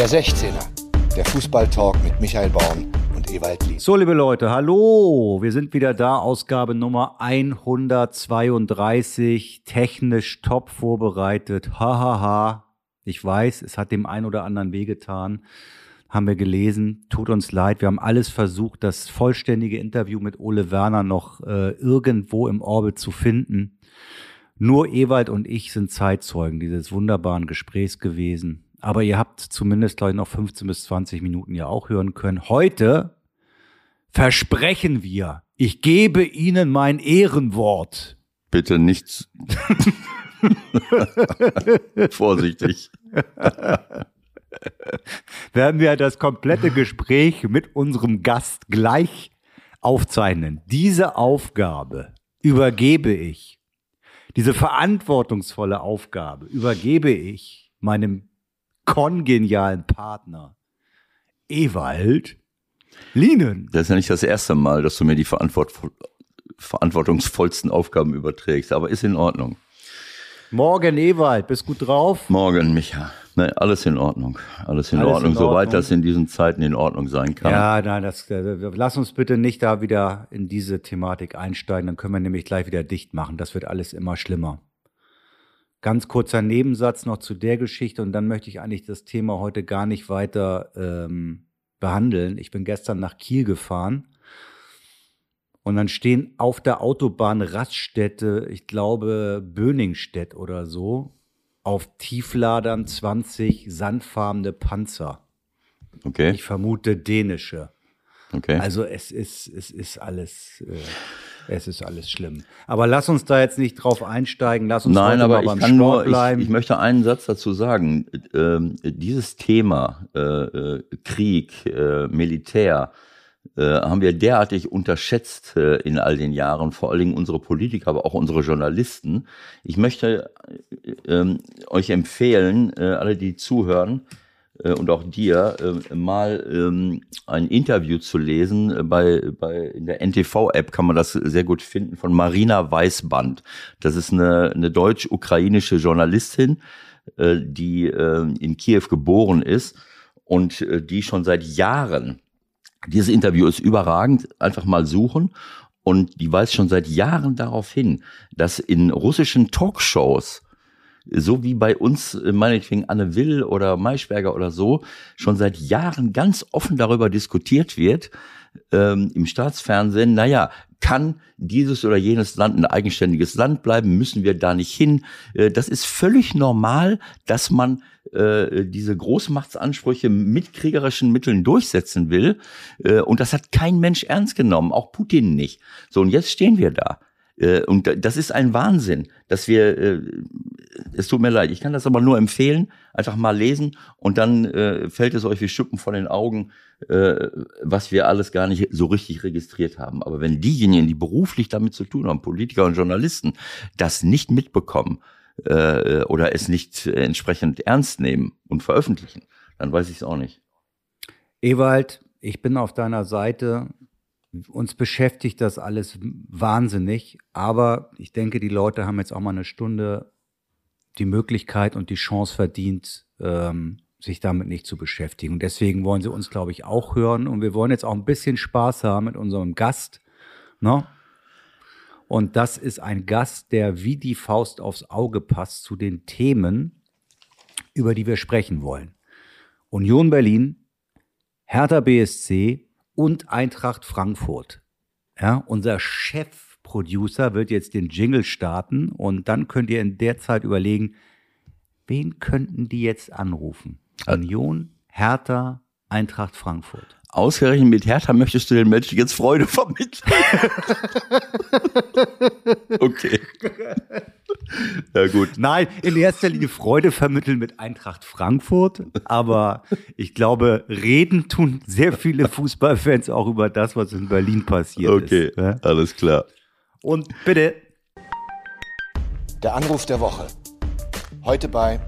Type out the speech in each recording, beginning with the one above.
Der 16er, der Fußballtalk mit Michael Baum und Ewald Lien. So, liebe Leute, hallo. Wir sind wieder da, Ausgabe Nummer 132, technisch top vorbereitet. Hahaha. Ha, ha. Ich weiß, es hat dem einen oder anderen wehgetan. Haben wir gelesen. Tut uns leid. Wir haben alles versucht, das vollständige Interview mit Ole Werner noch äh, irgendwo im Orbit zu finden. Nur Ewald und ich sind Zeitzeugen dieses wunderbaren Gesprächs gewesen. Aber ihr habt zumindest, glaube ich, noch 15 bis 20 Minuten ja auch hören können. Heute versprechen wir, ich gebe Ihnen mein Ehrenwort. Bitte nichts. Vorsichtig. Werden wir das komplette Gespräch mit unserem Gast gleich aufzeichnen. Diese Aufgabe übergebe ich diese verantwortungsvolle Aufgabe übergebe ich meinem kongenialen Partner Ewald Lienen. Das ist ja nicht das erste Mal, dass du mir die Verantwort verantwortungsvollsten Aufgaben überträgst, aber ist in Ordnung. Morgen, Ewald, bist gut drauf? Morgen, Micha. Nee, alles in Ordnung. Alles in, alles Ordnung, in Ordnung, soweit das in diesen Zeiten in Ordnung sein kann. Ja, nein, das, äh, lass uns bitte nicht da wieder in diese Thematik einsteigen, dann können wir nämlich gleich wieder dicht machen. Das wird alles immer schlimmer. Ganz kurzer Nebensatz noch zu der Geschichte und dann möchte ich eigentlich das Thema heute gar nicht weiter ähm, behandeln. Ich bin gestern nach Kiel gefahren und dann stehen auf der Autobahn Raststätte, ich glaube Böningstedt oder so, auf Tiefladern 20 sandfarbene Panzer. Okay. Ich vermute dänische. Okay. Also es ist, es ist alles, äh, es ist alles schlimm. Aber lass uns da jetzt nicht drauf einsteigen. Lass uns Nein, aber mal beim ich kann Sport nur, bleiben. Ich, ich möchte einen Satz dazu sagen. Ähm, dieses Thema äh, äh Krieg, äh, Militär, äh, haben wir derartig unterschätzt äh, in all den Jahren, vor allen Dingen unsere Politiker, aber auch unsere Journalisten. Ich möchte äh, ähm, euch empfehlen, alle, die zuhören, äh, und auch dir, äh, mal ähm, ein Interview zu lesen. Bei, bei, in der NTV-App kann man das sehr gut finden von Marina Weißband. Das ist eine, eine deutsch-ukrainische Journalistin, die in Kiew geboren ist und die schon seit Jahren dieses Interview ist überragend, einfach mal suchen. Und die weist schon seit Jahren darauf hin, dass in russischen Talkshows, so wie bei uns, äh, meinetwegen Anne Will oder Maischberger oder so, schon seit Jahren ganz offen darüber diskutiert wird, ähm, im Staatsfernsehen, naja, kann dieses oder jenes Land ein eigenständiges Land bleiben? Müssen wir da nicht hin? Äh, das ist völlig normal, dass man äh, diese Großmachtsansprüche mit kriegerischen Mitteln durchsetzen will. Äh, und das hat kein Mensch ernst genommen, auch Putin nicht. So, und jetzt stehen wir da. Äh, und das ist ein Wahnsinn, dass wir, äh, es tut mir leid, ich kann das aber nur empfehlen, einfach mal lesen und dann äh, fällt es euch wie Schuppen von den Augen, was wir alles gar nicht so richtig registriert haben. Aber wenn diejenigen, die beruflich damit zu tun haben, Politiker und Journalisten, das nicht mitbekommen oder es nicht entsprechend ernst nehmen und veröffentlichen, dann weiß ich es auch nicht. Ewald, ich bin auf deiner Seite uns beschäftigt das alles wahnsinnig, aber ich denke, die Leute haben jetzt auch mal eine Stunde die Möglichkeit und die Chance verdient, ähm, sich damit nicht zu beschäftigen. Und deswegen wollen sie uns, glaube ich, auch hören. Und wir wollen jetzt auch ein bisschen Spaß haben mit unserem Gast. Ne? Und das ist ein Gast, der wie die Faust aufs Auge passt zu den Themen, über die wir sprechen wollen. Union Berlin, Hertha BSC und Eintracht Frankfurt. Ja, unser Chefproducer wird jetzt den Jingle starten und dann könnt ihr in der Zeit überlegen, wen könnten die jetzt anrufen? Union, Hertha, Eintracht Frankfurt. Ausgerechnet mit Hertha möchtest du den Menschen jetzt Freude vermitteln. okay. Ja, gut. Nein, in erster Linie Freude vermitteln mit Eintracht Frankfurt. Aber ich glaube, reden tun sehr viele Fußballfans auch über das, was in Berlin passiert okay, ist. Okay, ja? alles klar. Und bitte. Der Anruf der Woche. Heute bei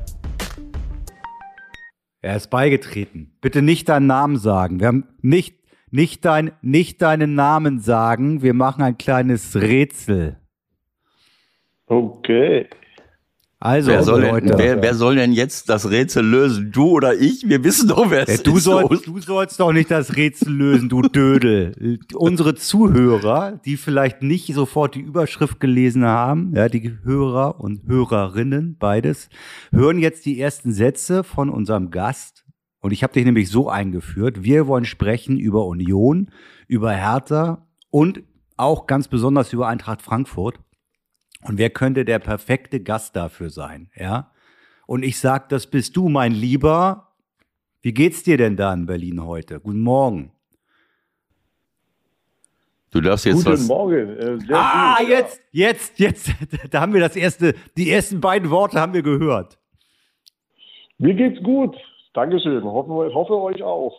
er ist beigetreten. Bitte nicht deinen Namen sagen. Wir haben nicht, nicht, dein, nicht deinen Namen sagen. Wir machen ein kleines Rätsel. Okay. Also, wer soll, Leute. denn, wer, wer soll denn jetzt das Rätsel lösen? Du oder ich? Wir wissen doch, wer es Ja, du, ist. sollst, du sollst doch nicht das Rätsel lösen, du Dödel. Unsere Zuhörer, die vielleicht nicht sofort die Überschrift gelesen haben, ja, die Hörer und Hörerinnen, beides, hören jetzt die ersten Sätze von unserem Gast. Und ich habe dich nämlich so eingeführt. Wir wollen sprechen über Union, über Hertha und auch ganz besonders über Eintracht Frankfurt. Und wer könnte der perfekte Gast dafür sein, ja? Und ich sag, das bist du, mein Lieber. Wie geht's dir denn da in Berlin heute? Guten Morgen. Du darfst jetzt Guten was. Morgen. Äh, Ah, gut. jetzt, jetzt, jetzt, da haben wir das erste, die ersten beiden Worte haben wir gehört. Mir geht's gut. Dankeschön. Hoffe, hoffe euch auch.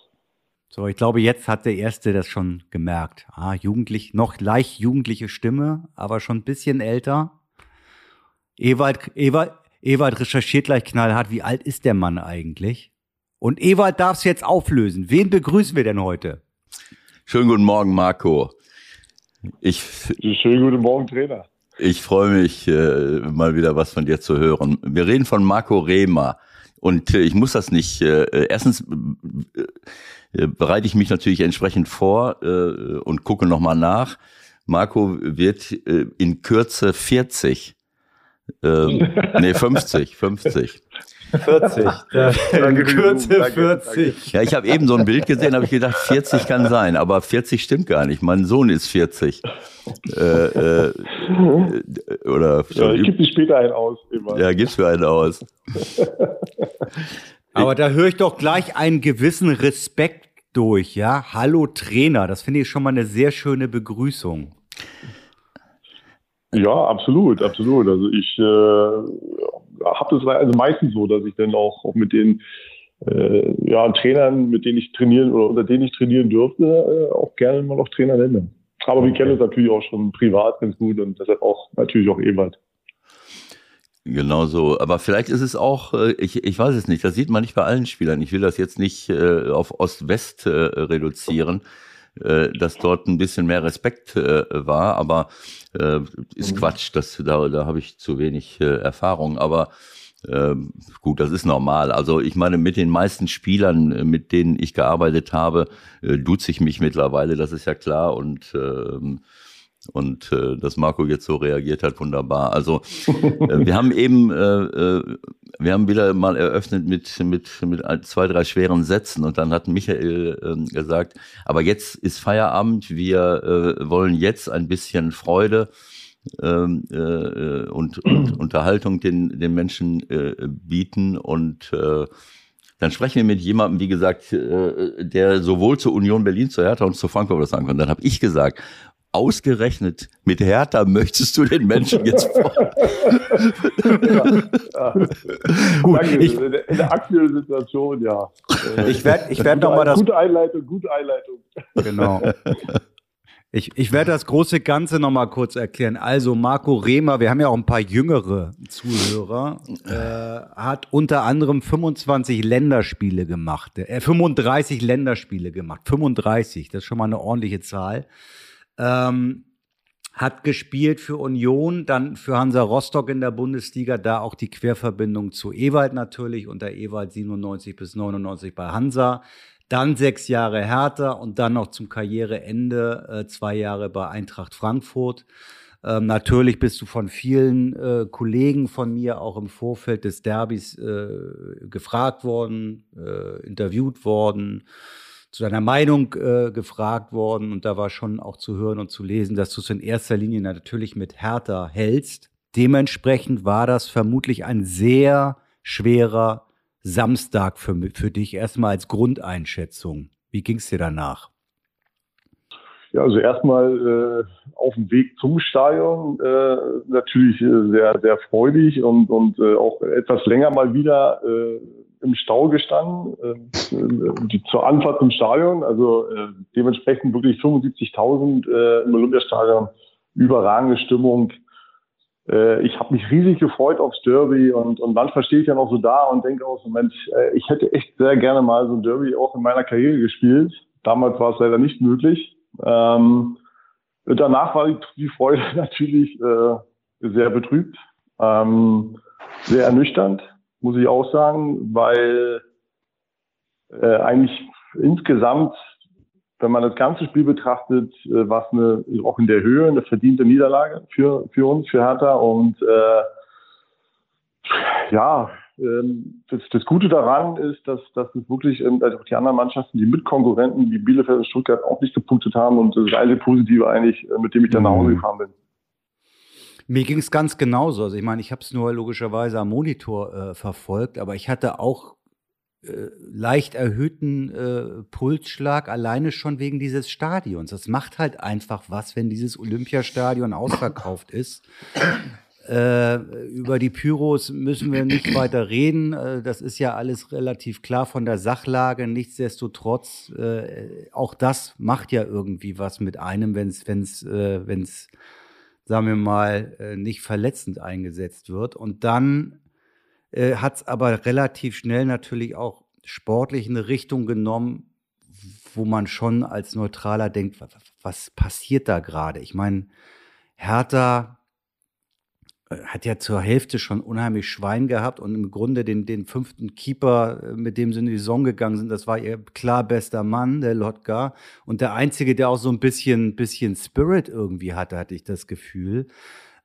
So, ich glaube, jetzt hat der Erste das schon gemerkt. Ah, jugendlich, noch leicht jugendliche Stimme, aber schon ein bisschen älter. Ewald, Ewald, Ewald recherchiert gleich knallhart, wie alt ist der Mann eigentlich? Und Ewald darf es jetzt auflösen. Wen begrüßen wir denn heute? Schönen guten Morgen, Marco. Ich, Schönen guten Morgen, Trainer. ich freue mich, äh, mal wieder was von dir zu hören. Wir reden von Marco Rehmer. Und äh, ich muss das nicht, äh, erstens äh, bereite ich mich natürlich entsprechend vor äh, und gucke nochmal nach. Marco wird äh, in Kürze 40. Ähm, nee, 50, 50. 40. Danke für die Kürze Blumen. Danke, 40. Ja, ich habe eben so ein Bild gesehen, habe ich gedacht, 40 kann sein, aber 40 stimmt gar nicht. Mein Sohn ist 40. Äh, äh, oder Ja, ich gebe dir später einen aus. Immer. ja, gib's mir einen aus. Aber da höre ich doch gleich einen gewissen Respekt durch, ja? Hallo Trainer, das finde ich schon mal eine sehr schöne Begrüßung. Ja, absolut, absolut. Also ich äh, habe das also meistens so, dass ich dann auch, auch mit den äh, ja, Trainern, mit denen ich trainieren oder unter denen ich trainieren durfte, äh, auch gerne mal noch Trainer nenne. Aber wir kennen uns natürlich auch schon privat ganz gut und deshalb auch natürlich auch Ewald. Genau so. Aber vielleicht ist es auch, äh, ich, ich weiß es nicht, das sieht man nicht bei allen Spielern. Ich will das jetzt nicht äh, auf Ost-West äh, reduzieren, äh, dass dort ein bisschen mehr Respekt äh, war, aber äh, ist Quatsch, das, da, da habe ich zu wenig äh, Erfahrung. Aber ähm, gut, das ist normal. Also ich meine, mit den meisten Spielern, äh, mit denen ich gearbeitet habe, äh, duze ich mich mittlerweile, das ist ja klar. Und ähm, und äh, dass Marco jetzt so reagiert hat, wunderbar. Also äh, wir haben eben, äh, äh, wir haben wieder mal eröffnet mit mit mit zwei drei schweren Sätzen und dann hat Michael äh, gesagt, aber jetzt ist Feierabend, wir äh, wollen jetzt ein bisschen Freude ähm, äh, und, und Unterhaltung den den Menschen äh, bieten und äh, dann sprechen wir mit jemandem, wie gesagt, äh, der sowohl zur Union Berlin, zur Hertha und zur Frankfurt was sagen kann. Dann habe ich gesagt, ausgerechnet mit Hertha möchtest du den Menschen jetzt vor. Ja. Gut, Danke. ich- in, der, aktuellen Situation, ja. Äh, Ich werde ich werd gute, noch mal das gute Einleitung, gute Einleitung. Genau. Ich, ich werde das große Ganze noch mal kurz erklären. Also Marco Rehmer, wir haben ja auch ein paar jüngere Zuhörer, äh, hat unter anderem 25 Länderspiele gemacht. Äh, 35 Länderspiele gemacht. 35, das ist schon mal eine ordentliche Zahl. Ähm, hat gespielt für Union, dann für Hansa Rostock in der Bundesliga, da auch die Querverbindung zu Ewald natürlich, unter Ewald 97 bis 99 bei Hansa. Dann sechs Jahre Hertha und dann noch zum Karriereende äh, zwei Jahre bei Eintracht Frankfurt. Ähm, natürlich bist du von vielen äh, Kollegen von mir auch im Vorfeld des Derbys äh, gefragt worden, äh, interviewt worden, zu deiner Meinung äh, gefragt worden. Und da war schon auch zu hören und zu lesen, dass du es in erster Linie natürlich mit Hertha hältst. Dementsprechend war das vermutlich ein sehr schwerer Samstag für, für dich, erstmal als Grundeinschätzung. Wie ging es dir danach? Ja, also erstmal äh, auf dem Weg zum Stadion äh, natürlich äh, sehr, sehr freudig und, und äh, auch etwas länger mal wieder äh, im Stau gestanden, äh, zur Anfahrt zum Stadion. Also äh, dementsprechend wirklich 75.000 äh, im Olympiastadion, überragende Stimmung. Äh, ich habe mich riesig gefreut aufs Derby und, und manchmal stehe ich ja noch so da und denke auch so, Mensch, äh, ich hätte echt sehr gerne mal so ein Derby auch in meiner Karriere gespielt. Damals war es leider nicht möglich. Ähm, danach war die, die Freude natürlich äh, sehr betrübt. Ähm, sehr ernüchternd, muss ich auch sagen, weil äh, eigentlich insgesamt, wenn man das ganze Spiel betrachtet, äh, war es eine, auch in der Höhe eine verdiente Niederlage für, für uns, für Hertha. Und äh, ja, ähm, das, das Gute daran ist, dass, dass es wirklich ähm, also die anderen Mannschaften, die Mitkonkurrenten, wie Bielefeld und Stuttgart, auch nicht gepunktet haben. Und das ist eine Positive eigentlich, äh, mit dem ich dann nach Hause mhm. gefahren bin. Mir ging es ganz genauso. Also ich meine, ich habe es nur logischerweise am Monitor äh, verfolgt, aber ich hatte auch äh, leicht erhöhten äh, Pulsschlag alleine schon wegen dieses Stadions. Das macht halt einfach was, wenn dieses Olympiastadion ausverkauft ist. Äh, über die Pyros müssen wir nicht weiter reden. Äh, das ist ja alles relativ klar von der Sachlage. Nichtsdestotrotz, äh, auch das macht ja irgendwie was mit einem, wenn es, wenn es, äh, wenn es, sagen wir mal, äh, nicht verletzend eingesetzt wird. Und dann äh, hat es aber relativ schnell natürlich auch sportlich eine Richtung genommen, wo man schon als Neutraler denkt, was, was passiert da gerade? Ich meine, Hertha hat ja zur Hälfte schon unheimlich Schwein gehabt und im Grunde den, den fünften Keeper, äh, mit dem sie in die Saison gegangen sind, das war ihr klar bester Mann, der Lotka. Und der Einzige, der auch so ein bisschen, bisschen Spirit irgendwie hatte, hatte ich das Gefühl.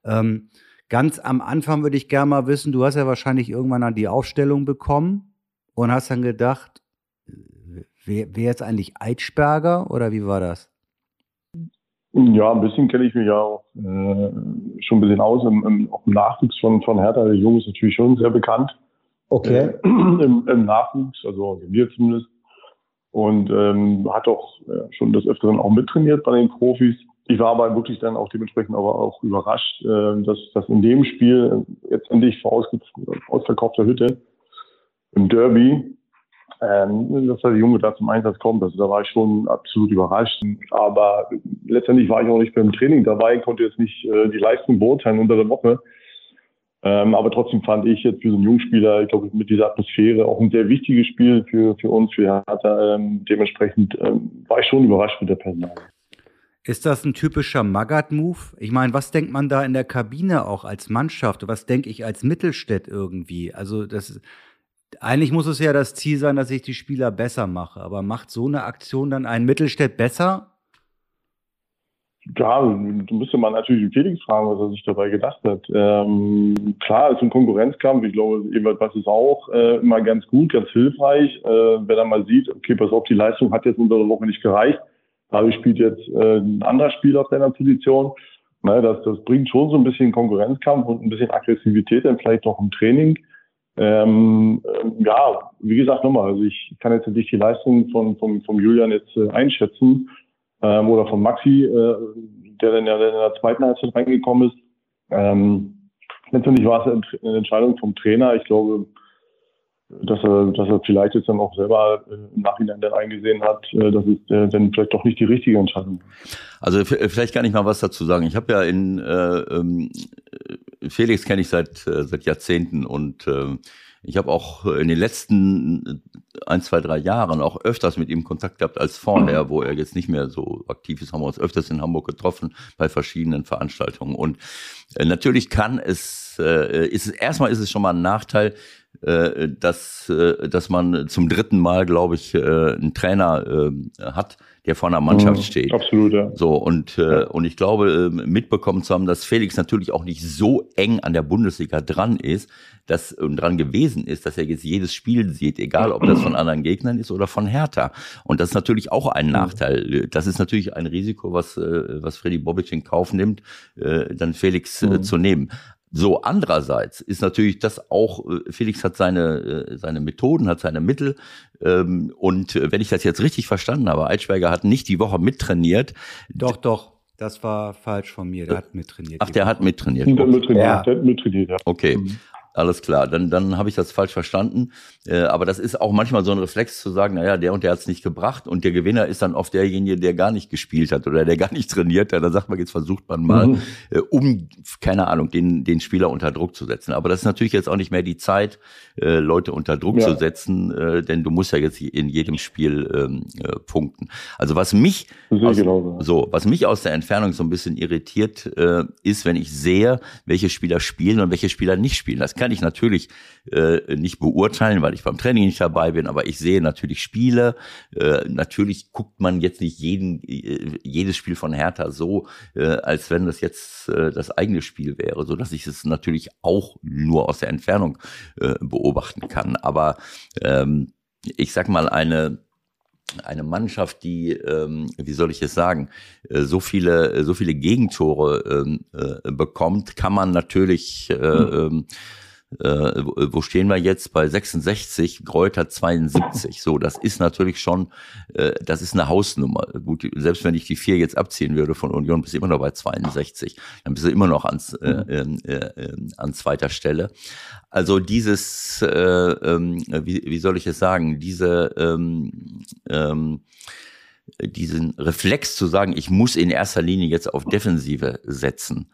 Ähm, ganz am Anfang würde ich gerne mal wissen, du hast ja wahrscheinlich irgendwann an die Aufstellung bekommen und hast dann gedacht, wer, wer jetzt eigentlich Eitschberger oder wie war das? Ja, ein bisschen kenne ich mich ja auch äh, schon ein bisschen aus. Im, im, auch im Nachwuchs von, von Hertha, der Junge ist natürlich schon sehr bekannt. Okay. Äh, im, Im Nachwuchs, also wir zumindest. Und ähm, hat auch äh, schon des Öfteren auch mittrainiert bei den Profis. Ich war aber wirklich dann auch dementsprechend aber auch überrascht, äh, dass, dass in dem Spiel jetzt endlich vor ausverkaufter Hütte im Derby ähm, dass der Junge da zum Einsatz kommt. Also da war ich schon absolut überrascht. Aber letztendlich war ich auch nicht beim Training dabei, konnte jetzt nicht äh, die Leistung beurteilen unter der Woche. Ähm, aber trotzdem fand ich jetzt für so einen Jungspieler, ich glaube, mit dieser Atmosphäre auch ein sehr wichtiges Spiel für, für uns, für Hertha. Ähm, dementsprechend ähm, war ich schon überrascht mit der Personal. Ist das ein typischer Magath-Move? Ich meine, was denkt man da in der Kabine auch als Mannschaft? Was denke ich als Mittelstädt irgendwie? Also, das eigentlich muss es ja das Ziel sein, dass ich die Spieler besser mache. Aber macht so eine Aktion dann einen Mittelstädt besser? Ja, müsste man natürlich Felix fragen, was er sich dabei gedacht hat. Ähm, klar, es ist ein Konkurrenzkampf. Ich glaube, Ebert weiß es auch äh, immer ganz gut, ganz hilfreich, äh, wenn er mal sieht, okay, pass auf, die Leistung hat jetzt unter der Woche nicht gereicht. Dadurch spielt jetzt äh, ein anderer Spieler auf seiner Position. Ne, das, das bringt schon so ein bisschen Konkurrenzkampf und ein bisschen Aggressivität dann vielleicht auch im Training. Ähm, äh, ja, wie gesagt, nochmal, also ich kann jetzt nicht die Leistung von, von, von Julian jetzt äh, einschätzen ähm, oder von Maxi, äh, der dann ja in der zweiten Halbzeit reingekommen ist. Ähm, letztendlich war es eine Entscheidung vom Trainer. Ich glaube, dass er, dass er vielleicht jetzt dann auch selber äh, im Nachhinein dann eingesehen hat, äh, dass es äh, dann vielleicht doch nicht die richtige Entscheidung Also vielleicht kann ich mal was dazu sagen. Ich habe ja in äh, ähm, Felix kenne ich seit seit Jahrzehnten und äh, ich habe auch in den letzten ein, zwei, drei Jahren auch öfters mit ihm Kontakt gehabt als vorher, wo er jetzt nicht mehr so aktiv ist, haben wir uns öfters in Hamburg getroffen bei verschiedenen Veranstaltungen. Und natürlich kann es, ist es, erstmal ist es schon mal ein Nachteil, äh, dass, äh, dass man zum dritten Mal, glaube ich, äh, einen Trainer äh, hat, der vor einer Mannschaft mhm, steht. Absolut, ja. So, und, äh, und ich glaube, äh, mitbekommen zu haben, dass Felix natürlich auch nicht so eng an der Bundesliga dran ist, dass und dran gewesen ist, dass er jetzt jedes Spiel sieht, egal ob das von anderen Gegnern ist oder von Hertha. Und das ist natürlich auch ein Nachteil. Das ist natürlich ein Risiko, was, äh, was Freddy Bobic in Kauf nimmt, äh, dann Felix mhm. zu nehmen. So, andererseits ist natürlich das auch, äh, Felix hat seine, äh, seine Methoden, hat seine Mittel. Ähm, und äh, wenn ich das jetzt richtig verstanden habe, Eitschberger hat nicht die Woche mittrainiert. Doch, doch. Das war falsch von mir. Der hat mittrainiert. Ach, der Woche. hat mittrainiert. Der hat mittrainiert, ja. der hat mittrainiert, ja. Okay. Alles klar, dann, dann habe ich das falsch verstanden. Äh, aber das ist auch manchmal so ein Reflex zu sagen, naja, der und der hat es nicht gebracht und der Gewinner ist dann oft derjenige, der gar nicht gespielt hat oder der gar nicht trainiert hat. Dann sagt man, jetzt versucht man mal, mhm. äh, um, keine Ahnung, den, den Spieler unter Druck zu setzen. Aber das ist natürlich jetzt auch nicht mehr die Zeit, äh, Leute unter Druck ja. zu setzen, äh, denn du musst ja jetzt in jedem Spiel ähm, äh, punkten. Also was mich aus, genau so, was mich aus der Entfernung so ein bisschen irritiert, äh, ist, wenn ich sehe, welche Spieler spielen und welche Spieler nicht spielen. Das kann kann ich natürlich äh, nicht beurteilen, weil ich beim Training nicht dabei bin, aber ich sehe natürlich Spiele. Äh, natürlich guckt man jetzt nicht jeden, äh, jedes Spiel von Hertha so, äh, als wenn das jetzt äh, das eigene Spiel wäre, so dass ich es natürlich auch nur aus der Entfernung äh, beobachten kann. Aber ähm, ich sag mal, eine eine Mannschaft, die, ähm, wie soll ich es sagen, äh, so viele, so viele Gegentore ähm, äh, bekommt, kann man natürlich äh, ähm, äh, wo stehen wir jetzt bei 66, Gräuter 72. So, das ist natürlich schon, äh, das ist eine Hausnummer. Gut, selbst wenn ich die vier jetzt abziehen würde von Union, bist du immer noch bei 62. Dann bist du immer noch ans, äh, äh, äh, an zweiter Stelle. Also dieses, äh, äh, wie, wie soll ich es sagen, diese ähm, ähm, diesen Reflex zu sagen, ich muss in erster Linie jetzt auf Defensive setzen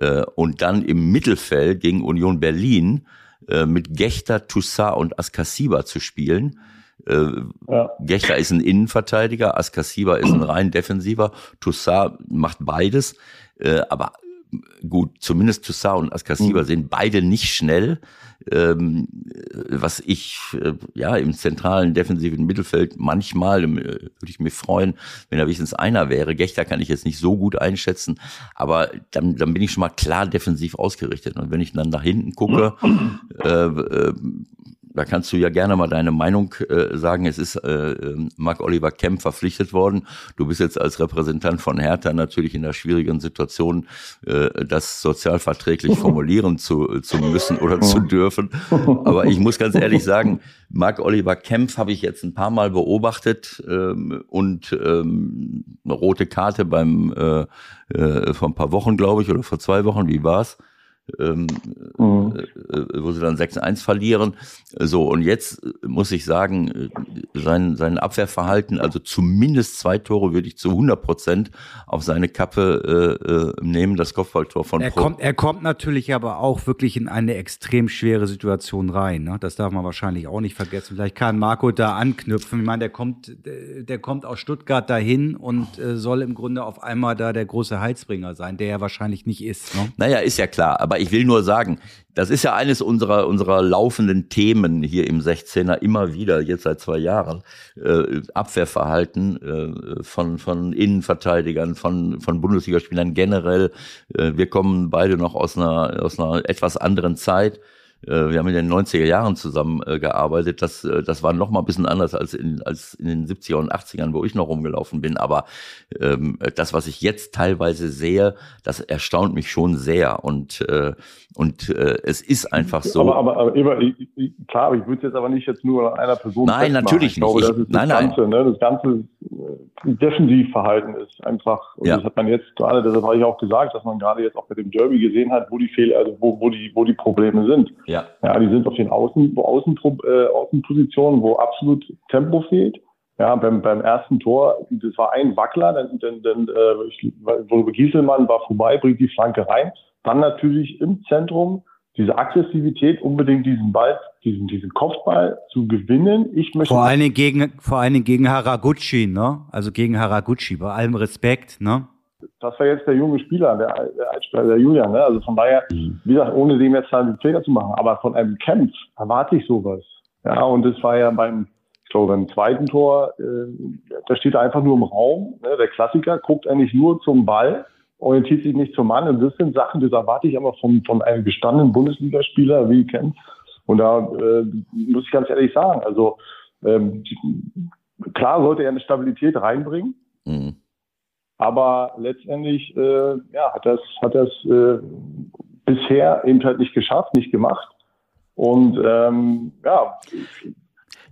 äh, und dann im Mittelfeld gegen Union Berlin äh, mit Gechter, Toussaint und Askasiba zu spielen. Äh, ja. Gechter ist ein Innenverteidiger, Askasiba ist ein rein Defensiver, Toussaint macht beides, äh, aber gut, zumindest Toussaint und Askasiba mhm. sind beide nicht schnell ähm, was ich äh, ja im zentralen defensiven Mittelfeld manchmal äh, würde ich mich freuen, wenn er wenigstens einer wäre. Gechter kann ich jetzt nicht so gut einschätzen, aber dann, dann bin ich schon mal klar defensiv ausgerichtet. Und wenn ich dann nach hinten gucke, äh, äh, da kannst du ja gerne mal deine Meinung äh, sagen. Es ist äh, ähm, Marc Oliver Kemp verpflichtet worden. Du bist jetzt als Repräsentant von Hertha natürlich in der schwierigen Situation, äh, das sozialverträglich formulieren zu, zu müssen oder zu dürfen. Aber ich muss ganz ehrlich sagen, Marc Oliver Kempf habe ich jetzt ein paar Mal beobachtet ähm, und ähm, eine rote Karte beim äh, äh, vor ein paar Wochen, glaube ich, oder vor zwei Wochen, wie war's? Ähm, mhm. äh, wo sie dann 6-1 verlieren. So, und jetzt muss ich sagen, äh, sein, sein Abwehrverhalten, also zumindest zwei Tore würde ich zu 100 Prozent auf seine Kappe äh, äh, nehmen, das Kopfballtor von er Pro. Kommt, er kommt natürlich aber auch wirklich in eine extrem schwere Situation rein. Ne? Das darf man wahrscheinlich auch nicht vergessen. Vielleicht kann Marco da anknüpfen. Ich meine, der kommt, der kommt aus Stuttgart dahin und äh, soll im Grunde auf einmal da der große Heilsbringer sein, der er wahrscheinlich nicht ist. Ne? Naja, ist ja klar, aber aber ich will nur sagen, das ist ja eines unserer, unserer laufenden Themen hier im 16er immer wieder, jetzt seit zwei Jahren. Äh, Abwehrverhalten äh, von, von Innenverteidigern, von, von Bundesligaspielern generell. Äh, wir kommen beide noch aus einer, aus einer etwas anderen Zeit. Äh, wir haben in den 90er Jahren zusammen äh. Das, äh, das war noch mal ein bisschen anders als in, als in den 70er und 80ern, wo ich noch rumgelaufen bin. Aber ähm, das, was ich jetzt teilweise sehe, das erstaunt mich schon sehr. Und, äh, und äh, es ist einfach so. Aber, aber, aber ich, ich, klar, ich würde es jetzt aber nicht jetzt nur an einer Person Nein, natürlich ich glaube, nicht. Das ist nein, das Ganze, Ne? Das ganze Defensivverhalten ist einfach, und ja. das hat man jetzt gerade, deshalb habe ich auch gesagt, dass man gerade jetzt auch mit dem Derby gesehen hat, wo die Fehler, also wo, wo die, wo die Probleme sind. Ja. Ja, die sind auf den Außen, Außen, äh, Außenpositionen, wo absolut Tempo fehlt. Ja, beim, beim ersten Tor, das war ein Wackler, dann, dann, dann äh, ich, Gieselmann war vorbei, bringt die Flanke rein. Dann natürlich im Zentrum diese Aggressivität, unbedingt diesen Ball, diesen, diesen Kopfball zu gewinnen. Ich möchte vor allen Dingen gegen, vor allen Dingen gegen Haraguchi, ne? Also gegen Haraguchi, bei allem Respekt, ne? das war jetzt der junge Spieler, der, der der Julian. Ne? Also von daher, mhm. wie gesagt, ohne dem jetzt halt Fehler zu machen, aber von einem Kampf erwarte ich sowas. Ja, und das war ja beim, ich glaube, beim zweiten Tor, äh, da steht er einfach nur im Raum. Ne? Der Klassiker guckt eigentlich nur zum Ball, orientiert sich nicht zum Mann. Und das sind Sachen, das erwarte ich aber von, von einem gestandenen Bundesligaspieler wie Kempf. Und da äh, muss ich ganz ehrlich sagen, also ähm, klar sollte er eine Stabilität reinbringen. Mhm. Aber letztendlich äh, ja, hat das, hat das äh, bisher eben halt nicht geschafft, nicht gemacht. Und ähm, ja,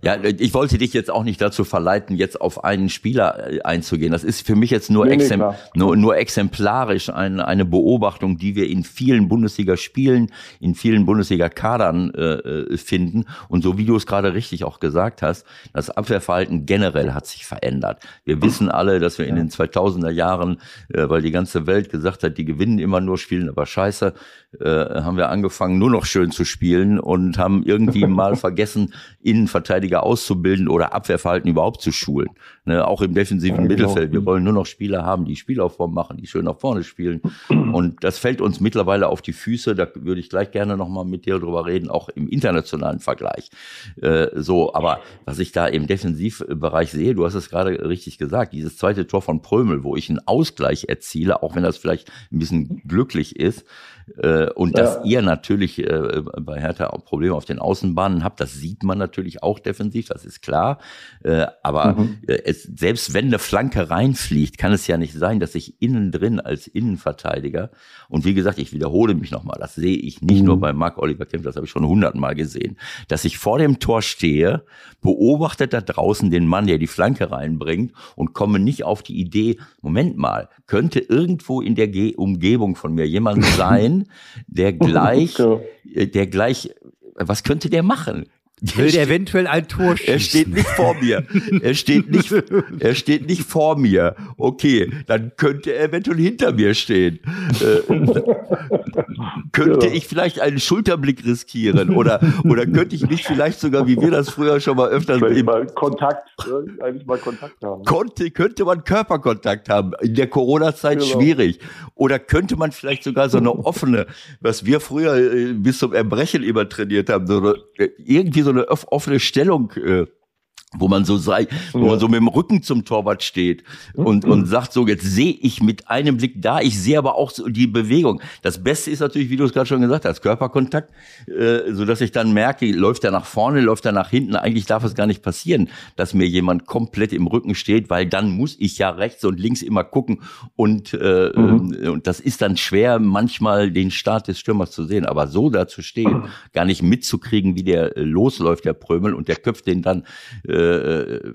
ja, ich wollte dich jetzt auch nicht dazu verleiten, jetzt auf einen Spieler äh, einzugehen. Das ist für mich jetzt nur, nee, exem nee, nur, nur exemplarisch eine, eine Beobachtung, die wir in vielen Bundesliga-Spielen, in vielen Bundesliga-Kadern äh, äh, finden. Und so wie du es gerade richtig auch gesagt hast, das Abwehrverhalten generell hat sich verändert. Wir wissen alle, dass wir in den 2000er Jahren, äh, weil die ganze Welt gesagt hat, die gewinnen immer nur, spielen aber scheiße, äh, haben wir angefangen, nur noch schön zu spielen und haben irgendwie mal vergessen, Innenverteidiger auszubilden oder Abwehrverhalten überhaupt zu schulen. Ne, auch im defensiven ja, genau. Mittelfeld. Wir wollen nur noch Spieler haben, die Spielaufform machen, die schön nach vorne spielen. Und das fällt uns mittlerweile auf die Füße. Da würde ich gleich gerne nochmal mit dir drüber reden, auch im internationalen Vergleich. Äh, so, aber was ich da im Defensivbereich sehe, du hast es gerade richtig gesagt, dieses zweite Tor von Prömel, wo ich einen Ausgleich erziele, auch wenn das vielleicht ein bisschen glücklich ist, äh, und dass ihr natürlich äh, bei Hertha auch Probleme auf den Außenbahnen habt, das sieht man natürlich auch defensiv, das ist klar. Äh, aber mhm. Äh, es, selbst wenn eine Flanke reinfliegt, kann es ja nicht sein, dass ich innen drin als Innenverteidiger, und wie gesagt, ich wiederhole mich nochmal, das sehe ich nicht mhm. nur bei Marc Oliver Kempf, das habe ich schon hundertmal gesehen, dass ich vor dem Tor stehe, beobachtet da draußen den Mann, der die Flanke reinbringt und komme nicht auf die Idee, Moment mal, könnte irgendwo in der Ge Umgebung von mir jemand sein, der gleich, äh, der gleich, was könnte der machen? Will der eventuell ein Tor schießen? Er steht nicht vor mir. Er steht nicht, er steht nicht vor mir. Okay, dann könnte er eventuell hinter mir stehen. Äh, könnte ich vielleicht einen Schulterblick riskieren oder, oder könnte ich nicht vielleicht sogar, wie wir das früher schon mal öfter mal Kontakt, eigentlich mal Kontakt haben. Konnte, könnte man Körperkontakt haben. In der Corona-Zeit genau. schwierig. Oder könnte man vielleicht sogar so eine offene, was wir früher äh, bis zum Erbrechen übertrainiert haben, so eine, äh, irgendwie so eine offene Stellung äh, wo man so sei, wo ja. man so mit dem Rücken zum Torwart steht und, und sagt so, jetzt sehe ich mit einem Blick da, ich sehe aber auch so die Bewegung. Das Beste ist natürlich, wie du es gerade schon gesagt hast, Körperkontakt, äh, so dass ich dann merke, läuft er nach vorne, läuft er nach hinten. Eigentlich darf es gar nicht passieren, dass mir jemand komplett im Rücken steht, weil dann muss ich ja rechts und links immer gucken und, äh, mhm. und das ist dann schwer, manchmal den Start des Stürmers zu sehen. Aber so da zu stehen, gar nicht mitzukriegen, wie der äh, losläuft, der Prömel, und der köpft den dann äh, äh,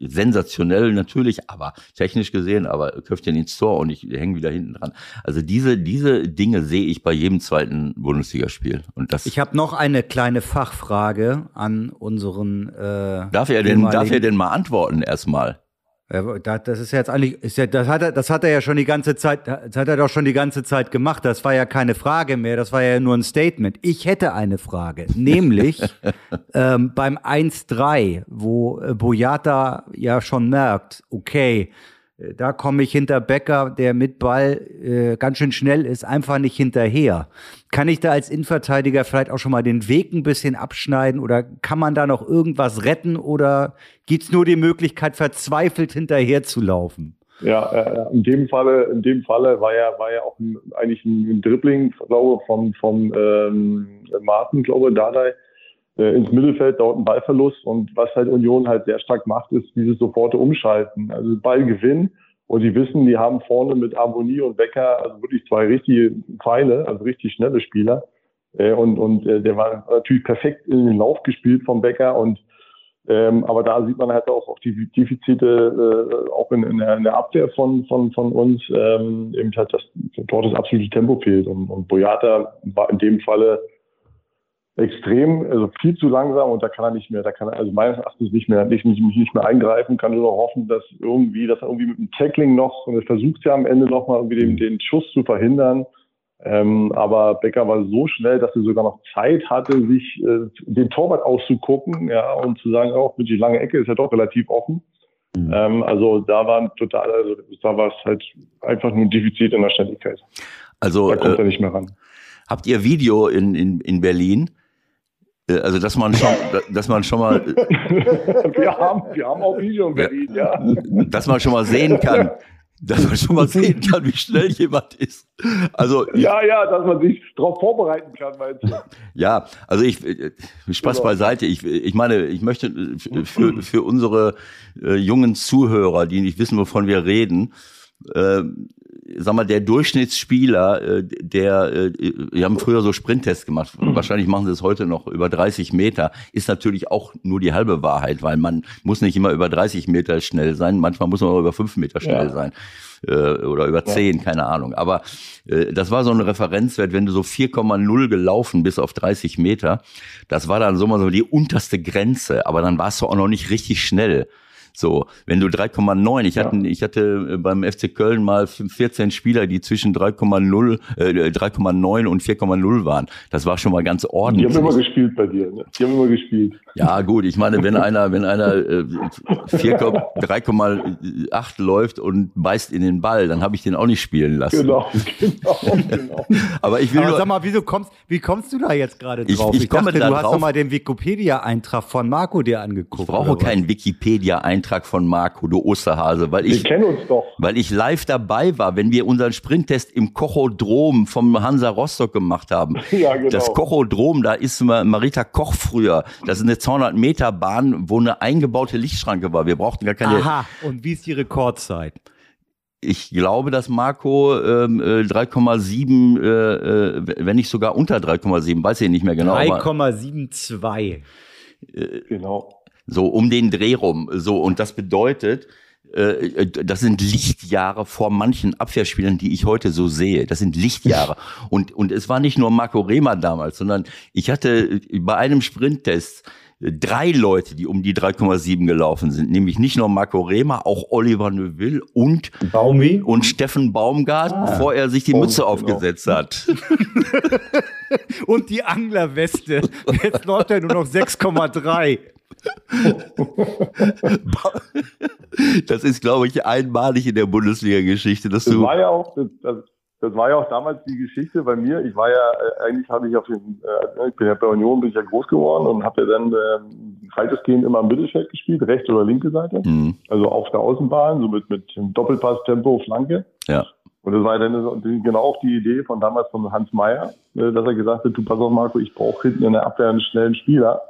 sensationell natürlich, aber technisch gesehen, aber köpft den ins Tor und ich hänge wieder hinten dran. Also diese, diese Dinge sehe ich bei jedem zweiten Bundesligaspiel. Und das ich habe noch eine kleine Fachfrage an unseren. Äh, darf er denn, darf er denn mal antworten erstmal? Das ist jetzt eigentlich, ist ja, das hat er, das hat er ja schon die ganze Zeit, das hat er doch schon die ganze Zeit gemacht. Das war ja keine Frage mehr, das war ja nur ein Statement. Ich hätte eine Frage, nämlich ähm, beim 1-3, wo äh, Boyata ja schon merkt, okay, äh, da komme ich hinter Becker, der mit Ball äh, ganz schön schnell ist, einfach nicht hinterher. Kann ich da als Innenverteidiger vielleicht auch schon mal den Weg ein bisschen abschneiden oder kann man da noch irgendwas retten oder gibt's nur die Möglichkeit, verzweifelt hinterher zu laufen? Ja, äh, in dem Falle, in dem Falle war ja, war ja auch ein, eigentlich ein Dribbling, glaube von, von ähm, Martin, glaube Dadai, äh, ins Mittelfeld, dauert ein Ballverlust. Und was halt Union halt sehr stark macht, ist dieses soforte Umschalten. Also Ballgewinn. Und die wissen, die haben vorne mit Harmonie und Becker also wirklich zwei richtige Pfeile, also richtig schnelle Spieler. Äh, und und äh, der war natürlich perfekt in den Lauf gespielt vom Becker. Und ähm, aber da sieht man halt auch, auch die Defizite äh, auch in, in, der, in der Abwehr von, von, von uns, ähm, eben halt, dass dort das absolute Tempo fehlt. Und, und Boyata war in dem Falle extrem, also viel zu langsam und da kann er nicht mehr, da kann er also meines Erachtens nicht mehr, nicht, nicht, nicht mehr eingreifen, kann nur noch hoffen, dass irgendwie, dass er irgendwie mit dem Tackling noch, und er versucht ja am Ende nochmal irgendwie den, den Schuss zu verhindern. Ähm, aber Becker war so schnell, dass er sogar noch Zeit hatte, sich äh, den Torwart auszugucken, ja, und zu sagen, oh, mit die lange Ecke ist ja doch relativ offen. Mhm. Ähm, also da war total, also da war es halt einfach nur ein Defizit in der Schnelligkeit. Also da kommt äh, er nicht mehr ran. Habt ihr Video in, in, in Berlin? Äh, also, dass man schon, dass man schon mal. wir, haben, wir haben auch Video in Berlin, ja. Dass man schon mal sehen kann, dass man schon mal sehen kann, wie schnell jemand ist. Also ja, ja, dass man sich darauf vorbereiten kann, meinst du? Ja, also ich äh, Spaß genau. beiseite. Ich, ich meine, ich möchte für, für unsere äh, jungen Zuhörer, die nicht wissen, wovon wir reden, äh, sag mal, der Durchschnittsspieler, äh, der, äh, wir haben früher so Sprinttests gemacht, mhm. wahrscheinlich machen sie es heute noch über 30 Meter, ist natürlich auch nur die halbe Wahrheit, weil man muss nicht immer über 30 Meter schnell sein, manchmal muss man auch über 5 Meter schnell ja. sein äh, oder über 10, ja. keine Ahnung. Aber äh, das war so ein Referenzwert, wenn du so 4,0 gelaufen bist auf 30 Meter, das war dann so mal so die unterste Grenze, aber dann warst du auch noch nicht richtig schnell. So, wenn du 3,9, ich, ja. hatte, ich hatte äh, beim FC Köln mal 14 Spieler, die zwischen 3,0, äh, 3,9 und 4,0 waren. Das war schon mal ganz ordentlich. Die haben immer gespielt bei dir, ne? Die haben immer gespielt. Ja, gut, ich meine, wenn einer, wenn einer äh, 3,8 läuft und beißt in den Ball, dann habe ich den auch nicht spielen lassen. Genau, genau, genau. Aber ich will Aber nur, sag mal, wieso kommst, wie kommst du da jetzt gerade drauf? Ich- ich komme dachte, da du hast drauf. doch mal den Wikipedia-Eintrag von Marco dir angeguckt. ich brauche keinen Wikipedia-Eintrag von Marco, du Osterhase, weil Wir ich, kennen uns doch. weil ich live dabei war, wenn wir unseren Sprinttest im Kochodrom vom Hansa Rostock gemacht haben. Ja, genau. Das Kochodrom, da ist Ma- Marita Koch früher. Das ist eine 200 Meter Bahn, wo eine eingebaute Lichtschranke war. Wir brauchten gar keine. Aha, und wie ist die Rekordzeit? Ich glaube, dass Marco ähm, äh, 3,7, äh, äh, wenn nicht sogar unter 3,7, weiß ich nicht mehr genau. aber 3,72. Genau. so um den Dreh rum. So und das bedeutet, äh, das sind Lichtjahre vor manchen Abwehrspielern, die ich heute so sehe. Das sind Lichtjahre. Und, und es war nicht nur Marco Rehmer damals, sondern ich hatte bei einem Sprinttest drei Leute, die um die 3,7 gelaufen sind. Nämlich nicht nur Marco Rehmer, auch Oliver Neuville und, Baumi? und Steffen Baumgart, bevor er sich die Baum- Mütze genau. aufgesetzt hat. Und die Anglerweste. Jetzt läuft er nur noch 6,3. Das ist, glaube ich, einmalig in der Bundesliga-Geschichte, dass Das du. war ja auch, das, das, war ja auch damals die Geschichte bei mir. Ich war ja, äh, eigentlich habe ich auf den, äh, ich bin ja bei Union, bin ich ja groß geworden und habe ja dann äh, weitestgehend immer im Mittelfeld gespielt, rechte oder linke Seite. Hm, Also auf der Außenbahn, so mit, mit Doppelpass, Tempo, Flanke. ja. Und das war dann genau auch die Idee von damals von Hans Meyer, äh, dass er gesagt hat, du pass auf Marco, ich brauche hinten in der Abwehr einen schnellen Spieler.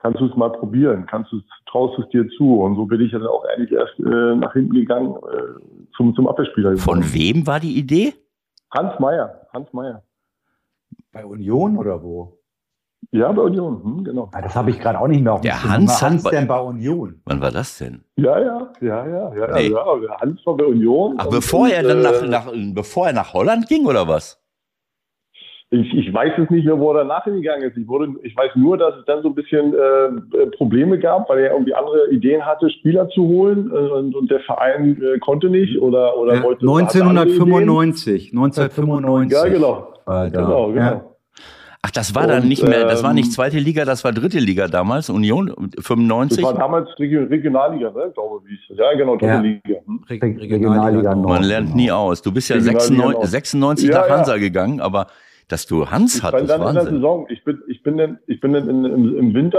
Kannst du es mal probieren? Kannst du traust du es dir zu? Und so bin ich dann auch eigentlich erst äh, nach hinten gegangen äh, zum, zum Abwehrspieler. geworden. Von wem war die Idee? Hans Meyer, Hans Meyer. Bei Union oder wo? Ja, bei Union, hm, genau. Ah, Das habe ich gerade auch nicht mehr auf dem Der. Hans hat Hans bei- denn bei Union? Wann war das denn? Ja, ja, ja, ja, ja, Nee. ja. Der Hans war bei Union. Ach, Und- bevor er dann nach, äh, nach, bevor er nach Holland ging oder was? Ich, ich weiß es nicht mehr, wo er danach hingegangen ist. Ich, wurde, ich weiß nur, dass es dann so ein bisschen äh, Probleme gab, weil er irgendwie andere Ideen hatte, Spieler zu holen äh, und, und der Verein äh, konnte nicht oder, oder Ja, wollte. hatte andere 1995. 1995. Ideen. Ja, genau. Genau, genau. Ja. Ach, das war dann Und, nicht mehr, das war ähm, nicht zweite Liga, das war dritte Liga damals, Union Das 95. war damals Regio- Regionalliga, ne, glaube ich. Ja, genau, dritte Ja. Liga. Hm? Reg- Regionalliga Nord. Man lernt nie aus. Du bist ja Regionalliga 96, Nord. 96 Ja, nach ja. Hansa gegangen, aber dass du Hans Ich hattest, dann in der Wahnsinn. Saison, ich bin, ich bin dann, ich bin dann in, im, im Winter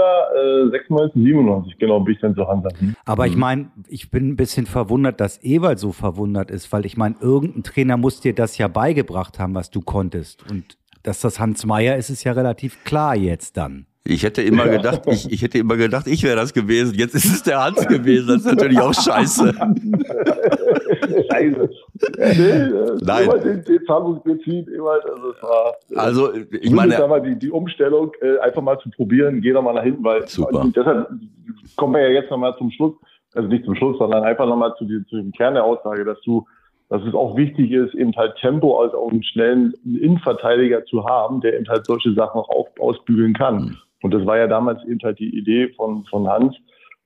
äh, 96, 97, genau, bin ich dann zu Hansa. Hm? Aber Mhm. ich meine, ich bin ein bisschen verwundert, dass Ewald so verwundert ist, weil ich meine, irgendein Trainer muss dir das ja beigebracht haben, was du konntest. Und dass das Hans Meier ist, ist ja relativ klar jetzt dann. Ich hätte immer Ja. gedacht, ich, ich hätte immer gedacht, ich wäre das gewesen. Jetzt ist es der Hans gewesen. Das ist natürlich auch scheiße. Scheiße. nee, äh, Nein. Ewald, den, den Ewald, also es war. Also, ich meine, aber die, die Umstellung äh, einfach mal zu probieren, geh doch mal nach hinten, weil Super. deshalb kommen wir ja jetzt nochmal zum Schluss, also nicht zum Schluss, sondern einfach nochmal zu, die- zu dem Kern der Aussage, dass du, dass es auch wichtig ist, eben halt Tempo als auch einen schnellen Innenverteidiger zu haben, der eben halt solche Sachen auch auf, ausbügeln kann. Mhm. Und das war ja damals eben halt die Idee von, von Hans,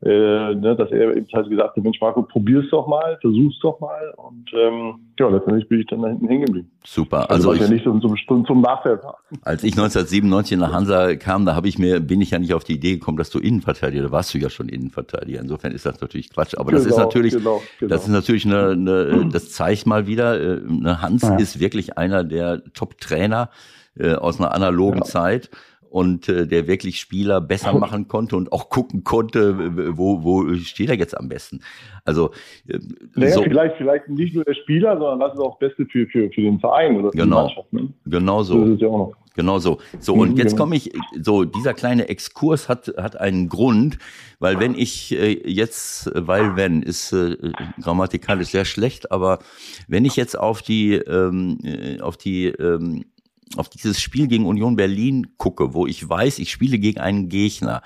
äh, ne, dass er eben halt gesagt hat, Mensch Marco, probier's doch mal, versuch's doch mal. Und ähm, ja, letztendlich bin ich dann da hinten hängen geblieben. super. Also, Also was ja ich, nicht zum, zum, zum Nachteil war. als ich 1997 nach Hansa kam, da habe ich mir, bin ich ja nicht auf die Idee gekommen, dass du Innenverteidiger, da warst du ja schon Innenverteidiger. Insofern ist das natürlich Quatsch. Aber das ist Genau, natürlich, genau, genau. Das ist natürlich eine, eine das zeigt mal wieder, äh, ne, Hans Ja. ist wirklich einer der Top-Trainer äh, aus einer analogen Ja. Zeit und äh, der wirklich Spieler besser machen konnte und auch gucken konnte, wo, wo steht er jetzt am besten. Also äh, Naja, so, vielleicht, vielleicht nicht nur der Spieler, sondern was ist auch das Beste für, für, für den Verein oder für Genau. die Mannschaft. Ne? genau So so. ist ja auch noch. Genau so. So, Mhm, und jetzt genau. komme ich, so, dieser kleine Exkurs hat, hat einen Grund, weil wenn ich äh, jetzt, weil wenn, ist äh, grammatikalisch sehr schlecht, aber wenn ich jetzt auf die, ähm, äh, auf die, ähm, auf dieses Spiel gegen Union Berlin gucke, wo ich weiß, ich spiele gegen einen Gegner,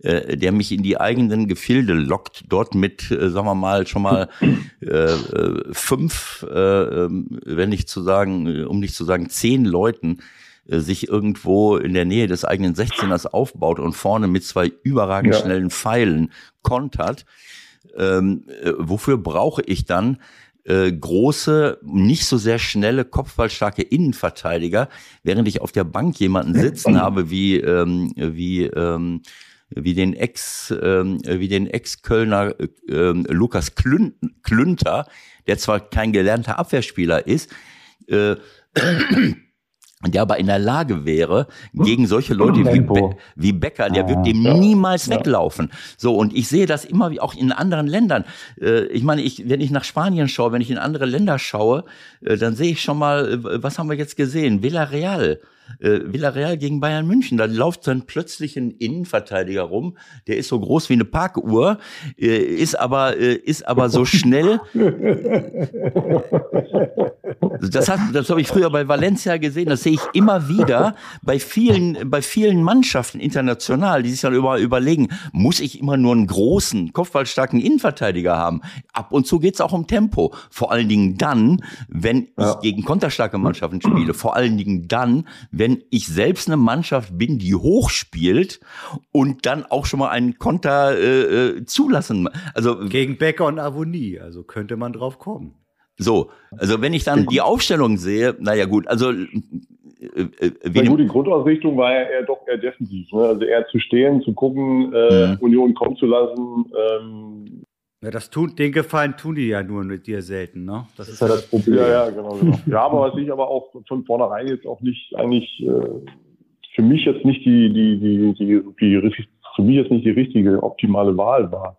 äh, der mich in die eigenen Gefilde lockt, dort mit, äh, sagen wir mal, schon mal äh, äh, fünf, äh, wenn nicht zu sagen, um nicht zu sagen zehn Leuten äh, sich irgendwo in der Nähe des eigenen 16ers aufbaut und vorne mit zwei überragend Ja. schnellen Pfeilen kontert, ähm, äh, wofür brauche ich dann äh, große, nicht so sehr schnelle, kopfballstarke Innenverteidiger, während ich auf der Bank jemanden sitzen habe wie, ähm, wie ähm, wie den Ex, ähm, wie den Ex-Kölner ähm, Lukas Klünter, der zwar kein gelernter Abwehrspieler ist, äh, der aber in der Lage wäre, gegen solche Leute wie, Be wie Becker, der ah, wird dem ja, niemals ja. weglaufen. So, und ich sehe das immer wie auch in anderen Ländern. Äh, ich meine, ich, wenn ich nach Spanien schaue, wenn ich in andere Länder schaue, äh, dann sehe ich schon mal, äh, was haben wir jetzt gesehen? Villarreal äh, Villarreal gegen Bayern München. Da läuft dann plötzlich ein Innenverteidiger rum, der ist so groß wie eine Parkuhr, äh, ist aber äh, ist aber so schnell. Das, hat, das habe ich früher bei Valencia gesehen. Das sehe ich immer wieder bei vielen bei vielen Mannschaften international, die sich dann über, überlegen, muss ich immer nur einen großen kopfballstarken Innenverteidiger haben? Ab und zu geht es auch um Tempo. Vor allen Dingen dann, wenn ja. ich gegen konterstarke Mannschaften spiele. Vor allen Dingen dann, wenn ich selbst eine Mannschaft bin, die hochspielt und dann auch schon mal einen Konter äh, äh zulassen. Also gegen Becker und Avonie, also könnte man drauf kommen. So, also wenn ich dann die Aufstellung sehe, naja gut, also äh, äh, Na gut, die Grundausrichtung war ja eher doch eher defensiv. Ne? Also eher zu stehen, zu gucken, äh, mhm. Union kommen zu lassen, ähm, ja, das tun, den Gefallen tun die ja nur mit dir selten, ne? Das, das ist ja das Problem. Ja, ja, genau, genau. ja, aber was ich aber auch von vornherein jetzt auch nicht eigentlich äh, für mich jetzt nicht die, die, die, die, die, für mich jetzt nicht die richtige optimale Wahl war.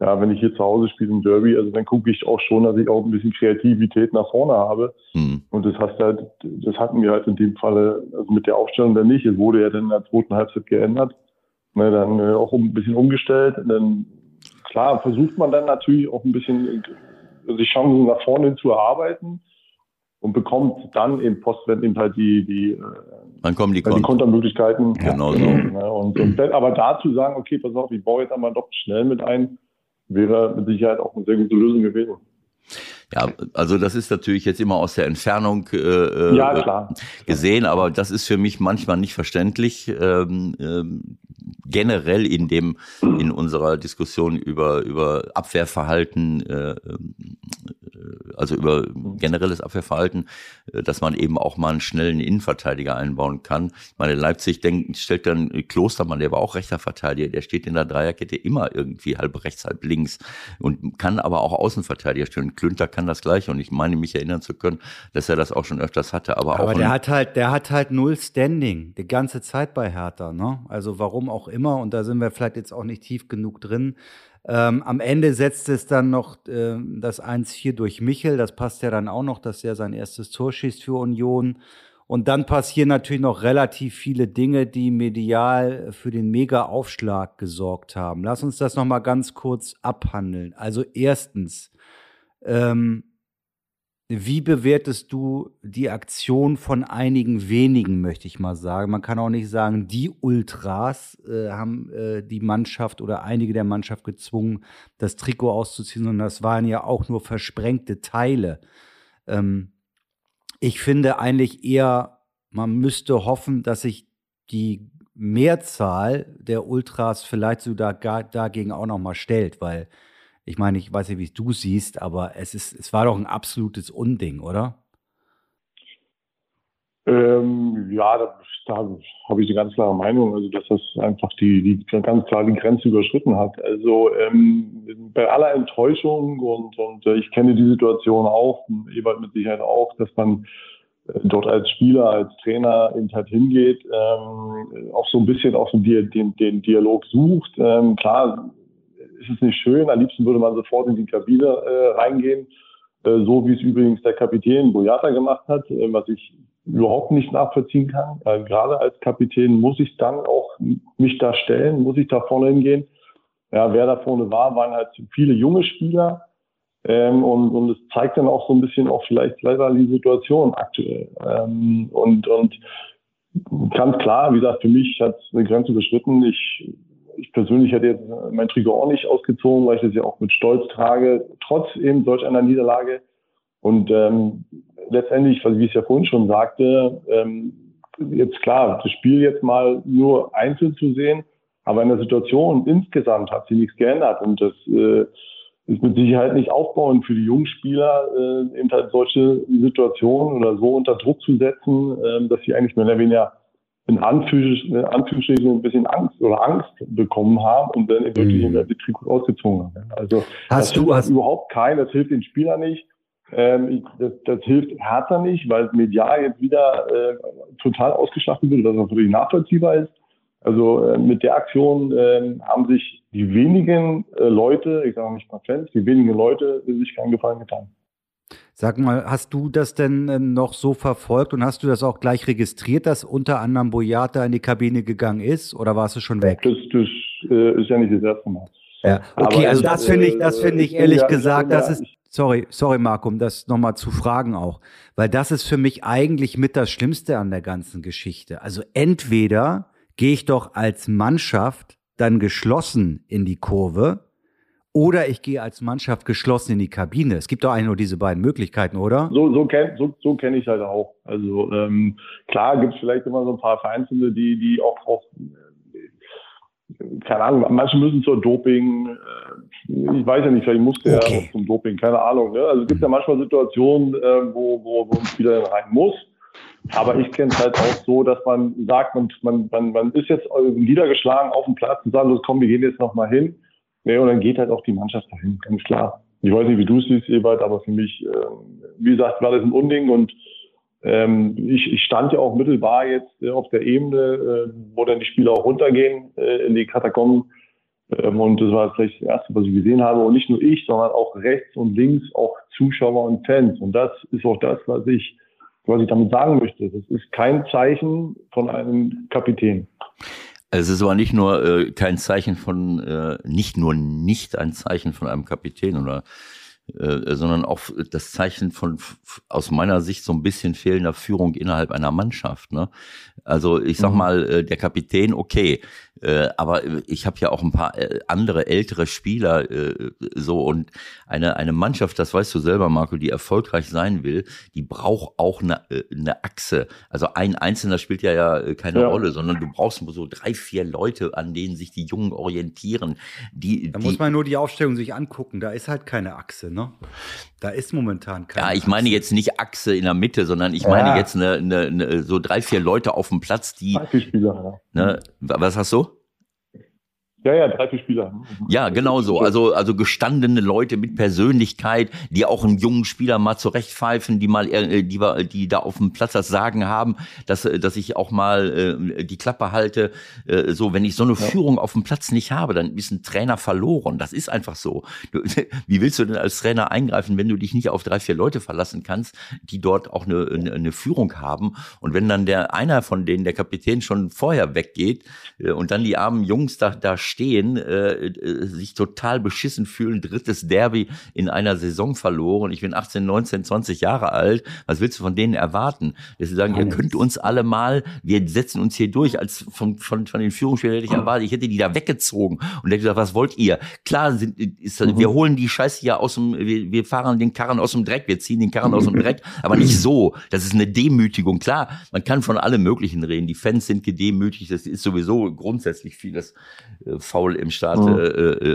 Ja, wenn ich hier zu Hause spiele im Derby, also dann gucke ich auch schon, dass ich auch ein bisschen Kreativität nach vorne habe. Mhm. Und das hast halt, das hatten wir halt in dem Falle, also mit der Aufstellung dann nicht. Es wurde ja dann in der zweiten Halbzeit geändert. Ne, dann äh, auch ein bisschen umgestellt. Und dann klar, versucht man dann natürlich auch ein bisschen die Chancen nach vorne zu erarbeiten und bekommt dann im Postwend eben halt die, die, dann kommen die, Kon die Kontermöglichkeiten. Genau so. Und, und, aber dazu sagen, okay, pass auf, ich baue jetzt einmal doch schnell mit ein, wäre mit Sicherheit auch eine sehr gute Lösung gewesen. Ja, also das ist natürlich jetzt immer aus der Entfernung äh, äh ja, gesehen, aber das ist für mich manchmal nicht verständlich. Ähm, ähm, generell in dem in unserer Diskussion über über Abwehrverhalten äh, also über generelles Abwehrverhalten, äh, dass man eben auch mal einen schnellen Innenverteidiger einbauen kann. Ich meine, Leipzig denkt, stellt dann Klostermann, der war auch rechter Verteidiger, der steht in der Dreierkette immer irgendwie halb rechts, halb links und kann aber auch Außenverteidiger stellen. Klünter kann das gleiche und ich meine, mich erinnern zu können, dass er das auch schon öfters hatte, aber, aber auch. Aber der hat halt, der hat halt null Standing, die ganze Zeit bei Hertha, ne? Also warum auch immer und da sind wir vielleicht jetzt auch nicht tief genug drin. Ähm, am Ende setzt es dann noch äh, das 1-4 durch Michel. Das passt ja dann auch noch, dass er sein erstes Tor schießt für Union. Und dann passieren natürlich noch relativ viele Dinge, die medial für den Mega-Aufschlag gesorgt haben. Lass uns das noch mal ganz kurz abhandeln. Also erstens, ähm, wie bewertest du die Aktion von einigen wenigen, möchte ich mal sagen? Man kann auch nicht sagen, die Ultras äh, haben äh, die Mannschaft oder einige der Mannschaft gezwungen, das Trikot auszuziehen, sondern das waren ja auch nur versprengte Teile. Ähm, ich finde eigentlich eher, man müsste hoffen, dass sich die Mehrzahl der Ultras vielleicht sogar dagegen auch noch mal stellt, weil ich meine, ich weiß nicht, wie du siehst, aber es ist, es war doch ein absolutes Unding, oder? Ähm, ja, da, da habe ich eine ganz klare Meinung, also dass das einfach die, die ganz klar die Grenze überschritten hat. Also ähm, bei aller Enttäuschung und, und äh, ich kenne die Situation auch, Ewald mit Sicherheit auch, dass man äh, dort als Spieler, als Trainer eben halt hingeht, ähm, auch so ein bisschen auch so den, den Dialog sucht. Ähm, klar, ist es nicht schön. Am liebsten würde man sofort in die Kabine äh, reingehen, äh, so wie es übrigens der Kapitän Boyata gemacht hat, äh, was ich überhaupt nicht nachvollziehen kann. Äh, gerade als Kapitän muss ich dann auch mich da stellen, muss ich da vorne hingehen. Ja, wer da vorne war, waren halt viele junge Spieler. Ähm, und, und es zeigt dann auch so ein bisschen auch vielleicht leider die Situation aktuell. Ähm, und, und ganz klar, wie gesagt, für mich hat es eine Grenze überschritten. Ich ich persönlich hätte jetzt mein Trigger auch nicht ausgezogen, weil ich das ja auch mit Stolz trage, trotz eben solch einer Niederlage. Und ähm, letztendlich, wie ich es ja vorhin schon sagte, ähm, jetzt klar, das Spiel jetzt mal nur einzeln zu sehen, aber in der Situation insgesamt hat sich nichts geändert und das äh, ist mit Sicherheit nicht aufbauend für die jungen Spieler, äh, eben halt solche Situationen oder so unter Druck zu setzen, äh, dass sie eigentlich mehr oder weniger in Anführungsstrichen ein bisschen Angst oder Angst bekommen haben und dann wirklich mhm. die Trikot ausgezogen haben. Also hast das du hast überhaupt kein, das hilft den Spieler nicht. Ähm, das, das hilft Hertha nicht, weil medial jetzt wieder äh, total ausgeschlachtet wird, was natürlich nachvollziehbar ist. Also äh, mit der Aktion äh, haben sich die wenigen äh, Leute, ich sage nicht mal Fans, die wenigen Leute sich keinen Gefallen getan. Sag mal, hast du das denn äh, noch so verfolgt und hast du das auch gleich registriert, dass unter anderem Boyata in die Kabine gegangen ist oder warst du schon weg? Das, das äh, ist ja nicht das erste Mal. Ja, okay, Aber also das finde ich, das finde ich ehrlich gesagt, das ist, sorry, sorry Marco, um das nochmal zu fragen auch, weil das ist für mich eigentlich mit das Schlimmste an der ganzen Geschichte. Also entweder gehe ich doch als Mannschaft dann geschlossen in die Kurve oder ich gehe als Mannschaft geschlossen in die Kabine. Es gibt doch eigentlich nur diese beiden Möglichkeiten, oder? So, so kenne so, so kenn ich halt auch. Also ähm, klar gibt es vielleicht immer so ein paar Vereinzelte, die, die auch, auch keine Ahnung, manche müssen zur Doping, äh, ich weiß ja nicht, vielleicht musste er okay. zum Doping, keine Ahnung. Ne? Also es gibt ja manchmal Situationen, äh, wo, wo, wo ein Spieler rein muss. Aber ich kenne es halt auch so, dass man sagt, man, man, man, man ist jetzt niedergeschlagen auf dem Platz und sagt, los komm, wir gehen jetzt nochmal hin. Nee, und dann geht halt auch die Mannschaft dahin, ganz klar. Ich weiß nicht, wie du es siehst, Ebert, aber für mich, äh, wie gesagt, war das ein Unding und ähm, ich, ich stand ja auch mittelbar jetzt äh, auf der Ebene, äh, wo dann die Spieler auch runtergehen äh, in die Katakomben. Ähm, und das war vielleicht das Erste, was ich gesehen habe. Und nicht nur ich, sondern auch rechts und links auch Zuschauer und Fans. Und das ist auch das, was ich was ich damit sagen möchte. Das ist kein Zeichen von einem Kapitän. Es ist aber nicht nur äh, kein Zeichen von, äh, nicht nur nicht ein Zeichen von einem Kapitän oder äh, sondern auch das Zeichen von aus meiner Sicht so ein bisschen fehlender Führung innerhalb einer Mannschaft. Ne? Also ich sag mhm. mal, äh, der Kapitän, okay, äh, aber ich habe ja auch ein paar äh, andere ältere Spieler äh, so und eine eine Mannschaft, das weißt du selber, Marco, die erfolgreich sein will, die braucht auch eine, äh, eine Achse. Also ein Einzelner spielt ja ja äh, keine ja. Rolle, sondern du brauchst so drei vier Leute, an denen sich die Jungen orientieren. Die, da die, muss man nur die Aufstellung sich angucken. Da ist halt keine Achse, ne? Da ist momentan keine. Ja, ich Achse. meine jetzt nicht Achse in der Mitte, sondern ich meine jetzt eine, eine, eine, so drei vier Leute auf dem Platz, die. Spieler, ja. ne, was hast du? Ja, ja, drei, vier Spieler. Ja, genau so. Also, also gestandene Leute mit Persönlichkeit, die auch einen jungen Spieler mal zurechtpfeifen, die mal, äh, die, die da auf dem Platz das Sagen haben, dass, äh, dass ich auch mal äh, die Klappe halte. Äh, so, wenn ich so eine ja. Führung auf dem Platz nicht habe, dann ist ein Trainer verloren. Das ist einfach so. Du, wie willst du denn als Trainer eingreifen, wenn du dich nicht auf drei, vier Leute verlassen kannst, die dort auch eine, eine, eine Führung haben? Und wenn dann der einer von denen, der Kapitän, schon vorher weggeht äh, und dann die armen Jungs da, da stehen, äh, äh, sich total beschissen fühlen. Drittes Derby in einer Saison verloren. Ich bin 18, 19, 20 Jahre alt. Was willst du von denen erwarten? Dass sie sagen, Alles. ihr könnt uns alle mal, wir setzen uns hier durch. Als von, von, von den Führungsspielern hätte ich erwartet, ich hätte die da weggezogen und hätte gesagt, was wollt ihr? Klar, sind, ist, mhm. wir holen die Scheiße ja aus dem, wir, wir fahren den Karren aus dem Dreck, wir ziehen den Karren aus dem Dreck, aber nicht so. Das ist eine Demütigung. Klar, man kann von allem Möglichen reden. Die Fans sind gedemütigt, das ist sowieso grundsätzlich vieles faul im Staat mhm. äh, äh,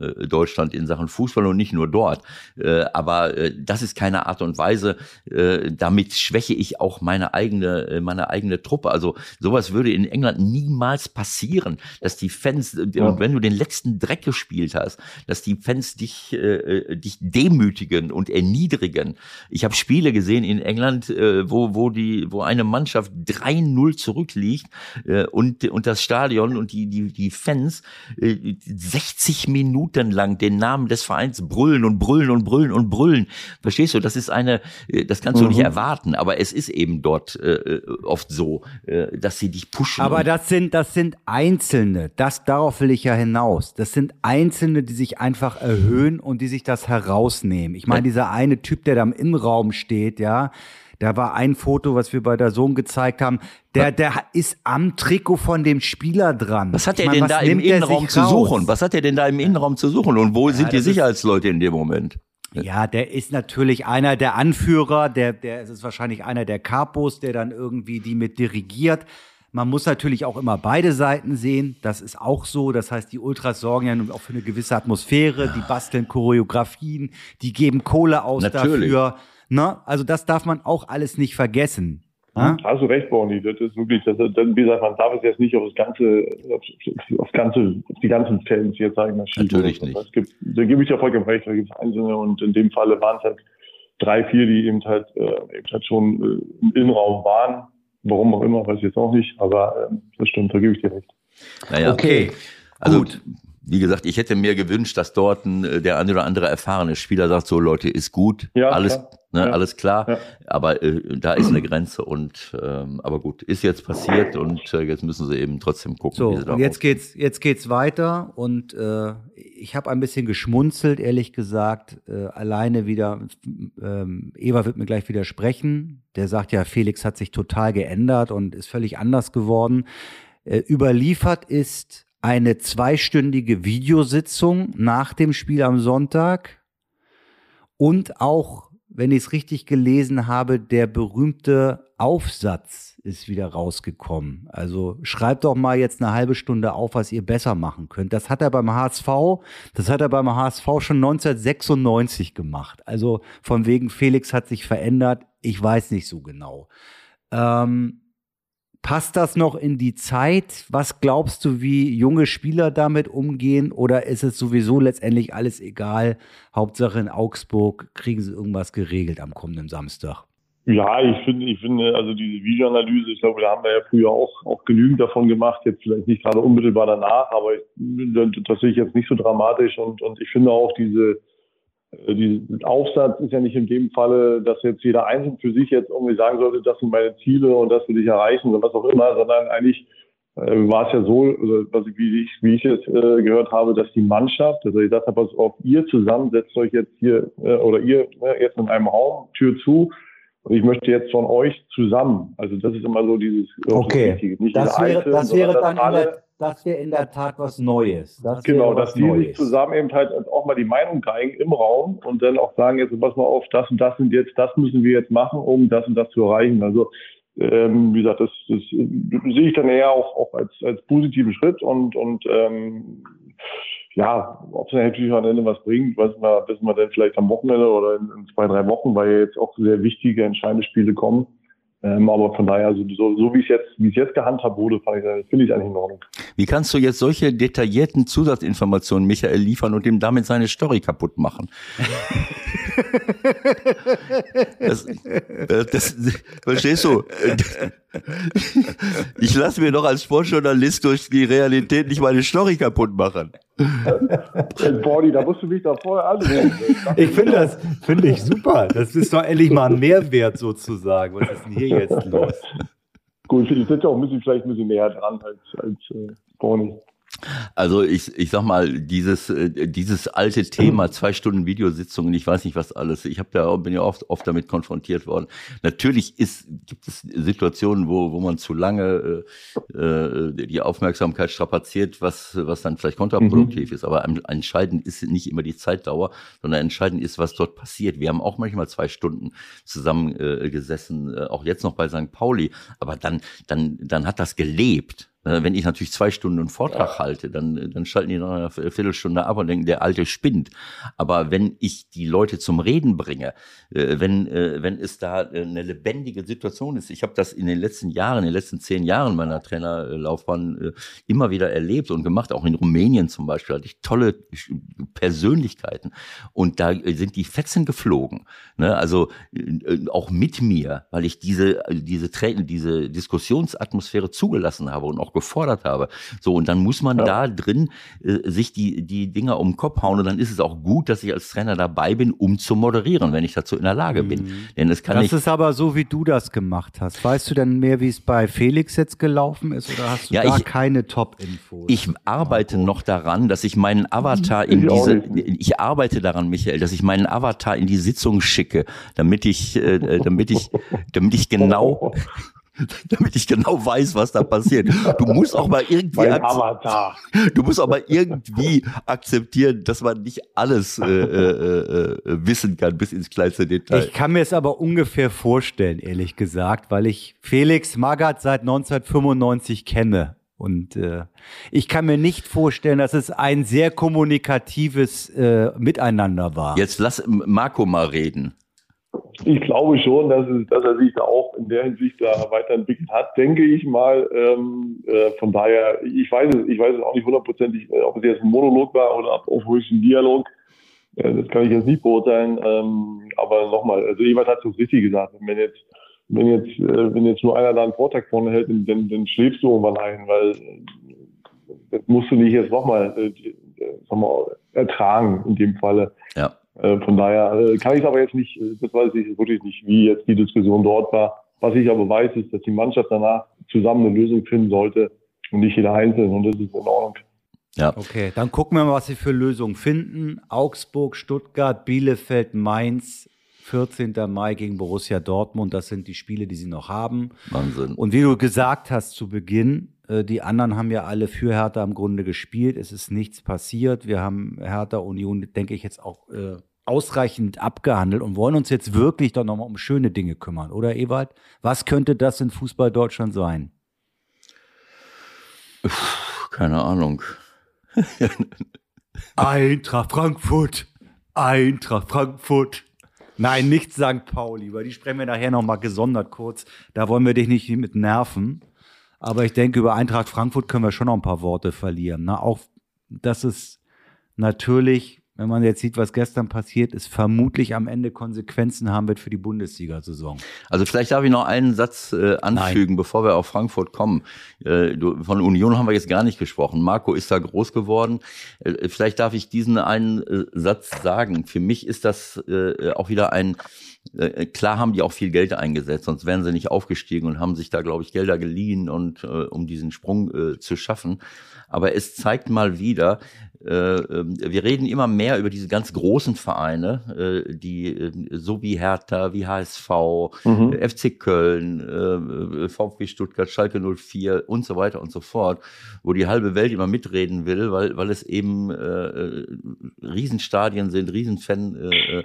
äh, Deutschland in Sachen Fußball und nicht nur dort. Äh, aber äh, das ist keine Art und Weise. Äh, damit schwäche ich auch meine eigene, äh, meine eigene Truppe. Also sowas würde in England niemals passieren, dass die Fans, äh, ja. und wenn du den letzten Dreck gespielt hast, dass die Fans dich, äh, dich demütigen und erniedrigen. Ich habe Spiele gesehen in England, äh, wo, wo die, wo eine Mannschaft 3-0 zurückliegt äh, und, und das Stadion und die, die, die Fans 60 Minuten lang den Namen des Vereins brüllen und brüllen und brüllen und brüllen. Verstehst du? Das ist eine, äh, das kannst du mhm. nicht erwarten, aber es ist eben dort äh, oft so, äh, dass sie dich pushen. Aber das sind, das sind Einzelne. Das, darauf will ich ja hinaus. Das sind Einzelne, die sich einfach erhöhen und die sich das herausnehmen. Ich meine, dieser eine Typ, der da im Innenraum steht, ja, da war ein Foto, was wir bei der Sohn gezeigt haben. Der, der ist am Trikot von dem Spieler dran. Was hat er denn da im Innenraum zu suchen? Was hat er denn da im Innenraum zu suchen? Und wo ja, sind die Sicherheitsleute in dem Moment? Ja, der ist natürlich einer der Anführer, der, der ist wahrscheinlich einer der Capos, der dann irgendwie die mit dirigiert. Man muss natürlich auch immer beide Seiten sehen. Das ist auch so. Das heißt, die Ultras sorgen ja nun auch für eine gewisse Atmosphäre. Die basteln Choreografien, die geben Kohle aus natürlich. dafür. Ne? Also das darf man auch alles nicht vergessen. Ja? Hast du recht, Bonnie. Das ist wirklich, das, das, wie gesagt, man darf es jetzt nicht auf das ganze, auf, auf ganze, auf die ganzen Fans jetzt sagen, das Natürlich nicht. Es gibt, da gebe ich ja vollkommen recht, da gibt es Einzelne und in dem Falle waren es halt drei, vier, die eben halt, äh, eben halt schon äh, im Innenraum waren. Warum auch immer, weiß ich jetzt auch nicht, aber äh, das stimmt, da gebe ich dir recht. Naja, okay. Also, Gut wie gesagt, ich hätte mir gewünscht, dass dort ein, äh, der eine oder andere erfahrene Spieler sagt, so Leute, ist gut, ja, alles, klar. Ne, ja. alles klar, ja. aber äh, da ist eine Grenze und ähm, aber gut, ist jetzt passiert und äh, jetzt müssen sie eben trotzdem gucken, so, wie sie da und jetzt geht's jetzt geht's weiter und äh, ich habe ein bisschen geschmunzelt, ehrlich gesagt, äh, alleine wieder ähm, Eva wird mir gleich widersprechen, der sagt ja, Felix hat sich total geändert und ist völlig anders geworden. Äh, überliefert ist eine zweistündige Videositzung nach dem Spiel am Sonntag und auch, wenn ich es richtig gelesen habe, der berühmte Aufsatz ist wieder rausgekommen. Also schreibt doch mal jetzt eine halbe Stunde auf, was ihr besser machen könnt. Das hat er beim HSV, das hat er beim HSV schon 1996 gemacht. Also von wegen Felix hat sich verändert. Ich weiß nicht so genau. Ähm, Passt das noch in die Zeit? Was glaubst du, wie junge Spieler damit umgehen? Oder ist es sowieso letztendlich alles egal? Hauptsache in Augsburg kriegen sie irgendwas geregelt am kommenden Samstag. Ja, ich finde, ich finde, also diese Videoanalyse, ich glaube, da haben wir ja früher auch, auch genügend davon gemacht, jetzt vielleicht nicht gerade unmittelbar danach, aber ich, das sehe ich jetzt nicht so dramatisch und, und ich finde auch diese, die Aufsatz ist ja nicht in dem Falle, dass jetzt jeder einzeln für sich jetzt irgendwie sagen sollte, das sind meine Ziele und das will ich erreichen oder was auch immer, sondern eigentlich äh, war es ja so, also, was ich, wie ich, wie ich es äh, gehört habe, dass die Mannschaft, also ich dachte, pass auf, ihr zusammen setzt euch jetzt hier äh, oder ihr äh, jetzt in einem Raum, Tür zu und ich möchte jetzt von euch zusammen. Also das ist immer so dieses okay. Nicht das wäre, Einzelne, das wäre dann alle, das wäre in der Tat was Neues. Das genau, dass die sich zusammen eben halt auch mal die Meinung geigen im Raum und dann auch sagen, jetzt pass mal auf, das und das sind jetzt, das müssen wir jetzt machen, um das und das zu erreichen. Also ähm, wie gesagt, das, das sehe ich dann eher auch, auch als, als positiven Schritt und, und ähm, ja, ob es natürlich am Ende was bringt, wissen wir, wissen wir dann vielleicht am Wochenende oder in, in zwei, drei Wochen, weil jetzt auch sehr wichtige, entscheidende Spiele kommen. Ähm, aber von daher, also so, so wie es jetzt, wie es jetzt gehandhabt wurde, finde ich eigentlich in Ordnung. Wie kannst du jetzt solche detaillierten Zusatzinformationen Michael liefern und ihm damit seine Story kaputt machen? das, das, das, verstehst du? Ich lasse mir doch als Sportjournalist durch die Realität nicht meine Story kaputt machen. Body, da musst du mich da vorher anrufen. Ich finde das, finde ich super. Das ist doch endlich mal ein Mehrwert sozusagen. Was ist denn hier jetzt los? Gut, ich sitze auch ein bisschen, vielleicht ein bisschen näher dran als, als äh, Boni. Also ich, ich sag mal, dieses, äh, dieses alte Thema, zwei Stunden Videositzungen, ich weiß nicht was alles, ich habe da bin ja oft, oft damit konfrontiert worden. Natürlich ist, gibt es Situationen, wo, wo man zu lange äh, äh die Aufmerksamkeit strapaziert, was, was dann vielleicht kontraproduktiv mhm. ist. Aber entscheidend ist nicht immer die Zeitdauer, sondern entscheidend ist, was dort passiert. Wir haben auch manchmal zwei Stunden zusammen äh, gesessen, äh, auch jetzt noch bei St. Pauli, aber dann, dann, dann hat das gelebt. Äh, wenn ich natürlich zwei Stunden einen Vortrag halte, dann, dann schalten die nach einer Viertelstunde ab und denken, der Alte spinnt. Aber wenn ich die Leute zum Reden bringe, äh, wenn, äh, wenn es da eine lebendige Situation ist, ich habe das in den letzten Jahren, in den letzten zehn Jahren meiner Trainerlaufbahn immer wieder erlebt und gemacht, auch in Rumänien zum Beispiel, hatte ich tolle Persönlichkeiten und da sind die Fetzen geflogen. Ne? Also auch mit mir, weil ich diese, diese, diese Diskussionsatmosphäre zugelassen habe und auch gefordert habe. So, und dann muss man ja. da drin äh, sich die, die Dinger um den Kopf hauen und dann ist es auch gut, dass ich als Trainer dabei bin, um zu moderieren, wenn ich dazu in der Lage bin. Mhm. Denn es kann Das ist aber so, wie du das gemacht hast. Weißt du denn mehr, wie es bei Felix jetzt gelaufen ist oder hast du ja, ich, keine Top-Infos? Ich arbeite noch daran, dass ich meinen Avatar in diese, ich arbeite daran, Michael, dass ich meinen Avatar in die Sitzung schicke, damit ich, äh, äh damit ich, damit ich genau, damit ich genau weiß, was da passiert. Du musst auch mal irgendwie, du musst auch mal irgendwie akzeptieren, dass man nicht alles äh, äh, äh, wissen kann bis ins kleinste Detail. Ich kann mir es aber ungefähr vorstellen, ehrlich gesagt, weil ich Felix Magath seit 1995 kenne. Und äh, ich kann mir nicht vorstellen, dass es ein sehr kommunikatives äh, Miteinander war. Jetzt lass Marco mal reden. Ich glaube schon, dass, es, dass er sich da auch in der Hinsicht da weiterentwickelt hat, denke ich mal. Ähm, äh, von daher, ich weiß es, ich weiß es auch nicht hundertprozentig, äh, ob es jetzt ein Monolog war oder ob es ein Dialog. Äh, das kann ich jetzt nicht beurteilen. Ähm, aber nochmal, also Ewald hat es richtig gesagt. Wenn jetzt, wenn jetzt, äh, wenn jetzt nur einer da einen Vortrag vorne hält, dann, dann schläfst du irgendwann ein, weil äh, das musst du nicht jetzt nochmal äh, sag mal, ertragen in dem Falle. Ja. Äh, von daher äh, kann ich es aber jetzt nicht, äh, das weiß ich wirklich nicht, wie jetzt die Diskussion dort war. Was ich aber weiß, ist, dass die Mannschaft danach zusammen eine Lösung finden sollte und nicht jeder einzeln. Und das ist in Ordnung. Ja. Okay, dann gucken wir mal, was sie für Lösungen finden. Augsburg, Stuttgart, Bielefeld, Mainz, 14. Mai gegen Borussia Dortmund. Das sind die Spiele, die sie noch haben. Wahnsinn. Und wie du gesagt hast zu Beginn, die anderen haben ja alle für Hertha im Grunde gespielt. Es ist nichts passiert. Wir haben Hertha Union, denke ich, jetzt auch äh, ausreichend abgehandelt und wollen uns jetzt wirklich doch nochmal um schöne Dinge kümmern, oder Ewald? Was könnte das in Fußball Deutschland sein? Keine Ahnung. Eintracht Frankfurt, Eintracht Frankfurt. Nein, nicht St. Pauli, weil die sprechen wir nachher nochmal gesondert kurz. Da wollen wir dich nicht mit nerven. Aber ich denke, über Eintracht Frankfurt können wir schon noch ein paar Worte verlieren. Ne? Auch, dass es natürlich wenn man jetzt sieht, was gestern passiert ist, vermutlich am Ende Konsequenzen haben wird für die Bundesliga-Saison. Also vielleicht darf ich noch einen Satz äh, anfügen, Nein. bevor wir auf Frankfurt kommen. Äh, von Union haben wir jetzt gar nicht gesprochen. Marco ist da groß geworden. Äh, vielleicht darf ich diesen einen äh, Satz sagen. Für mich ist das äh, auch wieder ein klar haben die auch viel Geld eingesetzt, sonst wären sie nicht aufgestiegen und haben sich da, glaube ich, Gelder geliehen und äh, um diesen Sprung äh, zu schaffen. Aber es zeigt mal wieder, äh, ähm, wir reden immer mehr über diese ganz großen Vereine, äh, die äh, so wie Hertha, wie HSV, mhm. FC Köln, VfB Stuttgart, Schalke 04 und so weiter und so fort, wo die halbe Welt immer mitreden will, weil, weil es eben äh, Riesenstadien sind, Riesenfan.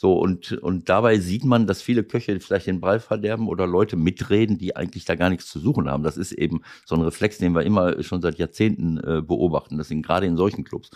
So, und, und dabei sieht man, dass viele Köche vielleicht den Ball verderben oder Leute mitreden, die eigentlich da gar nichts zu suchen haben. Das ist eben so ein Reflex, den wir immer schon seit Jahrzehnten äh, beobachten. Das sind gerade in solchen Clubs.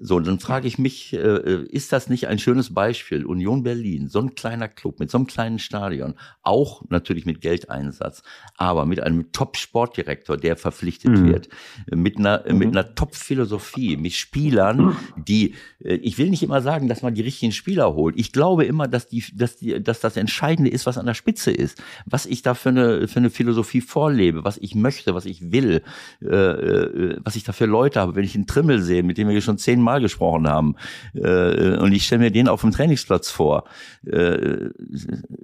So, dann frage ich mich, äh, ist das nicht ein schönes Beispiel? Union Berlin, so ein kleiner Club mit so einem kleinen Stadion, auch natürlich mit Geldeinsatz, aber mit einem Top-Sportdirektor, der verpflichtet mhm. wird, mit einer, mhm. mit einer Top-Philosophie, mit Spielern, die, äh, ich will nicht immer sagen, dass man die richtigen Spieler holt. Ich glaube immer, dass die, dass die, dass das Entscheidende ist, was an der Spitze ist, was ich da für eine, für eine Philosophie vorlebe, was ich möchte, was ich will, äh, äh was ich da für Leute habe. Wenn ich einen Trimmel sehe, mit dem wir schon zehnmal Mal gesprochen haben. Äh, und ich stelle mir den auf dem Trainingsplatz vor, äh,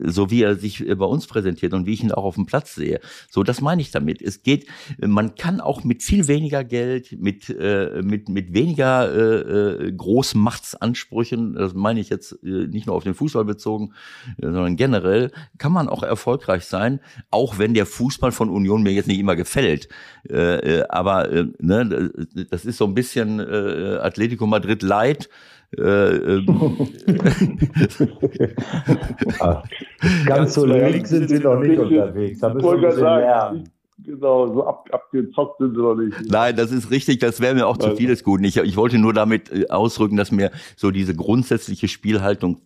so wie er sich bei uns präsentiert und wie ich ihn auch auf dem Platz sehe. So, das meine ich damit. Es geht, man kann auch mit viel weniger Geld, mit, äh, mit, mit weniger äh, Großmachtsansprüchen, das meine ich jetzt nicht nur auf den Fußball bezogen, sondern generell, kann man auch erfolgreich sein, auch wenn der Fußball von Union mir jetzt nicht immer gefällt. aber ne, das ist so ein bisschen äh, Athletik Atletico Madrid Light. Äh, ähm. Ganz so links sind sie noch nicht unterwegs. Da müssen wir lernen. Genau, so ab, abgezockt sind sie noch nicht. Nein, das ist richtig, das wäre mir auch zu vieles gut. Ich, ich wollte nur damit äh, ausdrücken, dass mir so diese grundsätzliche Spielhaltung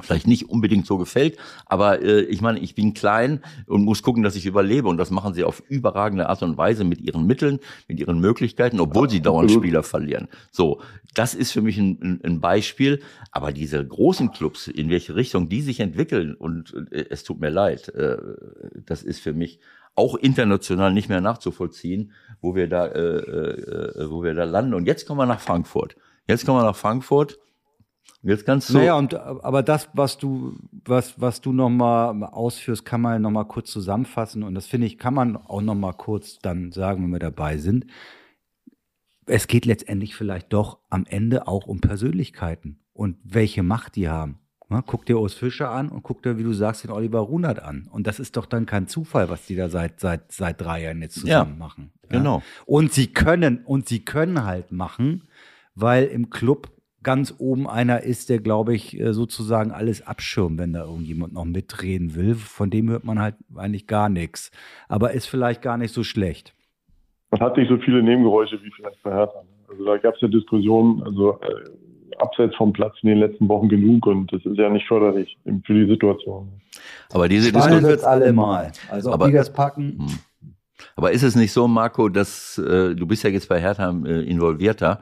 vielleicht nicht unbedingt so gefällt, aber äh, ich meine, ich bin klein und muss gucken, dass ich überlebe und das machen sie auf überragende Art und Weise mit ihren Mitteln, mit ihren Möglichkeiten, obwohl sie dauernd Spieler verlieren. So, das ist für mich ein, ein Beispiel, aber diese großen Clubs, in welche Richtung die sich entwickeln und äh, es tut mir leid, äh, das ist für mich auch international nicht mehr nachzuvollziehen, wo wir da, äh, äh, wo wir da landen. Und jetzt kommen wir nach Frankfurt. Jetzt kommen wir nach Frankfurt Jetzt kannst du. Naja, und, aber das, was du, was, was du nochmal ausführst, kann man nochmal kurz zusammenfassen. Und das finde ich, kann man auch nochmal kurz dann sagen, wenn wir dabei sind. Es geht letztendlich vielleicht doch am Ende auch um Persönlichkeiten und welche Macht die haben. Na, guck dir Urs Fischer an und guck dir, wie du sagst, den Oliver Runert an. Und das ist doch dann kein Zufall, was die da seit, seit, seit drei Jahren jetzt zusammen ja, machen. Ja? Genau. Und sie können, und sie können halt machen, weil im Club ganz oben einer ist, der, glaube ich, äh, sozusagen alles abschirmt, wenn da irgendjemand noch mitreden will. Von dem hört man halt eigentlich gar nichts. Aber ist vielleicht gar nicht so schlecht. Man hat nicht so viele Nebengeräusche wie vielleicht bei Hertha. Also da gab es ja Diskussionen, also äh, abseits vom Platz in den letzten Wochen genug und das ist ja nicht förderlich für die Situation. Aber diese Diskussion wird alle mal. Also ob aber, die das packen. Hm. Aber ist es nicht so, Marco, dass äh, du bist ja jetzt bei Hertha äh, involvierter?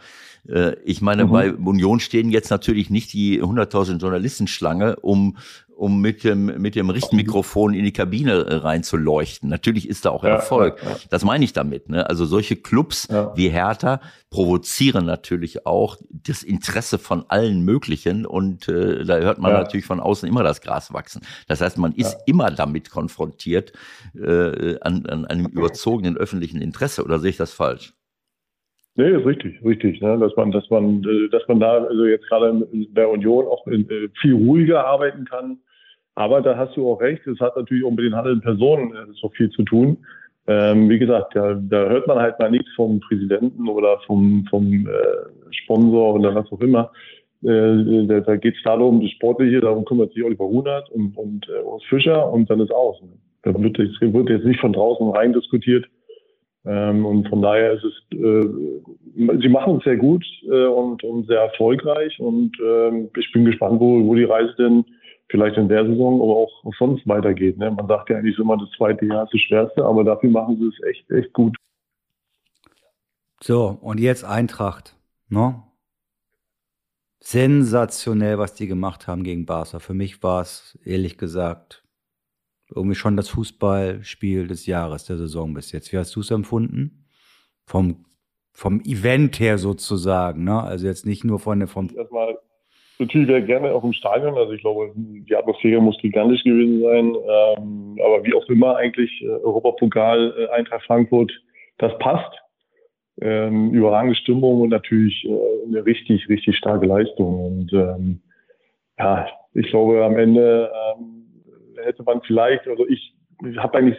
Äh, ich meine, mhm. bei Union stehen jetzt natürlich nicht die 100.000 Journalistenschlange, um um mit dem mit dem Richtmikrofon in die Kabine äh, reinzuleuchten. Natürlich ist da auch Erfolg. Ja, ja. Das meine ich damit. Ne? Also solche Clubs wie Hertha provozieren natürlich auch das Interesse von allen möglichen und äh, da hört man natürlich von außen immer das Gras wachsen. Das heißt, man ist immer damit konfrontiert äh, an, an einem überzogenen öffentlichen Interesse. Oder sehe ich das falsch? Nee, ist richtig, richtig, ne? dass man, dass man, äh, dass man da also jetzt gerade der Union auch äh, viel ruhiger arbeiten kann. Aber da hast du auch recht, es hat natürlich auch mit den handelnden Personen äh, so viel zu tun. Ähm, wie gesagt, da, da hört man halt mal nichts vom Präsidenten oder vom, vom äh, Sponsor oder was auch immer. Äh, da da geht es darum, das Sportliche, darum kümmert sich Oliver Runert und, und äh, Urs Fischer und dann ist aus. Ne? Da wird, jetzt, wird jetzt nicht von draußen rein diskutiert. Ähm, und von daher ist es, äh, sie machen es sehr gut äh, und, und sehr erfolgreich und äh, ich bin gespannt, wo, wo die Reise denn vielleicht in der Saison, aber auch sonst weitergeht. Ne? Man sagt ja eigentlich immer, das zweite Jahr ist das schwerste, aber dafür machen sie es echt, echt gut. So, und jetzt Eintracht. Ne? Sensationell, was die gemacht haben gegen Barca. Für mich war es, ehrlich gesagt, irgendwie schon das Fußballspiel des Jahres, der Saison bis jetzt. Wie hast du es empfunden? Vom, vom Event her sozusagen, ne? Also jetzt nicht nur von der vom. Erstmal natürlich wäre gerne auch im Stadion. Also ich glaube, die Atmosphäre muss gigantisch gewesen sein. Ähm, aber wie auch immer eigentlich äh, Europapokal äh, Eintracht Frankfurt, das passt. Ähm, überragende Stimmung und natürlich äh, eine richtig, richtig starke Leistung. Und ähm, ja, ich glaube am Ende ähm, hätte man vielleicht, also ich, habe eigentlich,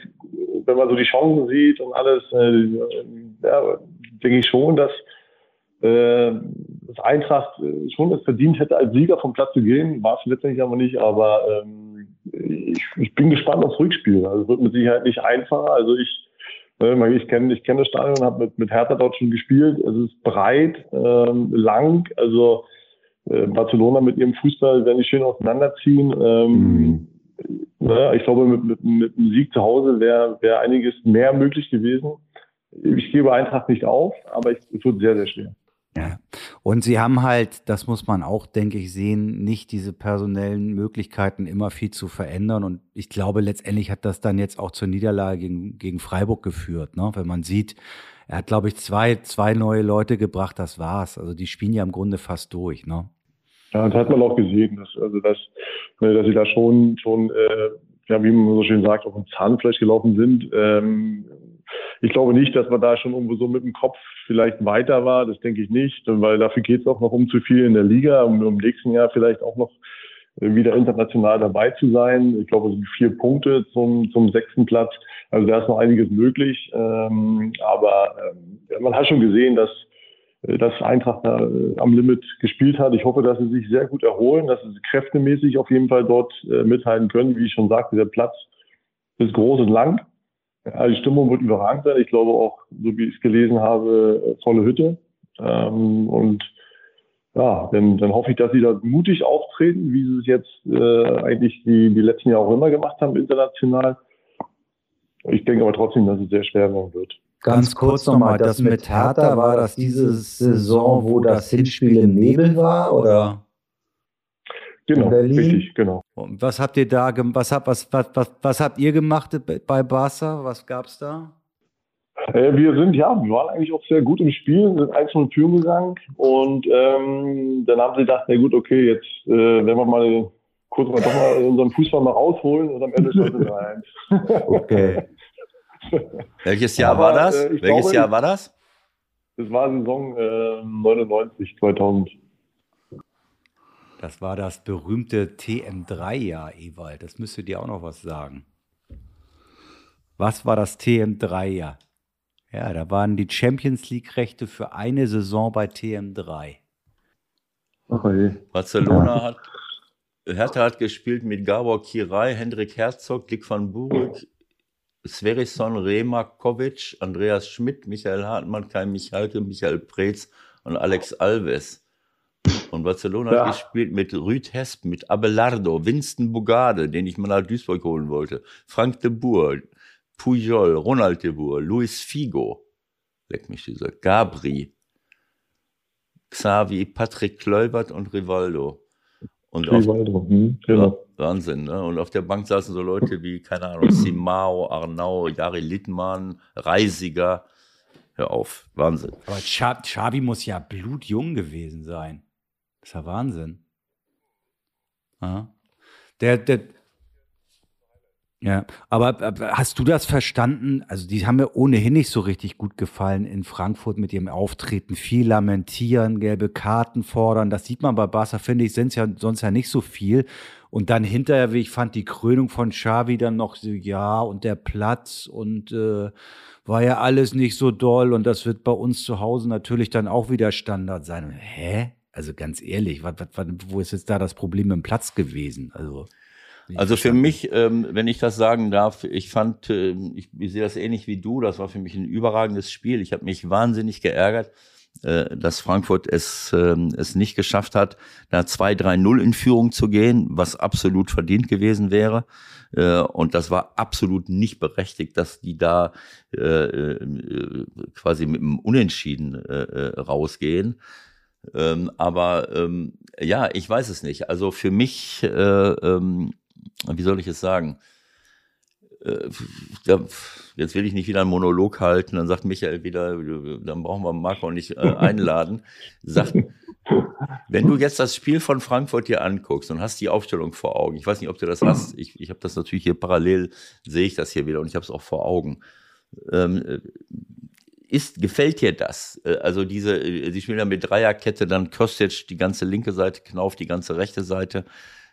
wenn man so die Chancen sieht und alles, äh, ja, denke ich schon, dass äh, das Eintracht äh, schon es verdient hätte, als Sieger vom Platz zu gehen. War es letztendlich aber nicht, aber ähm, ich, ich bin gespannt aufs Rückspiel. Also es wird mit Sicherheit nicht einfacher. Also ich, äh, ich kenne ich kenn das Stadion, habe mit, mit Hertha dort schon gespielt. Es ist breit, ähm, lang, also äh, Barcelona mit ihrem Fußball werden die schön auseinanderziehen. Ähm, mhm. Ne, ich glaube, mit, mit, mit einem Sieg zu Hause wäre wär einiges mehr möglich gewesen. Ich gebe Eintracht nicht auf, aber es wird sehr, sehr schwer. Ja. Und sie haben halt, das muss man auch, denke ich, sehen, nicht diese personellen Möglichkeiten immer viel zu verändern. Und ich glaube, letztendlich hat das dann jetzt auch zur Niederlage gegen, gegen Freiburg geführt. Ne? Wenn man sieht, er hat, glaube ich, zwei, zwei neue Leute gebracht, das war's. Also die spielen ja im Grunde fast durch. Ne? Ja, das hat man auch gesehen, dass, also dass, ne, dass sie da schon, schon äh, ja, wie man so schön sagt, auf dem Zahnfleisch gelaufen sind. Ähm, ich glaube nicht, dass man da schon irgendwo so mit dem Kopf vielleicht weiter war. Das denke ich nicht, weil dafür geht es auch noch um zu viel in der Liga, um im nächsten Jahr vielleicht auch noch äh, wieder international dabei zu sein. Ich glaube, es sind vier Punkte zum, zum sechsten Platz. Also da ist noch einiges möglich. Ähm, aber ähm, man hat schon gesehen, dass dass Eintracht da äh, am Limit gespielt hat. Ich hoffe, dass sie sich sehr gut erholen, dass sie kräftemäßig auf jeden Fall dort äh, mithalten können. Wie ich schon sagte, der Platz ist groß und lang. Die Stimmung wird überragend sein. Ich glaube auch, so wie ich es gelesen habe, volle Hütte. Ähm, und ja, dann, dann hoffe ich, dass sie da mutig auftreten, wie sie es jetzt äh, eigentlich die, die letzten Jahre auch immer gemacht haben, international. Ich denke aber trotzdem, dass es sehr schwer werden wird. Ganz kurz nochmal, das mit Hertha, war das diese Saison, wo das Hinspiel im Nebel war, oder? Genau, richtig, genau. Und was habt ihr da, was, habt, was, was, was, was habt ihr gemacht bei Barca? Was gab es da? Äh, wir sind, ja, wir waren eigentlich auch sehr gut im Spiel, sind eins von Führung gegangen und ähm, dann haben sie gedacht, na gut, okay, jetzt äh, werden wir mal kurz mal doch mal unseren Fußball mal rausholen und am Ende es 3 Okay. Welches Jahr Aber, war das? Äh, Welches glaube, Jahr war das? Das war Saison äh, 99, 2000. Das war das berühmte TM3-Jahr, Ewald. Das müsste dir auch noch was sagen. Was war das TM3-Jahr? Ja, da waren die Champions League-Rechte für eine Saison bei TM3. Okay. Barcelona ja. hat, Hertha hat gespielt mit Gabor Kirai, Hendrik Herzog, Dick van Burg, Sverison Remakovic, Andreas Schmidt, Michael Hartmann, Kai Michalke, Michael Preetz und Alex Alves. Und Barcelona ja. hat gespielt mit Rüd Hesp, mit Abelardo, Winston Bogarde, den ich mal nach Duisburg holen wollte, Frank de Boer, Pujol, Ronald de Boer, Luis Figo, leck mich dieser, Gabri, Xavi, Patrick Kleubert und Rivaldo. Und Rivaldo, auf, hm, genau. Wahnsinn, ne? Und auf der Bank saßen so Leute wie, keine Ahnung, Simao, Arnau, Jari Littmann, Reisiger. Hör auf, Wahnsinn. Aber Xavi muss ja blutjung gewesen sein. Das ist ja Wahnsinn. Ja. Der, der, ja, aber hast du das verstanden? Also, die haben mir ohnehin nicht so richtig gut gefallen in Frankfurt mit ihrem Auftreten. Viel lamentieren, gelbe Karten fordern. Das sieht man bei Barca, finde ich, sind es ja sonst ja nicht so viel. Und dann hinterher, wie ich fand, die Krönung von Xavi dann noch so, ja, und der Platz und äh, war ja alles nicht so doll. Und das wird bei uns zu Hause natürlich dann auch wieder Standard sein. Hä? Also ganz ehrlich, was, was, wo ist jetzt da das Problem im Platz gewesen? Also. Also für mich, ähm, wenn ich das sagen darf, ich fand, äh, ich, ich sehe das ähnlich wie du, das war für mich ein überragendes Spiel. Ich habe mich wahnsinnig geärgert, dass Frankfurt es, äh, es nicht geschafft hat, da 2-3-0 in Führung zu gehen, was absolut verdient gewesen wäre. Äh, und das war absolut nicht berechtigt, dass die da äh, äh, quasi mit einem Unentschieden äh, äh rausgehen. Ähm, aber ähm, ja, ich weiß es nicht. Also für mich äh, ähm, wie soll ich es sagen? Äh, jetzt will ich nicht wieder einen Monolog halten, dann sagt Michael wieder, dann brauchen wir Marco nicht äh, einladen. Sagt, wenn du jetzt das Spiel von Frankfurt dir anguckst und hast die Aufstellung vor Augen, ich weiß nicht, ob du das hast, ich, ich habe das natürlich hier parallel, sehe ich das hier wieder und ich habe es auch vor Augen. Ähm, äh, ist, gefällt dir das? Also diese, sie spielen ja mit Dreierkette, dann Kostic die ganze linke Seite, Knauf die ganze rechte Seite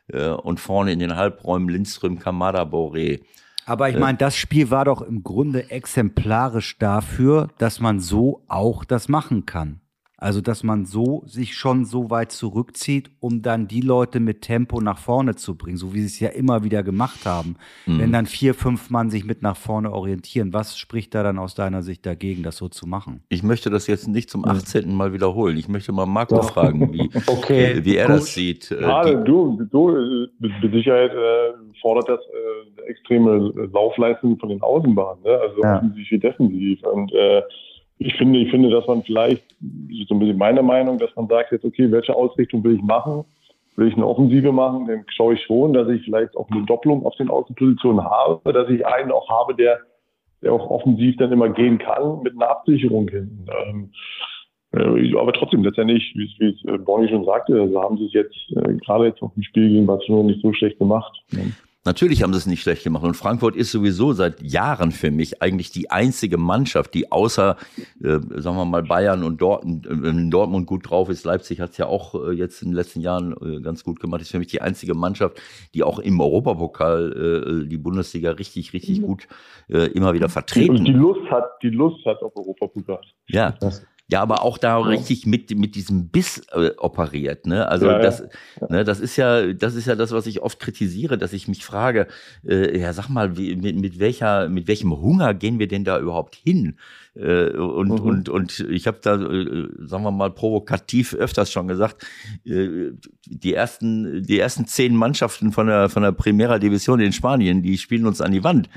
und vorne in den Halbräumen Lindström, Kamada, Boré. Aber ich meine, das Spiel war doch im Grunde exemplarisch dafür, dass man so auch das machen kann. Also, dass man so sich schon so weit zurückzieht, um dann die Leute mit Tempo nach vorne zu bringen, so wie sie es ja immer wieder gemacht haben. Mhm. Wenn dann vier, fünf Mann sich mit nach vorne orientieren, was spricht da dann aus deiner Sicht dagegen, das so zu machen? Ich möchte das jetzt nicht zum 18. Mal wiederholen. Ich möchte mal Marco ja. fragen, wie, okay. wie, wie er Gut. das sieht. Äh, Gerade du, du, mit Sicherheit äh, fordert das äh, extreme Laufleistung von den Außenbahnen, ne? also ja. offensiv wie defensiv. Und äh, ich finde, ich finde, dass man vielleicht, so ein bisschen meine Meinung, dass man sagt jetzt, okay, welche Ausrichtung will ich machen? Will ich eine Offensive machen? Dann schaue ich schon, dass ich vielleicht auch eine Doppelung auf den Außenpositionen habe, dass ich einen auch habe, der, der auch offensiv dann immer gehen kann mit einer Absicherung hinten. Ähm, äh, aber trotzdem, letztendlich, wie, wie es äh, Bonnie schon sagte, also haben sie es jetzt, äh, gerade jetzt auf dem Spiel gegen Barcelona nicht so schlecht gemacht. Ne? Natürlich haben sie es nicht schlecht gemacht. Und Frankfurt ist sowieso seit Jahren für mich eigentlich die einzige Mannschaft, die außer, äh, sagen wir mal, Bayern und Dortmund, äh, Dortmund gut drauf ist. Leipzig hat es ja auch äh, jetzt in den letzten Jahren äh, ganz gut gemacht. Ist für mich die einzige Mannschaft, die auch im Europapokal äh, die Bundesliga richtig, richtig mhm. gut äh, immer wieder vertreten. Und die Lust hat, die Lust hat auf Europapokal. Ja. Das ja, aber auch da richtig mit, mit diesem Biss äh, operiert. Ne? Also ja, das, ja. Ne, das ist ja, das ist ja das, was ich oft kritisiere, dass ich mich frage, äh, ja, sag mal, wie, mit, mit welcher, mit welchem Hunger gehen wir denn da überhaupt hin? Äh, und, mhm. und, und ich habe da, äh, sagen wir mal, provokativ öfters schon gesagt, äh, die ersten, die ersten zehn Mannschaften von der, von der Primera Division in Spanien, die spielen uns an die Wand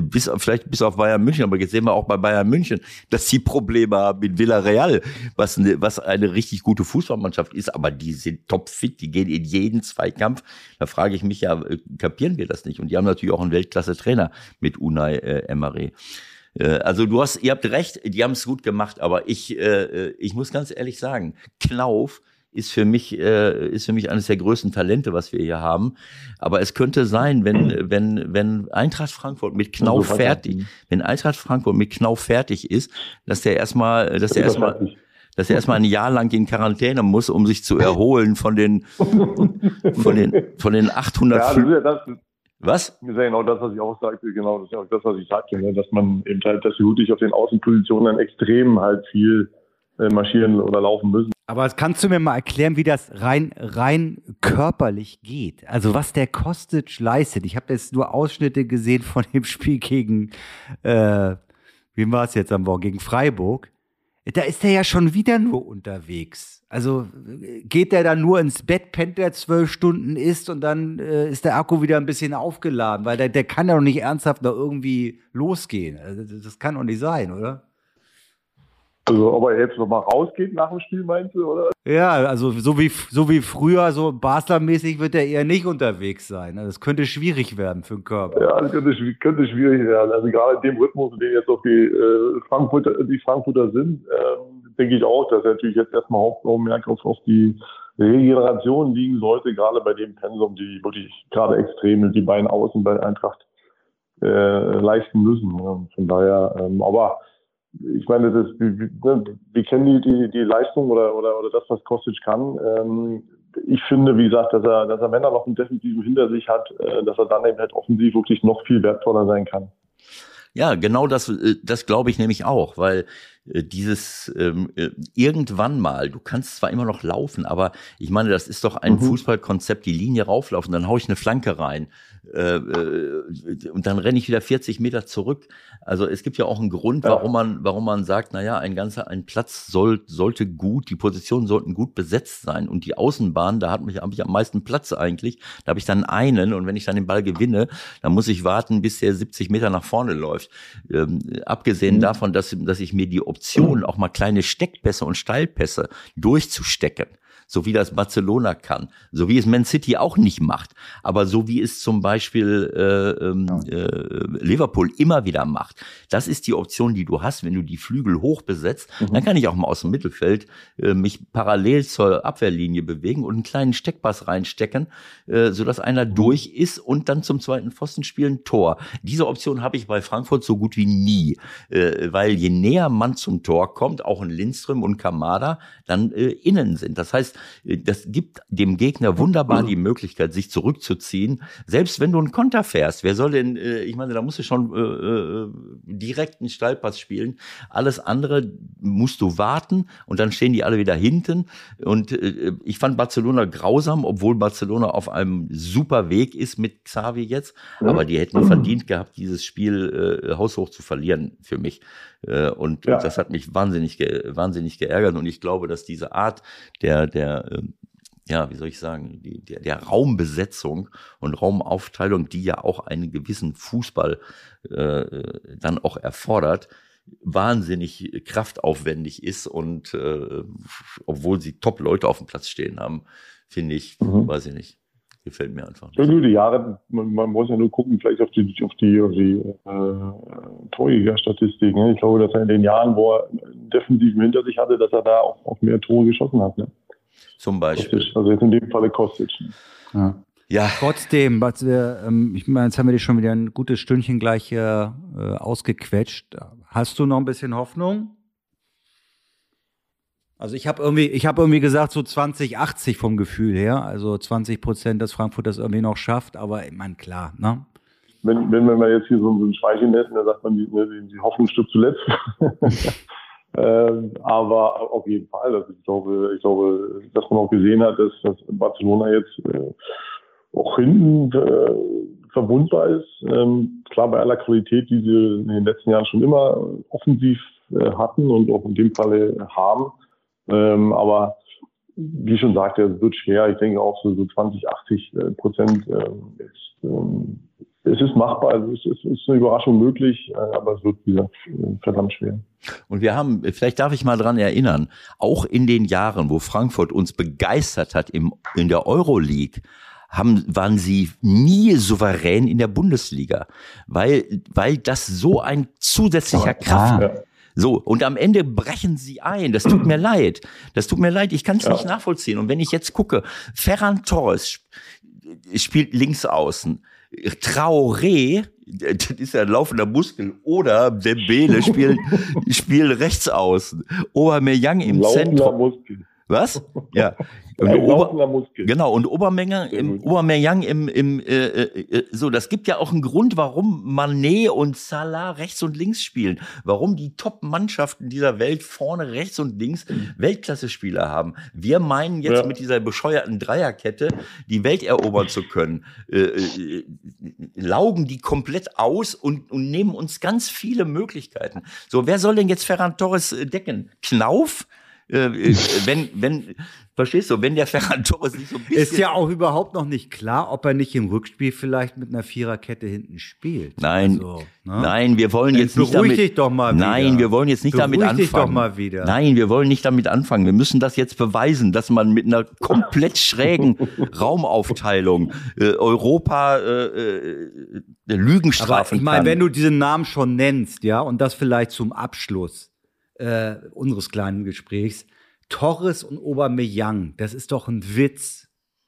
bis vielleicht bis auf Bayern München, aber jetzt sehen wir auch bei Bayern München, dass sie Probleme haben mit Villarreal, was eine, was eine richtig gute Fußballmannschaft ist, aber die sind topfit, die gehen in jeden Zweikampf. Da frage ich mich ja, äh, kapieren wir das nicht? Und die haben natürlich auch einen Weltklasse-Trainer mit Unai äh, Emery. Äh, also du hast, ihr habt recht, die haben es gut gemacht, aber ich, äh, äh, ich muss ganz ehrlich sagen, Knauf ist für mich äh, ist für mich eines der größten Talente, was wir hier haben. Aber es könnte sein, wenn wenn wenn Eintracht Frankfurt mit Knauf fertig, wenn Eintracht Frankfurt mit Knauf fertig ist, dass der erstmal, dass der erstmal dass er erstmal ein Jahr lang in Quarantäne muss, um sich zu erholen von den von den von den 800 ja, das ist ja das, was? Das ist ja genau das, was ich auch sagte, genau, das ist ja auch das, was ich sagte, ne? dass man eben halt, dass wirklich auf den Außenpositionen dann extrem halt viel marschieren oder laufen müssen. Aber kannst du mir mal erklären, wie das rein, rein körperlich geht? Also was der Kostic leistet. Ich habe jetzt nur Ausschnitte gesehen von dem Spiel gegen, äh, wie war es jetzt am Morgen, gegen Freiburg. da ist er ja schon wieder nur unterwegs. Also geht der dann nur ins Bett, pennt er zwölf Stunden, isst und dann äh, ist der Akku wieder ein bisschen aufgeladen, weil der, der kann ja doch nicht ernsthaft noch irgendwie losgehen. Also, das kann doch nicht sein, oder? Also, ob er jetzt nochmal rausgeht nach dem Spiel, meinst du, oder? Ja, also so wie, so wie früher, so Basler-mäßig wird er eher nicht unterwegs sein. Also, das könnte schwierig werden für den Körper. Ja, das könnte, könnte schwierig werden. Also gerade in dem Rhythmus, in dem jetzt auch die, äh, Frankfurter, die Frankfurter sind, äh, denke ich auch, dass er natürlich jetzt erstmal Hauptaugenmerk auf, auf die Regeneration liegen sollte, gerade bei dem Pensum, die wirklich gerade extrem die beiden Außen bei Eintracht äh, leisten müssen. Ja. Von daher, ähm, aber ich meine, das, wir, wir kennen die, die, die Leistung oder, oder, oder das, was Kostic kann. Ähm, ich finde, wie gesagt, dass er, dass er, wenn noch einen Defensiven hinter sich hat, äh, dass er dann eben halt offensiv wirklich noch viel wertvoller sein kann. Ja, genau das, äh, das glaube ich nämlich auch, weil dieses ähm, äh, irgendwann mal, du kannst zwar immer noch laufen, aber ich meine, das ist doch ein mhm. Fußballkonzept, die Linie rauflaufen, dann haue ich eine Flanke rein äh, äh, und dann renne ich wieder 40 Meter zurück. Also es gibt ja auch einen Grund, warum man, warum man sagt, naja, ein ganzer, ein Platz soll, sollte gut, die Positionen sollten gut besetzt sein und die Außenbahn, da hat mich, habe ich am meisten Platz eigentlich. Da habe ich dann einen und wenn ich dann den Ball gewinne, dann muss ich warten, bis der 70 Meter nach vorne läuft. Ähm, abgesehen mhm. davon, dass, dass ich mir die Option, auch mal kleine Steckpässe und Steilpässe durchzustecken so wie das Barcelona kann, so wie es Man City auch nicht macht, aber so wie es zum Beispiel äh, ähm, äh, Liverpool immer wieder macht. Das ist die Option, die du hast, wenn du die Flügel hoch besetzt. Mhm. Dann kann ich auch mal aus dem Mittelfeld äh, mich parallel zur Abwehrlinie bewegen und einen kleinen Steckpass reinstecken, äh, sodass einer mhm. durch ist und dann zum zweiten Pfosten spielen Tor. Diese Option habe ich bei Frankfurt so gut wie nie, äh, weil je näher man zum Tor kommt, auch in Lindström und Kamada, dann äh, innen sind. Das heißt, das gibt dem Gegner wunderbar die Möglichkeit, sich zurückzuziehen. Selbst wenn du einen Konter fährst, wer soll denn, äh, ich meine, da musst du schon äh, äh, direkt einen Stallpass spielen. Alles andere musst du warten und dann stehen die alle wieder hinten. Und äh, ich fand Barcelona grausam, obwohl Barcelona auf einem super Weg ist mit Xavi jetzt. Aber die hätten verdient gehabt, dieses Spiel äh, haushoch zu verlieren für mich. Äh, und, ja. das hat mich wahnsinnig, wahnsinnig geärgert. Und ich glaube, dass diese Art der, der, ähm, ja, wie soll ich sagen, die, der, der Raumbesetzung und Raumaufteilung, die ja auch einen gewissen Fußball äh, dann auch erfordert, wahnsinnig kraftaufwendig ist und äh, obwohl sie top Leute auf dem Platz stehen haben, finde ich, mhm. weiß ich nicht. Gefällt mir einfach nicht. Ja, die Jahre, man, man, muss ja nur gucken, vielleicht auf die, auf die, auf die äh, Torjägerstatistik. Ne? Ich glaube, dass er in den Jahren, wo er defensiv hinter sich hatte, dass er da auch, auch mehr Tore geschossen hat. Ne? Zum Beispiel. Kostic, also jetzt in dem Falle Kostic. Ne? Ja. Ja. Trotzdem, was wir, ähm, ich meine, jetzt haben wir dich schon wieder ein gutes Stündchen gleich hier äh, ausgequetscht. Hast du noch ein bisschen Hoffnung? Also ich habe irgendwie, ich habe irgendwie gesagt so 2080 vom Gefühl her, also 20 Prozent, dass Frankfurt das irgendwie noch schafft, aber ich meine klar, ne? Wenn, wenn wir jetzt hier so, so ein Schweichen essen, dann sagt man, die, die, die Hoffnung stirbt zuletzt. ähm, aber auf jeden Fall, also ich glaube, ich glaube, dass man auch gesehen hat, dass, dass Barcelona jetzt äh, auch hinten äh, verwundbar ist. Ähm, klar, bei aller Qualität, die sie in den letzten Jahren schon immer offensiv äh, hatten und auch in dem Falle haben, ähm, aber wie schon sagte, es wird schwer. Ich denke auch so, so 20, 80 äh, Prozent ähm, ist, ähm, es ist machbar, also es ist, ist eine Überraschung möglich, äh, aber es wird wieder verdammt schwer. Und wir haben, vielleicht darf ich mal dran erinnern, auch in den Jahren, wo Frankfurt uns begeistert hat im, in der Euroleague, haben, waren sie nie souverän in der Bundesliga, weil, weil das so ein zusätzlicher Kraft, ja. So, und am Ende brechen sie ein. Das tut mir leid. Das tut mir leid. Ich kann es ja. nicht nachvollziehen. Und wenn ich jetzt gucke, Ferran Torres spielt links außen. Traoré, das ist ja ein laufender Muskel, oder Dembele spielt, spielt rechts außen. Aubameyang im Laufender Zentrum. Muskel. Was? Ja. Und Ein Ober, Muskel. genau, und Obermenge im. Obermeyang im, im äh, äh, äh, so, das gibt ja auch einen Grund, warum Manet und Salah rechts und links spielen. Warum die Top-Mannschaften dieser Welt vorne rechts und links Weltklasse-Spieler haben. Wir meinen jetzt Ja. mit dieser bescheuerten Dreierkette die Welt erobern zu können. Äh, äh, laugen die komplett aus und, und nehmen uns ganz viele Möglichkeiten. So, wer soll denn jetzt Ferran Torres äh, decken? Knauf? Äh, äh, wenn, wenn, verstehst du, wenn der Ferran Torres nicht so ein bisschen Ist ja auch überhaupt noch nicht klar, ob er nicht im Rückspiel vielleicht mit einer Viererkette hinten spielt. Nein, Also, ne? nein, wir wollen jetzt nicht damit. dich doch mal Nein, wieder. wir wollen jetzt nicht damit Beruhig anfangen. dich doch mal wieder. Nein, wir wollen nicht damit anfangen. Wir müssen das jetzt beweisen, dass man mit einer komplett schrägen Raumaufteilung äh, Europa äh, äh, Lügen Aber strafen ich meine, wenn du diesen Namen schon nennst, ja, und das vielleicht zum Abschluss äh, unseres kleinen Gesprächs, Torres und Aubameyang, das ist doch ein Witz,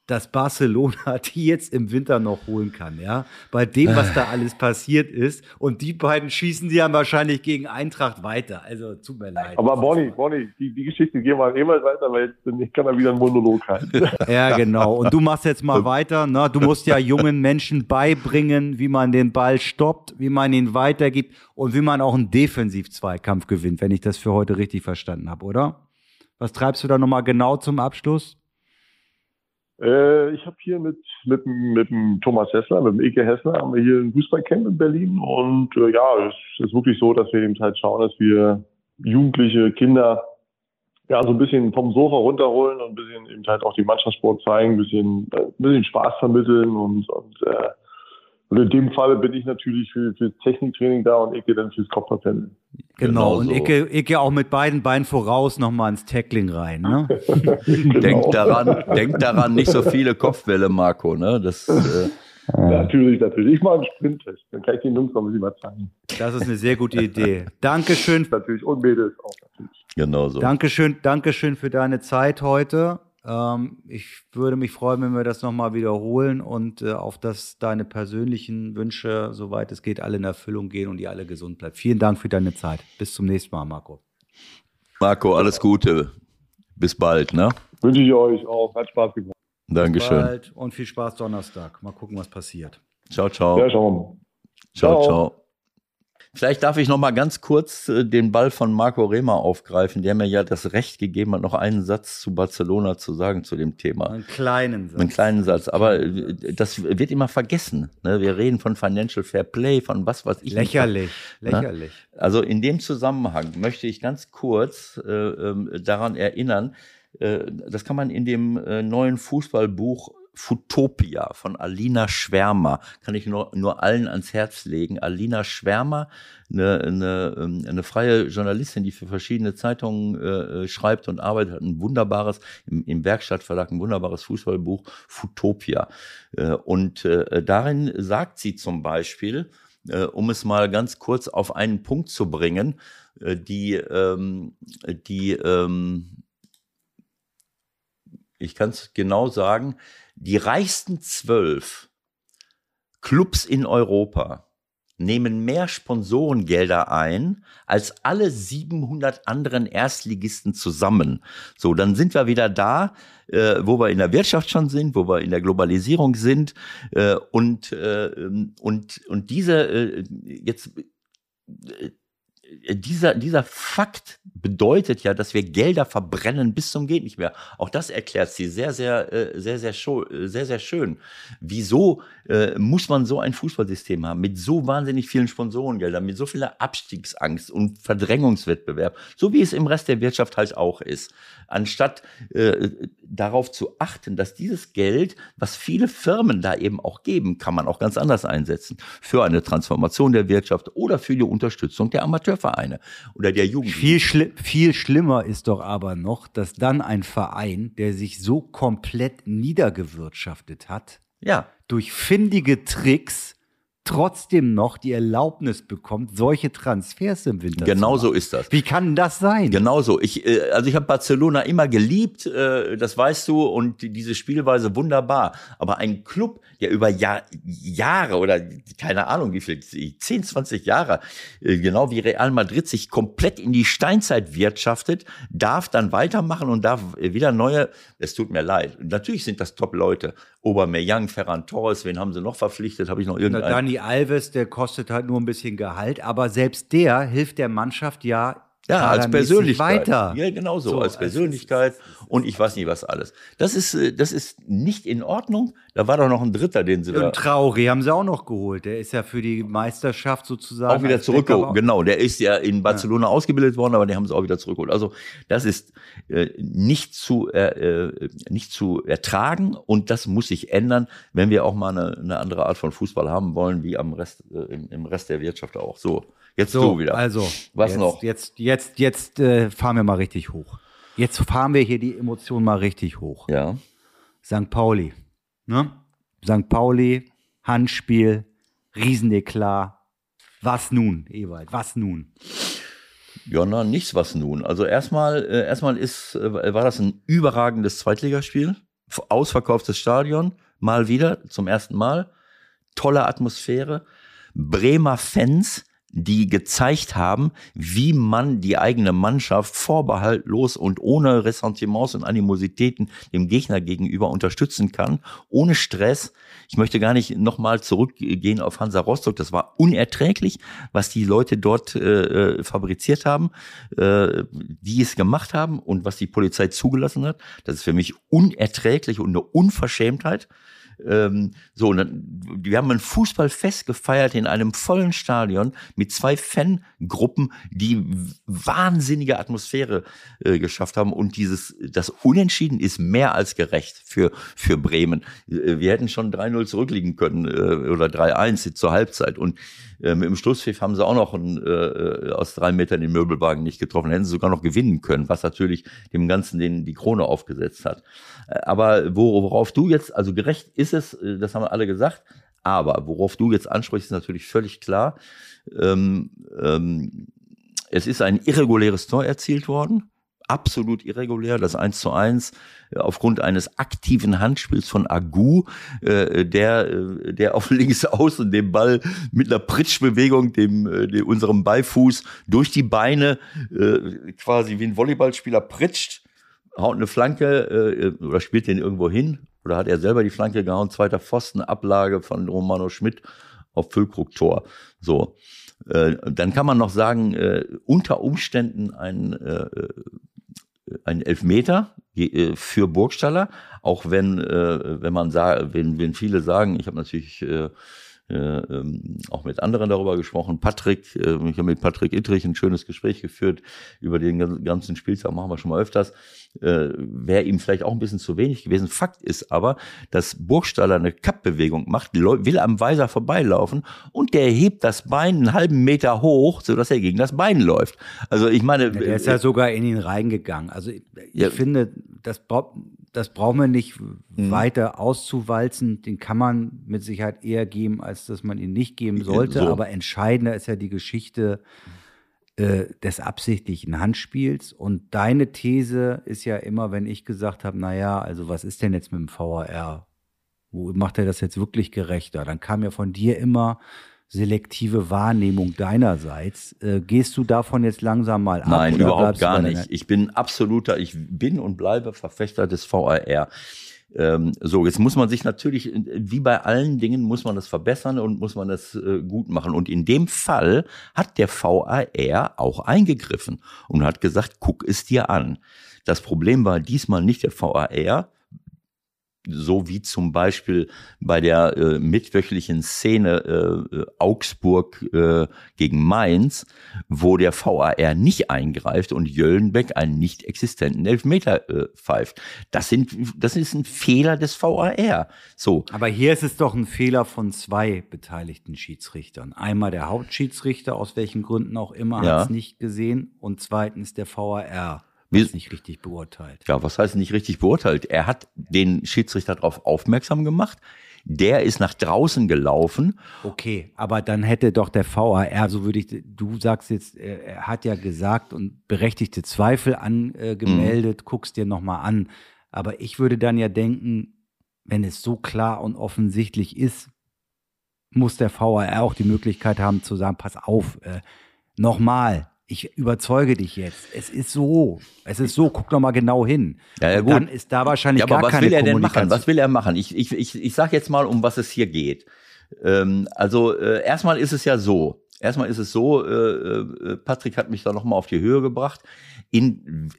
dass Barcelona die jetzt im Winter noch holen kann, ja, bei dem, was da alles passiert ist. Und die beiden schießen die ja wahrscheinlich gegen Eintracht weiter. Also tut mir leid. Aber Bonnie, Bonnie, die, die Geschichte gehen wir immer weiter, weil ich kann da wieder einen Monolog halten. Ja, genau. Und du machst jetzt mal weiter. Ne? Du musst ja jungen Menschen beibringen, wie man den Ball stoppt, wie man ihn weitergibt und wie man auch einen Defensiv-Zweikampf gewinnt, wenn ich das für heute richtig verstanden habe, oder? Was treibst du da nochmal genau zum Abschluss? Äh, ich habe hier mit, mit, mit dem Thomas Hessler, mit dem Eke Hessler, haben wir hier ein Fußballcamp in Berlin. Und äh, ja, es ist wirklich so, dass wir eben halt schauen, dass wir Jugendliche, Kinder ja so ein bisschen vom Sofa runterholen und ein bisschen eben halt auch die Mannschaftssport zeigen, ein bisschen, äh, ein bisschen Spaß vermitteln und, und, äh, und in dem Falle bin ich natürlich für, für Techniktraining da und Eke dann fürs Kopfballpendeln. Genau. Genau und so. Icke, Icke auch mit beiden Beinen voraus nochmal ins Tackling rein. Ne? Genau. Denk daran, denk daran, nicht so viele Kopfbälle, Marco. Ne? Das, äh, Natürlich, natürlich. Ich mache einen Sprinttest. Dann kann ich den Jungs noch ein bisschen was zeigen. Das ist eine sehr gute Idee. Dankeschön Natürlich. Und Mädels auch natürlich. genau so. Dankeschön, Dankeschön für deine Zeit heute. Ähm, ich würde mich freuen, wenn wir das nochmal wiederholen und äh, auf dass deine persönlichen Wünsche, soweit es geht, alle in Erfüllung gehen und ihr alle gesund bleibt. Vielen Dank für deine Zeit. Bis zum nächsten Mal, Marco. Marco, alles Gute. Bis bald, ne? Wünsche ich euch auch. Hat Spaß gemacht. Dankeschön. Bald und viel Spaß Donnerstag. Mal gucken, was passiert. Ciao, ciao. Ja. Ciao, Ciao. ciao. Vielleicht darf ich noch mal ganz kurz äh, den Ball von Marco Rehmer aufgreifen, der mir ja das Recht gegeben hat, noch einen Satz zu Barcelona zu sagen zu dem Thema. Einen kleinen Satz. Einen kleinen Satz, aber äh, das wird immer vergessen. Ne? Wir reden von Financial Fair Play, von was weiß ich. nicht. Lächerlich, lächerlich. Also in dem Zusammenhang möchte ich ganz kurz äh, ähm, daran erinnern, äh, das kann man in dem äh, neuen Fußballbuch Futopia von Alina Schwärmer, kann ich nur, nur allen ans Herz legen. Alina Schwärmer, eine, eine, ähm, eine freie Journalistin, die für verschiedene Zeitungen äh, schreibt und arbeitet, hat ein wunderbares, im, im Werkstattverlag ein wunderbares Fußballbuch, Futopia. Äh, und äh, darin sagt sie zum Beispiel, äh, um es mal ganz kurz auf einen Punkt zu bringen, äh, die, ähm, die ähm, ich kann es genau sagen, die reichsten zwölf Clubs in Europa nehmen mehr Sponsorengelder ein als alle 700 anderen Erstligisten zusammen. So, dann sind wir wieder da, äh, wo wir in der Wirtschaft schon sind, wo wir in der Globalisierung sind äh, und äh, und und diese äh, jetzt äh, dieser, dieser Fakt bedeutet ja, dass wir Gelder verbrennen bis zum geht nicht mehr. Auch das erklärt sie sehr, sehr, äh, sehr, sehr, scho- äh, sehr, sehr schön. Wieso äh, muss man so ein Fußballsystem haben mit so wahnsinnig vielen Sponsorengeldern, mit so vieler Abstiegsangst und Verdrängungswettbewerb, so wie es im Rest der Wirtschaft halt auch ist, anstatt äh, darauf zu achten, dass dieses Geld, was viele Firmen da eben auch geben, kann man auch ganz anders einsetzen für eine Transformation der Wirtschaft oder für die Unterstützung der Amateurvereine oder der Jugend. Viel, schli viel schlimmer ist doch aber noch, dass dann ein Verein, der sich so komplett niedergewirtschaftet hat, Ja, durch findige Tricks trotzdem noch die Erlaubnis bekommt, solche Transfers im Winter Genau zu so machen. ist das. Wie kann das sein? Genau so. Ich, äh, also ich habe Barcelona immer geliebt, äh, das weißt du, und die- diese Spielweise wunderbar. Aber ein Club, der über Jahr, Jahre oder keine Ahnung wie viel, 10, 20 Jahre, äh, genau wie Real Madrid sich komplett in die Steinzeit wirtschaftet, darf dann weitermachen und darf wieder neue, es tut mir leid. Natürlich sind das Top-Leute. Aubameyang, Ferran Torres, wen haben sie noch verpflichtet? Habe ich noch irgendeinen? Dani Alves, der kostet halt nur ein bisschen Gehalt, aber selbst der hilft der Mannschaft ja Ja, als Persönlichkeit. weiter. Ja, genau so, So, als es Persönlichkeit und ich weiß nicht was alles. Das ist, äh, das ist nicht in Ordnung. Da war doch noch ein Dritter, den sie da Und Traoré haben sie auch noch geholt. Der ist ja für die Meisterschaft sozusagen auch wieder zurückgeholt. Genau, der ist ja in Barcelona ausgebildet worden, aber den haben sie auch wieder zurückgeholt. Also das ist äh, nicht zu äh, äh, nicht zu ertragen und das muss sich ändern, wenn wir auch mal eine, eine andere Art von Fußball haben wollen, wie am Rest äh, im, im Rest der Wirtschaft auch. So, jetzt So, du wieder. also was jetzt, noch? Jetzt, jetzt, jetzt äh, fahren wir mal richtig hoch. Jetzt fahren wir hier die Emotionen mal richtig hoch. Ja. St. Pauli, ne? St. Pauli, Handspiel, Rieseneklat. Was nun, Ewald? Was nun? Ja, na, nichts was nun. Also erstmal, äh, erstmal ist, äh, war das ein überragendes Zweitligaspiel. Ausverkauftes Stadion, mal wieder, zum ersten Mal. Tolle Atmosphäre. Bremer Fans, die gezeigt haben, wie man die eigene Mannschaft vorbehaltlos und ohne Ressentiments und Animositäten dem Gegner gegenüber unterstützen kann, ohne Stress. Ich möchte gar nicht nochmal zurückgehen auf Hansa Rostock. Das war unerträglich, was die Leute dort äh, äh, fabriziert haben, äh, die es gemacht haben und was die Polizei zugelassen hat. Das ist für mich unerträglich und eine Unverschämtheit. Ähm, so, dann, wir haben ein Fußballfest gefeiert in einem vollen Stadion mit zwei Fangruppen, die wahnsinnige Atmosphäre äh, geschafft haben. Und dieses, das Unentschieden ist mehr als gerecht für, für Bremen. Äh, Wir hätten schon 3-0 zurückliegen können äh, oder 3-1 zur Halbzeit. Und äh, mit dem Schlusspfiff haben sie auch noch einen, äh, aus drei Metern den Möbelwagen nicht getroffen. Hätten sie sogar noch gewinnen können, was natürlich dem Ganzen den, die Krone aufgesetzt hat. Äh, Aber wo- worauf du jetzt, also gerecht ist es, äh, das haben wir alle gesagt, aber worauf du jetzt ansprichst, ist natürlich völlig klar. Ähm, ähm, es ist ein irreguläres Tor erzielt worden. Absolut irregulär, das 1 zu 1, äh, aufgrund eines aktiven Handspiels von Agu, äh, der, äh, der auf links außen den Ball mit einer Pritschbewegung dem, äh, dem unserem Beifuß durch die Beine äh, quasi wie ein Volleyballspieler pritscht, haut eine Flanke äh, oder spielt den irgendwo hin oder hat er selber die Flanke gehauen, zweiter Pfosten, Ablage von Romano Schmidt auf Füllkrug-Tor. So. Äh, dann kann man noch sagen, äh, unter Umständen ein, äh, ein Elfmeter äh, für Burgstaller, auch wenn, äh, wenn man sagt, wenn, wenn viele sagen, ich habe natürlich äh, ähm, auch mit anderen darüber gesprochen. Patrick, äh, ich habe mit Patrick Ittrich ein schönes Gespräch geführt über den gan- ganzen Spieltag, machen wir schon mal öfters. Äh, Wäre ihm vielleicht auch ein bisschen zu wenig gewesen. Fakt ist aber, dass Burgstaller eine Kappbewegung macht, will am Weiser vorbeilaufen und der hebt das Bein einen halben Meter hoch, sodass er gegen das Bein läuft. Also ich meine, Ja, der ist ja sogar in ihn reingegangen. Also ich, ich Ja. finde, das, braucht das brauchen wir nicht Mhm. weiter auszuwalzen. Den kann man mit Sicherheit eher geben, als dass man ihn nicht geben sollte. so. Aber entscheidender ist ja die Geschichte äh, des absichtlichen Handspiels. Und deine These ist ja immer, wenn ich gesagt habe, naja, also was ist denn jetzt mit dem VAR? Wo macht er das jetzt wirklich gerechter? Dann kam ja von dir immer selektive Wahrnehmung deinerseits. Äh, gehst du davon jetzt langsam mal ab? Nein, überhaupt gar nicht. Ich bin absoluter, ich bin und bleibe Verfechter des VAR. Ähm, so, jetzt muss man sich natürlich, wie bei allen Dingen, muss man das verbessern und muss man das äh, gut machen. Und in dem Fall hat der VAR auch eingegriffen und hat gesagt, guck es dir an. Das Problem war diesmal nicht der VAR, so wie zum Beispiel bei der äh, mitwöchlichen Szene äh, äh, Augsburg äh, gegen Mainz, wo der VAR nicht eingreift und Jöllenbeck einen nicht existenten Elfmeter äh, pfeift. Das sind, das ist ein Fehler des VAR. So. Aber hier ist es doch ein Fehler von zwei beteiligten Schiedsrichtern. Einmal der Hauptschiedsrichter, aus welchen Gründen auch immer, Ja. hat es nicht gesehen. Und zweitens der VAR, Es nicht richtig beurteilt. Ja, was heißt nicht richtig beurteilt? Er hat den Schiedsrichter darauf aufmerksam gemacht. Der ist nach draußen gelaufen. Okay, aber dann hätte doch der VAR, so würde ich, du sagst jetzt, er hat ja gesagt und berechtigte Zweifel angemeldet, mhm. guckst dir nochmal an. Aber ich würde dann ja denken, wenn es so klar und offensichtlich ist, muss der VAR auch die Möglichkeit haben zu sagen, pass auf, äh, nochmal, ich überzeuge dich jetzt. Es ist so. Es ist so. Guck doch mal genau hin. Ja, ja. Dann ist da wahrscheinlich ja, aber gar was keine will er denn machen? Was will er machen? Ich, ich, ich, ich sage jetzt mal, um was es hier geht. Ähm, also äh, erstmal ist es ja so. Erstmal ist es so. Äh, äh, Patrick hat mich da noch mal auf die Höhe gebracht. In,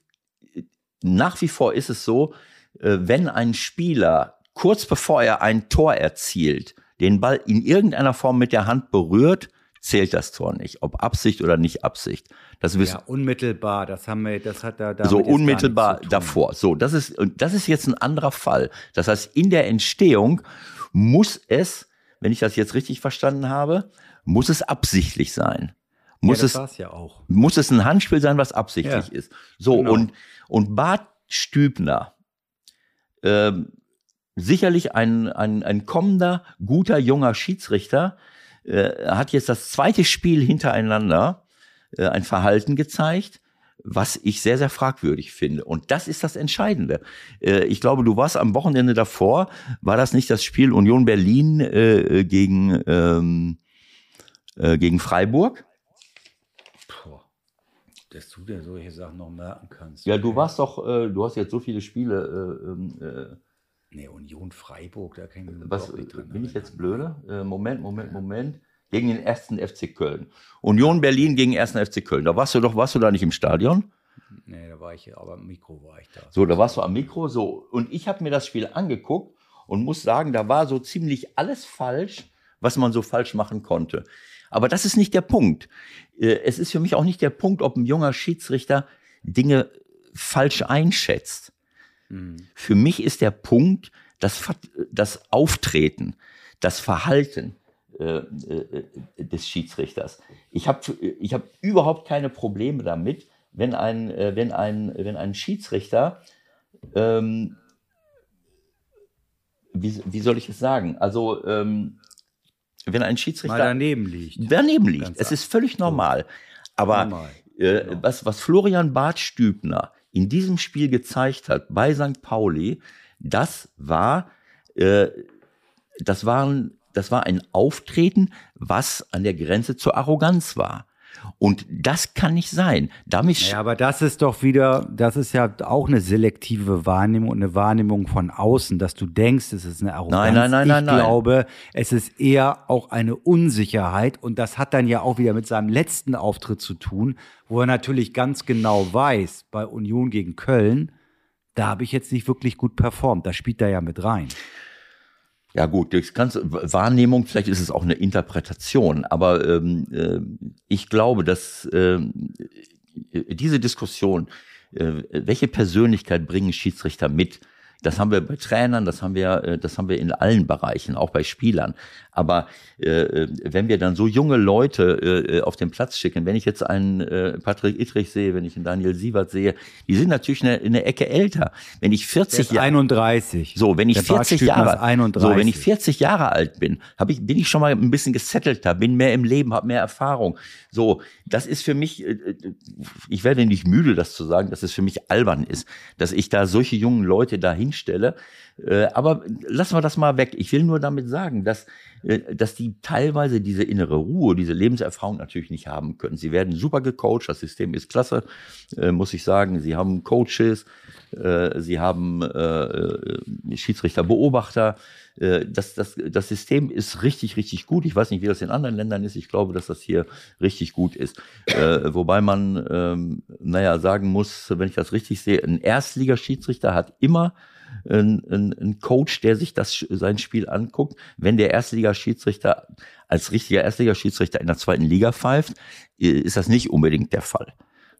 nach wie vor ist es so, äh, wenn ein Spieler kurz bevor er ein Tor erzielt, den Ball in irgendeiner Form mit der Hand berührt, zählt das Tor nicht, ob Absicht oder nicht Absicht. Das ja, unmittelbar, das haben wir, das hat da so unmittelbar davor. So, das ist und das ist jetzt ein anderer Fall. Das heißt, in der Entstehung muss es, wenn ich das jetzt richtig verstanden habe, muss es absichtlich sein. Muss ja, es ja auch. muss es ein Handspiel sein, was absichtlich ja, ist. So genau. und und Bart Stübner ähm, sicherlich ein, ein, ein kommender, guter, junger Schiedsrichter, äh, hat jetzt das zweite Spiel hintereinander äh, ein Verhalten gezeigt, was ich sehr, sehr fragwürdig finde. Und das ist das Entscheidende. Äh, ich glaube, du warst am Wochenende davor, war das nicht das Spiel Union Berlin äh, gegen, ähm, äh, gegen Freiburg? Puh, dass du dir solche Sachen noch merken kannst. Ja, du warst doch, äh, du hast jetzt so viele Spiele äh, ähm, äh, Nee, Union Freiburg, da kann ich Was, nicht dran. Bin ich jetzt blöde? Äh, Moment, Moment, Moment. Gegen den ersten FC Köln. Union Berlin gegen den ersten FC Köln. Da warst du doch, warst du da nicht im Stadion? Nee, da war ich, aber am Mikro war ich da. So, da warst du am Mikro, so. Und ich habe mir das Spiel angeguckt und muss sagen, da war so ziemlich alles falsch, was man so falsch machen konnte. Aber das ist nicht der Punkt. Äh, es ist für mich auch nicht der Punkt, ob ein junger Schiedsrichter Dinge falsch einschätzt. Mhm. Für mich ist der Punkt, das, das Auftreten, das Verhalten äh, äh, des Schiedsrichters. Ich habe ich hab überhaupt keine Probleme damit, wenn ein, äh, wenn ein, wenn ein Schiedsrichter, ähm, wie, wie soll ich es sagen? Also, ähm, wenn ein Schiedsrichter Mal daneben liegt. Daneben liegt. es ist völlig normal. Aber normal. Äh, genau. was, was Florian Bartstübner in diesem Spiel gezeigt hat bei St. Pauli, das war, äh, das waren, das war ein Auftreten, was an der Grenze zur Arroganz war. Und das kann nicht sein. Damit ja, aber das ist doch wieder, das ist ja auch eine selektive Wahrnehmung und eine Wahrnehmung von außen, dass du denkst, es ist eine Arroganz. Nein, nein, nein, ich nein, nein. glaube, es ist eher auch eine Unsicherheit und das hat dann ja auch wieder mit seinem letzten Auftritt zu tun, wo er natürlich ganz genau weiß, bei Union gegen Köln, da habe ich jetzt nicht wirklich gut performt. Da spielt er ja mit rein. Ja gut, das ganze Wahrnehmung, vielleicht ist es auch eine Interpretation, aber ähm, äh, ich glaube, dass äh, diese Diskussion, äh, welche Persönlichkeit bringen Schiedsrichter mit, das haben wir bei Trainern, das haben wir, äh, das haben wir in allen Bereichen, auch bei Spielern. Aber äh, wenn wir dann so junge Leute äh, auf den Platz schicken, wenn ich jetzt einen äh, Patrick Ittrich sehe, wenn ich einen Daniel Sievert sehe, die sind natürlich eine, eine Ecke älter. Wenn ich 40 Jahre 31. So, wenn ich 40 Jahre 31. so, wenn ich 40 Jahre alt bin, habe ich bin ich schon mal ein bisschen gesettelter, bin mehr im Leben, habe mehr Erfahrung. So, das ist für mich äh, ich werde nicht müde das zu sagen, dass es für mich albern ist, dass ich da solche jungen Leute dahin hinstelle. Äh, aber lassen wir das mal weg. Ich will nur damit sagen, dass, äh, dass die teilweise diese innere Ruhe, diese Lebenserfahrung natürlich nicht haben können. Sie werden super gecoacht, das System ist klasse, äh, muss ich sagen. Sie haben Coaches, sie haben Schiedsrichter, Beobachter. Das, das, das System ist richtig, richtig gut. Ich weiß nicht, wie das in anderen Ländern ist. Ich glaube, dass das hier richtig gut ist. wobei man, ähm, naja, sagen muss, wenn ich das richtig sehe, ein Erstligaschiedsrichter hat immer ein, ein, Coach, der sich das sein Spiel anguckt. Wenn der Erstligaschiedsrichter als richtiger Erstligaschiedsrichter in der zweiten Liga pfeift, ist das nicht unbedingt der Fall.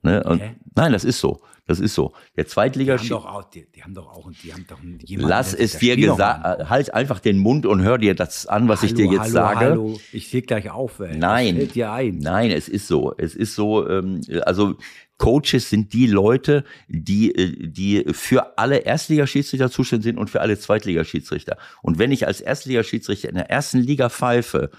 Ne? Und, nein, das ist so. Das ist so. Der Zweitliga die haben doch auch, die, die, haben doch auch, die haben doch jemanden, Lass es dir gesagt, halt einfach den Mund und hör dir das an, was hallo, ich dir jetzt hallo, sage. Hallo, ich sehe gleich auf. Ey. Nein, dir ein. nein, es ist so. Es ist so. Ähm, also Coaches sind die Leute, die, äh, die für alle Erstligaschiedsrichter zuständig sind und für alle Zweitligaschiedsrichter. Und wenn ich als Erstligaschiedsrichter in der ersten Liga pfeife,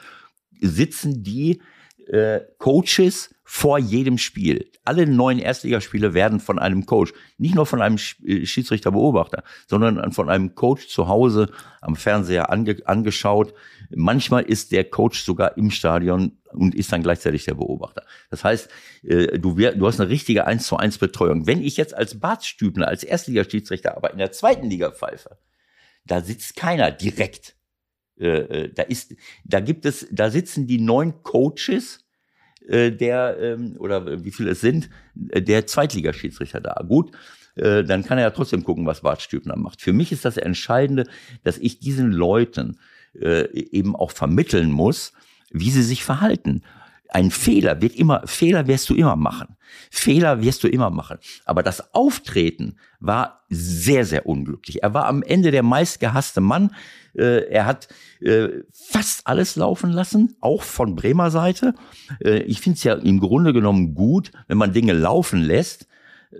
sitzen die äh, Coaches vor jedem Spiel. Alle neuen Erstligaspiele werden von einem Coach, nicht nur von einem äh, Schiedsrichterbeobachter, sondern von einem Coach zu Hause am Fernseher ange angeschaut. Manchmal ist der Coach sogar im Stadion und ist dann gleichzeitig der Beobachter. Das heißt, äh, du, du hast eine richtige 1 zu 1 Betreuung. Wenn ich jetzt als Bartstübner, als Erstligaschiedsrichter aber in der zweiten Liga pfeife, da sitzt keiner direkt äh, da ist, da gibt es, da sitzen die neun Coaches der ähm, oder wie viele es sind, äh, der Zweitligaschiedsrichter da. Gut, äh, dann kann er ja trotzdem gucken, was Bart Stübner macht. Für mich ist das Entscheidende, dass ich diesen Leuten äh, eben auch vermitteln muss, wie sie sich verhalten. Ein Fehler wird immer, Fehler wirst du immer machen. Fehler wirst du immer machen. Aber das Auftreten war sehr, sehr unglücklich. Er war am Ende der meistgehasste Mann. Äh, er hat äh, fast alles laufen lassen, auch von Bremer Seite. Äh, ich finde es ja im Grunde genommen gut, wenn man Dinge laufen lässt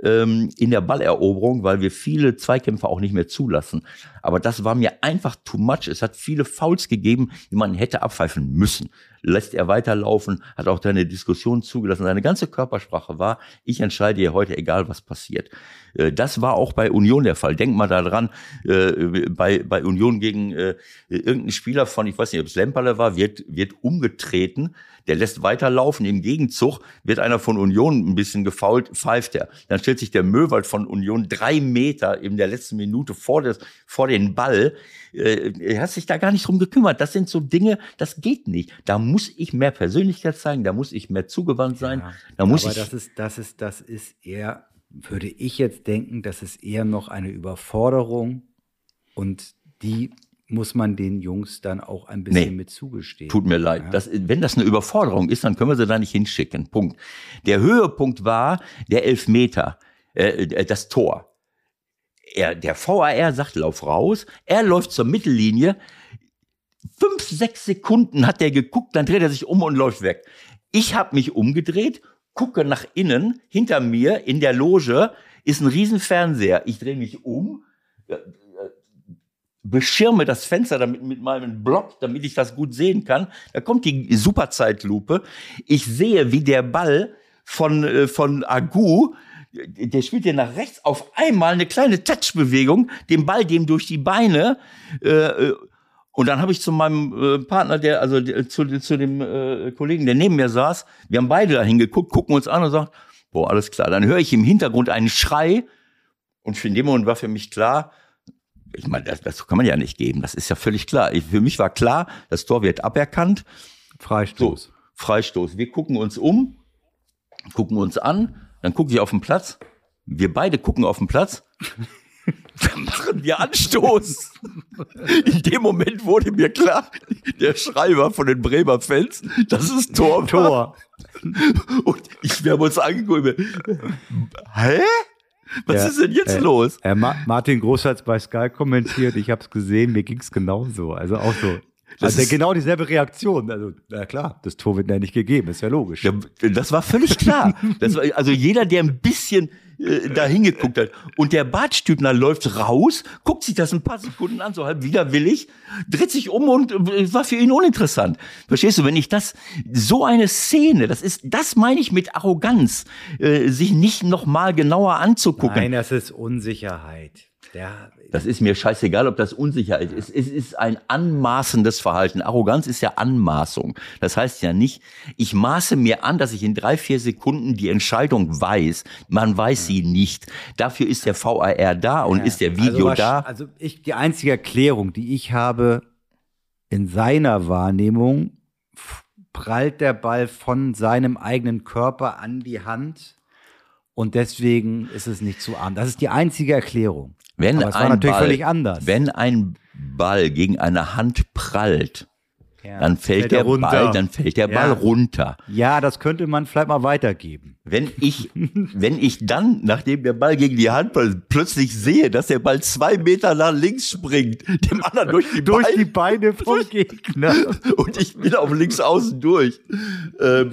ähm, in der Balleroberung, weil wir viele Zweikämpfer auch nicht mehr zulassen. Aber das war mir einfach too much. Es hat viele Fouls gegeben, die man hätte abpfeifen müssen. Lässt er weiterlaufen, hat auch deine Diskussion zugelassen. Seine ganze Körpersprache war, ich entscheide hier heute, egal was passiert. Äh, das war auch bei Union der Fall. Denk mal daran, äh, bei, bei Union gegen äh, irgendeinen Spieler von, ich weiß nicht, ob es Lemperle war, wird, wird umgetreten der lässt weiterlaufen. Im Gegenzug wird einer von Union ein bisschen gefault, pfeift er. Dann stellt sich der Möwald von Union drei Meter in der letzten Minute vor, des, vor den Ball. Er hat sich da gar nicht drum gekümmert. Das sind so Dinge, das geht nicht. Da muss ich mehr Persönlichkeit zeigen, da muss ich mehr zugewandt sein. Ja, da muss aber ich das ist, das ist, das ist eher, würde ich jetzt denken, das ist eher noch eine Überforderung und die muss man den Jungs dann auch ein bisschen nee, mit zugestehen. Tut mir leid. Ja. Das, wenn das eine Überforderung ist, dann können wir sie da nicht hinschicken. Punkt. Der Höhepunkt war der Elfmeter, äh, das Tor. Er, der VAR sagt, lauf raus. Er läuft zur Mittellinie. Fünf, sechs Sekunden hat er geguckt, dann dreht er sich um und läuft weg. Ich habe mich umgedreht, gucke nach innen. Hinter mir in der Loge ist ein Riesenfernseher. Ich drehe mich um beschirme das Fenster damit mit meinem Block, damit ich das gut sehen kann. Da kommt die Superzeitlupe. Ich sehe, wie der Ball von, äh, von Agu, der spielt ja nach rechts, auf einmal eine kleine Touchbewegung, den Ball dem durch die Beine. Äh, äh und dann habe ich zu meinem äh, Partner, der, also zu, zu dem äh, Kollegen, der neben mir saß, wir haben beide da hingeguckt, gucken uns an und sagen, boah, alles klar. Dann höre ich im Hintergrund einen Schrei und in dem Moment war für mich klar, ich meine, das, das kann man ja nicht geben. Das ist ja völlig klar. Ich, für mich war klar, das Tor wird aberkannt. Freistoß. So, Freistoß. Wir gucken uns um, gucken uns an, dann gucke ich auf den Platz. Wir beide gucken auf den Platz. Dann machen wir Anstoß. In dem Moment wurde mir klar, der Schreiber von den Bremer Fans, das ist Tor. Tor. Und ich, wir haben uns angeguckt. Hä? Was ja, ist denn jetzt äh, los? Äh, Martin Groß hat bei Sky kommentiert, ich habe es gesehen, mir ging es genauso. Also auch so. Das also genau dieselbe Reaktion. Also, na klar, das Tor wird ja nicht gegeben, ist ja logisch. Ja, das war völlig klar. Das war, also jeder, der ein bisschen äh, da hingeguckt hat. Und der Bartstübner läuft raus, guckt sich das ein paar Sekunden an, so halb widerwillig, dreht sich um und äh, war für ihn uninteressant. Verstehst du, wenn ich das, so eine Szene, das ist, das meine ich mit Arroganz, äh, sich nicht nochmal genauer anzugucken. Nein, das ist Unsicherheit. Ja, das ist mir scheißegal, ob das Unsicherheit ist. Es ist ein anmaßendes Verhalten. Arroganz ist ja Anmaßung. Das heißt ja nicht, ich maße mir an, dass ich in drei, vier Sekunden die Entscheidung weiß. Man weiß sie nicht. Dafür ist der VAR da und ja. ist der Video also, da. Also ich, die einzige Erklärung, die ich habe in seiner Wahrnehmung, prallt der Ball von seinem eigenen Körper an die Hand und deswegen ist es nicht zu arm. Das ist die einzige Erklärung. Wenn Aber es war natürlich Ball, völlig anders. Wenn ein Ball gegen eine Hand prallt, ja, dann fällt, fällt der runter. Ball, dann fällt der ja. Ball runter. Ja, das könnte man vielleicht mal weitergeben. Wenn ich, wenn ich dann, nachdem der Ball gegen die Hand prallt, plötzlich sehe, dass der Ball zwei Meter nach links springt, dem anderen durch die, durch Beine, die Beine vom Gegner. Und ich bin auf links außen durch. Ähm,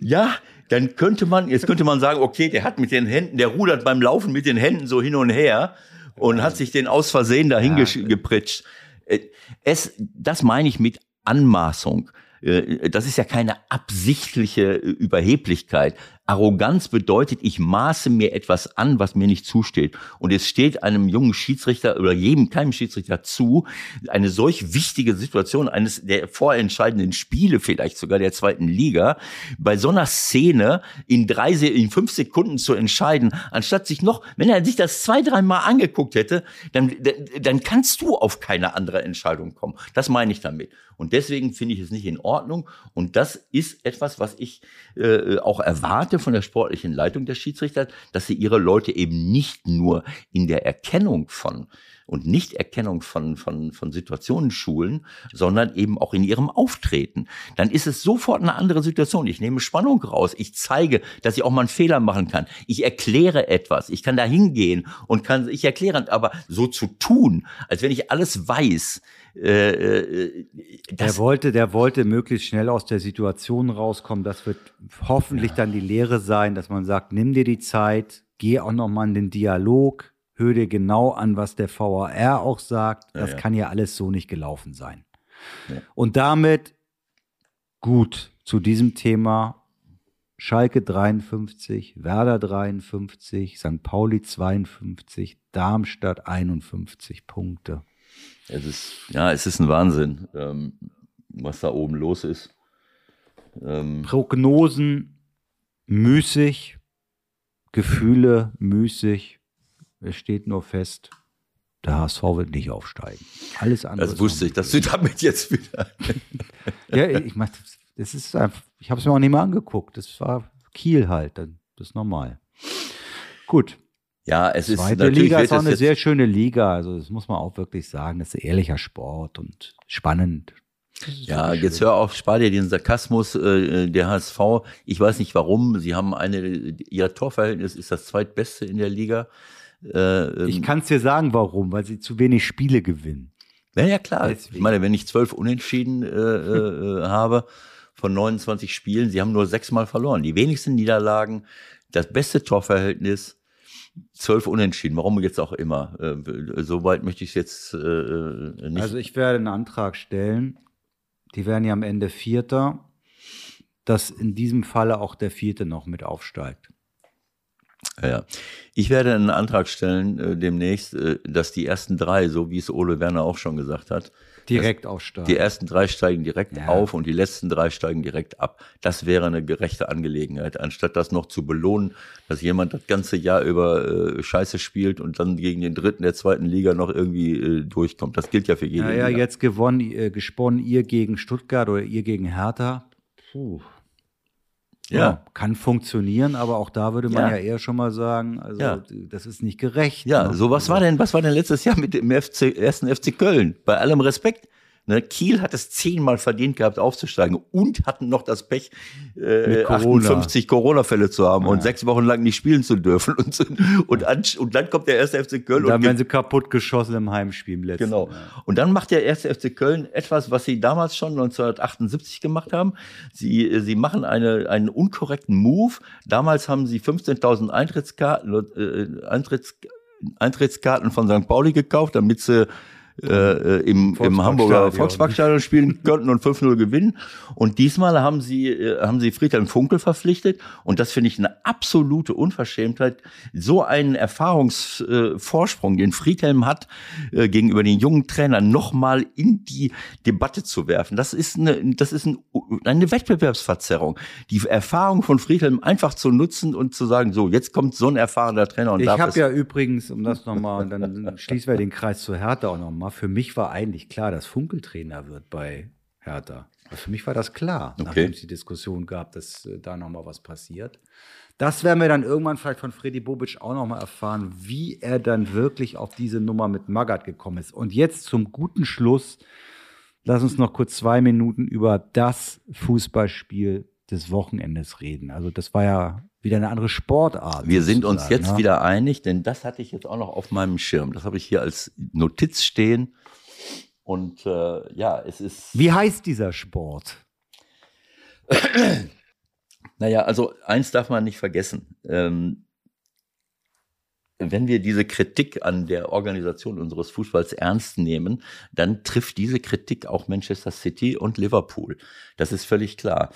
ja, dann könnte man, jetzt könnte man sagen, okay, der hat mit den Händen, der rudert beim Laufen mit den Händen so hin und her und hat sich den aus Versehen dahin ja. gepritscht. Äh, es, das meine ich mit Anmaßung. Äh, das ist ja keine absichtliche Überheblichkeit. Arroganz bedeutet, ich maße mir etwas an, was mir nicht zusteht. Und es steht einem jungen Schiedsrichter oder jedem, keinem Schiedsrichter zu, eine solch wichtige Situation eines der vorentscheidenden Spiele, vielleicht sogar der zweiten Liga, bei so einer Szene in drei, in fünf Sekunden zu entscheiden, anstatt sich noch, wenn er sich das zwei, dreimal angeguckt hätte, dann, dann kannst du auf keine andere Entscheidung kommen. Das meine ich damit. Und deswegen finde ich es nicht in Ordnung. Und das ist etwas, was ich äh, auch erwarte von der sportlichen Leitung der Schiedsrichter, dass sie ihre Leute eben nicht nur in der Erkennung von und Nichterkennung von, von, von Situationen schulen, sondern eben auch in ihrem Auftreten. Dann ist es sofort eine andere Situation. Ich nehme Spannung raus. Ich zeige, dass ich auch mal einen Fehler machen kann. Ich erkläre etwas. Ich kann da hingehen und kann, ich erkläre, aber so zu tun, als wenn ich alles weiß, äh, äh der wollte, der wollte möglichst schnell aus der Situation rauskommen. Das wird hoffentlich ja. dann die Lehre sein, dass man sagt, nimm dir die Zeit, geh auch noch mal in den Dialog, hör dir genau an, was der VAR auch sagt. Das ja, ja. kann ja alles so nicht gelaufen sein. Ja. Und damit gut zu diesem Thema Schalke 53, Werder 53, St. Pauli 52, Darmstadt 51 Punkte. Es ist, ja, es ist ein Wahnsinn, ähm, was da oben los ist. Ähm, Prognosen müßig, Gefühle müßig, es steht nur fest, der HSV wird nicht aufsteigen. Alles andere. Das wusste ich, dass du damit jetzt wieder. ja, ich meine, das ist einfach, ich habe es mir auch nicht mehr angeguckt. Das war Kiel halt, das ist normal. Gut. Ja, es Zweite ist natürlich Liga ist auch eine sehr schöne Liga. Also das muss man auch wirklich sagen. Das ist ein ehrlicher Sport und spannend. Ja, jetzt hör auf, spar dir den Sarkasmus äh, der HSV. Ich weiß nicht warum. Sie haben eine, ihr Torverhältnis ist das zweitbeste in der Liga. Äh, ich ähm, kann es dir sagen, warum, weil sie zu wenig Spiele gewinnen. Ja, ja, klar. Deswegen. Ich meine, wenn ich zwölf Unentschieden äh, äh, habe von 29 Spielen, sie haben nur sechsmal verloren. Die wenigsten Niederlagen, das beste Torverhältnis, zwölf Unentschieden, warum jetzt auch immer. Äh, Soweit möchte ich es jetzt äh, äh, nicht. Also ich werde einen Antrag stellen. Die werden ja am Ende Vierter, dass in diesem Falle auch der Vierte noch mit aufsteigt. Ja, ich werde einen Antrag stellen äh, demnächst, äh, dass die ersten drei, so wie es Ole Werner auch schon gesagt hat, direkt aufsteigen. Die ersten drei steigen direkt ja. auf und die letzten drei steigen direkt ab. Das wäre eine gerechte Angelegenheit, anstatt das noch zu belohnen, dass jemand das ganze Jahr über äh, Scheiße spielt und dann gegen den dritten der zweiten Liga noch irgendwie äh, durchkommt. Das gilt ja für jeden. Ja, ja, jetzt gewonnen, äh, gesponnen ihr gegen Stuttgart oder ihr gegen Hertha. Puh. Ja. ja. kann funktionieren, aber auch da würde man ja, ja eher schon mal sagen, also ja. das ist nicht gerecht. Ja, ne? so was war denn, was war denn letztes Jahr mit dem FC, ersten FC Köln? Bei allem Respekt. Ne, Kiel hat es zehnmal verdient gehabt, aufzusteigen und hatten noch das Pech, äh, Corona. 58 Corona-Fälle zu haben ja. und sechs Wochen lang nicht spielen zu dürfen. Und, so, und, an, und dann kommt der erste FC Köln. Und dann werden sie kaputt geschossen im Heimspiel im letzten. Genau. Und dann macht der erste FC Köln etwas, was sie damals schon 1978 gemacht haben. Sie, sie machen eine, einen unkorrekten Move. Damals haben sie 15.000 Eintrittskarten, äh, Eintritts, Eintrittskarten von St. Pauli gekauft, damit sie äh, im, im Hamburger Volksparkstadion spielen konnten und 5-0 gewinnen. Und diesmal haben sie, äh, haben sie Friedhelm Funkel verpflichtet. Und das finde ich eine absolute Unverschämtheit. So einen Erfahrungsvorsprung, den Friedhelm hat, äh, gegenüber den jungen Trainern nochmal in die Debatte zu werfen. Das ist eine, das ist ein, eine Wettbewerbsverzerrung. Die Erfahrung von Friedhelm einfach zu nutzen und zu sagen, so, jetzt kommt so ein erfahrener Trainer und Ich habe ja übrigens, um das nochmal, dann schließen wir den Kreis zu Hertha auch nochmal für mich war eigentlich klar, dass Funkel Trainer wird bei Hertha. Also für mich war das klar, okay. nachdem es die Diskussion gab, dass äh, da nochmal was passiert. Das werden wir dann irgendwann vielleicht von Freddy Bobic auch nochmal erfahren, wie er dann wirklich auf diese Nummer mit Magath gekommen ist. Und jetzt zum guten Schluss, lass uns noch kurz zwei Minuten über das Fußballspiel des Wochenendes reden. Also das war ja wieder eine andere Sportart. Wir sind uns jetzt ne? wieder einig, denn das hatte ich jetzt auch noch auf meinem Schirm. Das habe ich hier als Notiz stehen. Und äh, ja, es ist. Wie heißt dieser Sport? Naja, also eins darf man nicht vergessen. Ähm, wenn wir diese Kritik an der Organisation unseres Fußballs ernst nehmen, dann trifft diese Kritik auch Manchester City und Liverpool. Das ist völlig klar.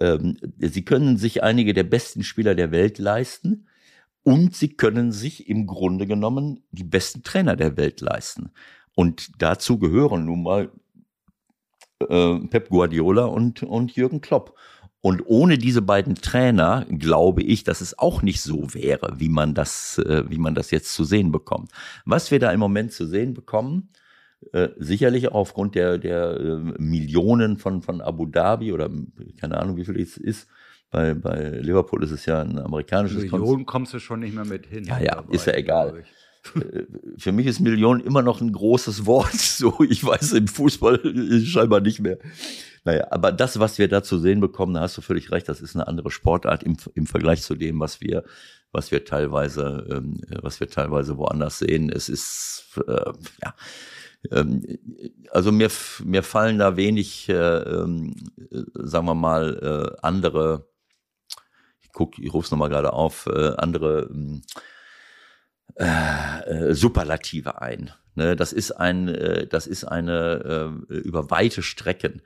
Ähm, sie können sich einige der besten Spieler der Welt leisten und sie können sich im Grunde genommen die besten Trainer der Welt leisten. Und dazu gehören nun mal äh, Pep Guardiola und, und Jürgen Klopp. Und ohne diese beiden Trainer glaube ich, dass es auch nicht so wäre, wie man das, äh, wie man das jetzt zu sehen bekommt. Was wir da im Moment zu sehen bekommen, äh, sicherlich aufgrund der, der äh, Millionen von, von Abu Dhabi oder keine Ahnung, wie viel es ist. Bei, bei Liverpool ist es ja ein amerikanisches Millionen kommst du schon nicht mehr mit hin. Ja, ja, dabei, ist ja egal. Äh, für mich ist Million immer noch ein großes Wort. So, ich weiß im Fußball scheinbar nicht mehr. Naja, aber das, was wir da zu sehen bekommen, da hast du völlig recht, das ist eine andere Sportart im, im Vergleich zu dem, was wir, was wir teilweise, ähm, was wir teilweise woanders sehen. Es ist, äh, ja, ähm, also mir, mir fallen da wenig, äh, äh, sagen wir mal, äh, andere, ich guck, ich rufe es nochmal gerade auf, äh, andere ähm, äh, Superlative ein. Ne, das ist ein, äh, das ist eine äh, über weite Strecken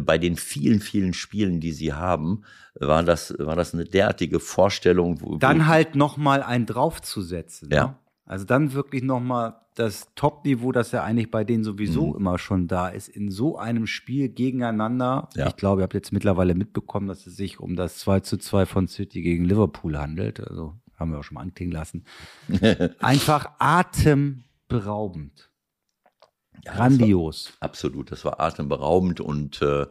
bei den vielen, vielen Spielen, die sie haben, war das, war das eine derartige Vorstellung. Wo, dann halt noch mal ein draufzusetzen. Ja. Ne? Also dann wirklich noch mal das Top-Niveau, das ja eigentlich bei denen sowieso mhm. immer schon da ist, in so einem Spiel gegeneinander. Ja. Ich glaube, ihr habt jetzt mittlerweile mitbekommen, dass es sich um das 2 zu 2 von City gegen Liverpool handelt. Also haben wir auch schon mal anklingen lassen. Einfach atemberaubend. Ja, Grandios. Das war, absolut, das war atemberaubend und, äh,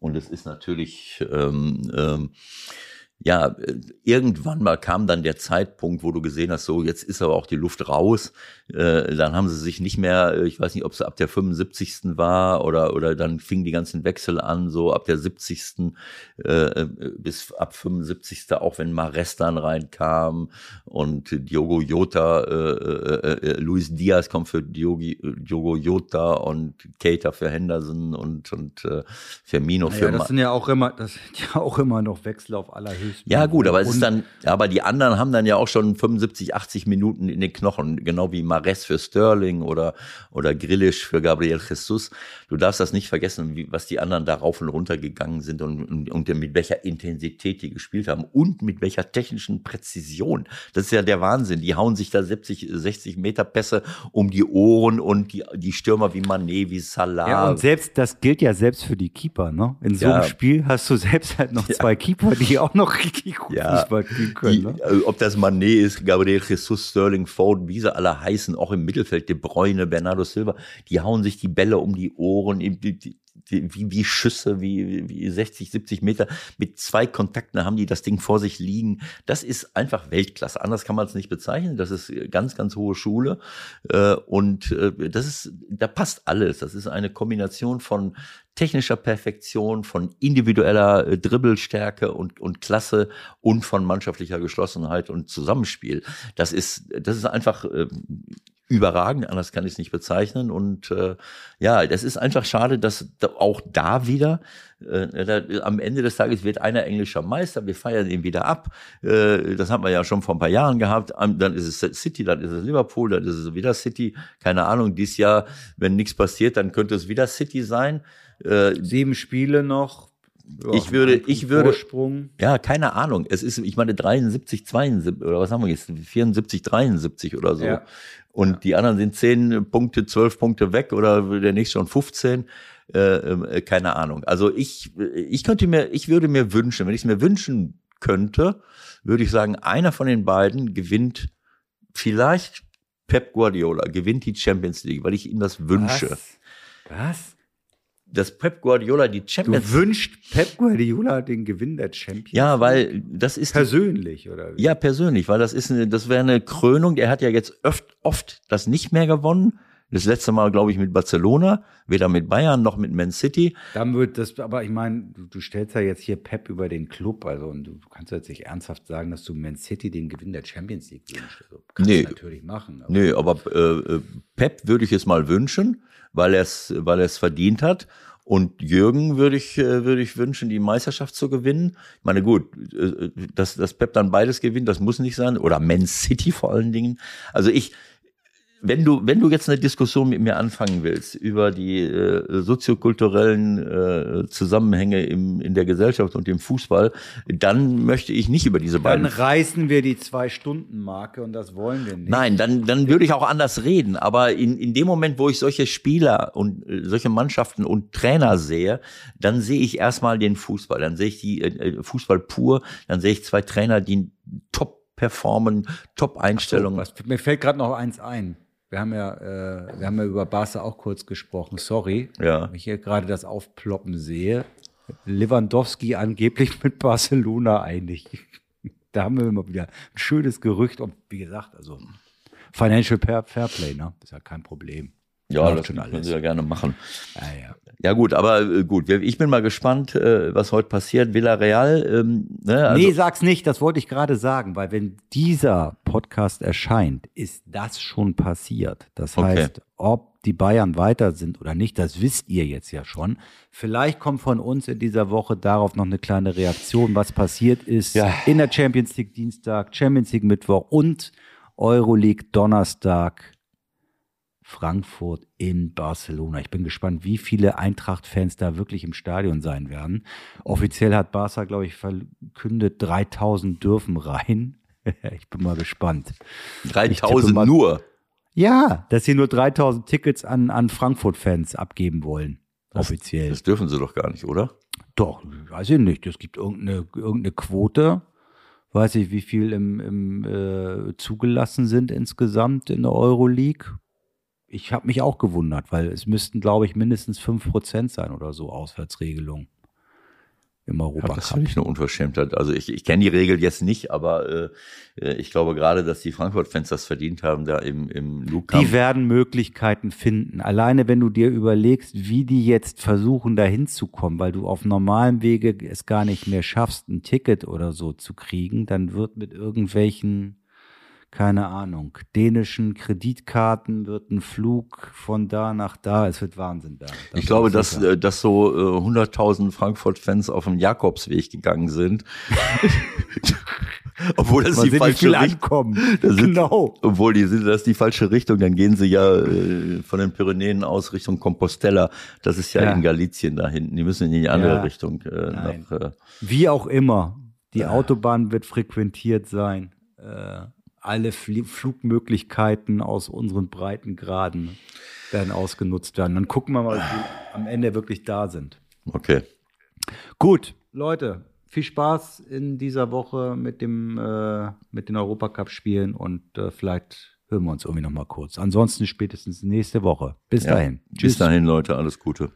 und es ist natürlich ähm, ähm, ja, äh, irgendwann mal kam dann der Zeitpunkt, wo du gesehen hast, so jetzt ist aber auch die Luft raus. Äh, dann haben sie sich nicht mehr, äh, ich weiß nicht, ob es ab der 75. war oder oder dann fingen die ganzen Wechsel an, so ab der 70. Äh, bis ab 75. auch wenn Mares dann reinkam und Diogo Jota, äh, äh, Luis Diaz kommt für Diogi, Diogo Jota und Keita für Henderson und und äh, Firmino naja, für. Das sind ja auch immer, das sind ja auch immer noch Wechsel auf aller Höhe. Ja, gut, aber es ist dann, aber die anderen haben dann ja auch schon 75, 80 Minuten in den Knochen, genau wie Mares für Sterling oder, oder Grillisch für Gabriel Jesus. Du darfst das nicht vergessen, wie, was die anderen da rauf und runter gegangen sind und, und, und mit welcher Intensität die gespielt haben und mit welcher technischen Präzision. Das ist ja der Wahnsinn. Die hauen sich da 70, 60 Meter Pässe um die Ohren und die, die Stürmer wie Manet, wie Salah. Ja, und selbst, das gilt ja selbst für die Keeper, ne? In so ja. einem Spiel hast du selbst halt noch ja. zwei Keeper, die auch noch richtig gut ja, Fußball spielen können. Ne? Die, ob das Manet ist, Gabriel Jesus, Sterling, Foden, wie sie alle heißen, auch im Mittelfeld, De Bruyne, Bernardo Silva, die hauen sich die Bälle um die Ohren, die, die, wie, wie Schüsse, wie, wie 60, 70 Meter. Mit zwei Kontakten haben die das Ding vor sich liegen. Das ist einfach Weltklasse. Anders kann man es nicht bezeichnen. Das ist ganz, ganz hohe Schule. Äh, und äh, das ist, da passt alles. Das ist eine Kombination von technischer Perfektion, von individueller äh, Dribbelstärke und, und Klasse und von mannschaftlicher Geschlossenheit und Zusammenspiel. Das ist, das ist einfach überragend, anders kann ich es nicht bezeichnen. Und äh, ja, das ist einfach schade, dass da auch da wieder äh, da, am Ende des Tages wird einer englischer Meister, wir feiern ihn wieder ab. Äh, das haben wir ja schon vor ein paar Jahren gehabt. Dann ist es City, dann ist es Liverpool, dann ist es wieder City. Keine Ahnung, dieses Jahr, wenn nichts passiert, dann könnte es wieder City sein. Äh, Sieben Spiele noch, ja, ich würde, ich würde, Vorsprung. ja, keine Ahnung. Es ist, ich meine, 73, 72, oder was haben wir jetzt? 74, 73 oder so. Ja. Und ja. die anderen sind 10 Punkte, 12 Punkte weg oder der nächste schon 15. Äh, äh, keine Ahnung. Also ich, ich könnte mir, ich würde mir wünschen, wenn ich es mir wünschen könnte, würde ich sagen, einer von den beiden gewinnt vielleicht Pep Guardiola, gewinnt die Champions League, weil ich ihm das wünsche. Was? Was? Dass Pep Guardiola die Champions Du wünscht Pep Guardiola den Gewinn der Champions Ja, weil das ist persönlich oder wie? Ja, persönlich, weil das ist eine, das wäre eine Krönung. Er hat ja jetzt oft oft das nicht mehr gewonnen. Das letzte Mal, glaube ich, mit Barcelona, weder mit Bayern noch mit Man City. Dann wird das, aber ich meine, du, du, stellst ja jetzt hier Pep über den Club, also und du, kannst jetzt nicht ernsthaft sagen, dass du Man City den Gewinn der Champions League wünschst. Also, kannst nee, natürlich machen. Aber nee, aber äh, äh, Pep würde ich es mal wünschen, weil er es weil er es verdient hat. Und Jürgen würde ich, äh, würde ich wünschen, die Meisterschaft zu gewinnen. Ich meine, gut, äh, dass, dass Pep dann beides gewinnt, das muss nicht sein. Oder Man City vor allen Dingen. Also ich, wenn du, wenn du jetzt eine Diskussion mit mir anfangen willst über die äh, soziokulturellen äh, Zusammenhänge im, in der Gesellschaft und im Fußball, dann möchte ich nicht über diese beiden. Dann reißen wir die Zwei-Stunden-Marke und das wollen wir nicht. Nein, dann, dann würde ich auch anders reden. Aber in, in dem Moment, wo ich solche Spieler und äh, solche Mannschaften und Trainer sehe, dann sehe ich erstmal den Fußball. Dann sehe ich die äh, Fußball pur. Dann sehe ich zwei Trainer, die top performen, Top-Einstellungen. So, mir fällt gerade noch eins ein. Wir haben ja, äh, wir haben ja über Barca auch kurz gesprochen. Sorry, Ja. wenn ich hier gerade das aufploppen sehe. Lewandowski angeblich mit Barcelona einig. Da haben wir immer wieder ein schönes Gerücht. Und wie gesagt, also Financial Fair, Fairplay, ne? ist ja kein Problem. Ja, das schon können. Sie ja gerne machen. Ja, ja. Ja gut, aber äh, gut, ich bin mal gespannt, äh, was heute passiert. Villarreal, ähm, ne, also, nee, sag's nicht, das wollte ich gerade sagen, weil wenn dieser Podcast erscheint, ist das schon passiert. Das Okay. heißt, ob die Bayern weiter sind oder nicht, das wisst ihr jetzt ja schon. Vielleicht kommt von uns in dieser Woche darauf noch eine kleine Reaktion, was passiert ist Ja. in der Champions League Dienstag, Champions League Mittwoch und Euroleague Donnerstag. Frankfurt in Barcelona. Ich bin gespannt, wie viele Eintracht-Fans da wirklich im Stadion sein werden. Offiziell hat Barca, glaube ich, verkündet, 3000 dürfen rein. ich bin mal gespannt. Ich tippe 3000 mal- nur. Ja, dass sie nur 3000 Tickets an, an Frankfurt-Fans abgeben wollen. Offiziell. Das dürfen sie doch gar nicht, oder? Doch, weiß ich nicht. Es gibt irgendeine, irgendeine Quote. Weiß ich, wie viel im, im, äh, zugelassen sind insgesamt in der Euroleague. Ich habe mich auch gewundert, weil es müssten, glaube ich, mindestens 5% sein oder so Auswärtsregelung im Ja, das finde ich eine Unverschämtheit. Also ich, ich kenne die Regel jetzt nicht, aber äh, äh, ich glaube gerade, dass die Frankfurt-Fans das verdient haben, da im, im Luke Die werden Möglichkeiten finden. Alleine wenn du dir überlegst, wie die jetzt versuchen, da hinzukommen, weil du auf normalem Wege es gar nicht mehr schaffst, ein Ticket oder so zu kriegen, dann wird mit irgendwelchen, keine Ahnung, dänischen Kreditkarten wird ein Flug von da nach da. Es wird Wahnsinn da. Ich glaube, dass, äh, dass so äh, 100.000 Frankfurt-Fans auf dem Jakobsweg gegangen sind. Obwohl das die falsche Richtung sind- Genau. Obwohl die sind, das die falsche Richtung, dann gehen sie ja äh, von den Pyrenäen aus Richtung Compostela. Das ist ja, Ja. in Galizien da hinten. Die müssen in die andere Ja. Richtung. Äh, nach, äh, Wie auch immer, die Autobahn wird frequentiert sein. Äh, alle Flie Flugmöglichkeiten aus unseren Breitengraden werden ausgenutzt werden. Dann gucken wir mal, wie am Ende wirklich da sind. okay. Gut, Leute, viel Spaß in dieser Woche mit dem äh, mit den Europacup-Spielen und äh, vielleicht hören wir uns irgendwie noch mal kurz. Ansonsten spätestens nächste Woche. Bis Ja. dahin. Bis dahin, Leute, alles Gute.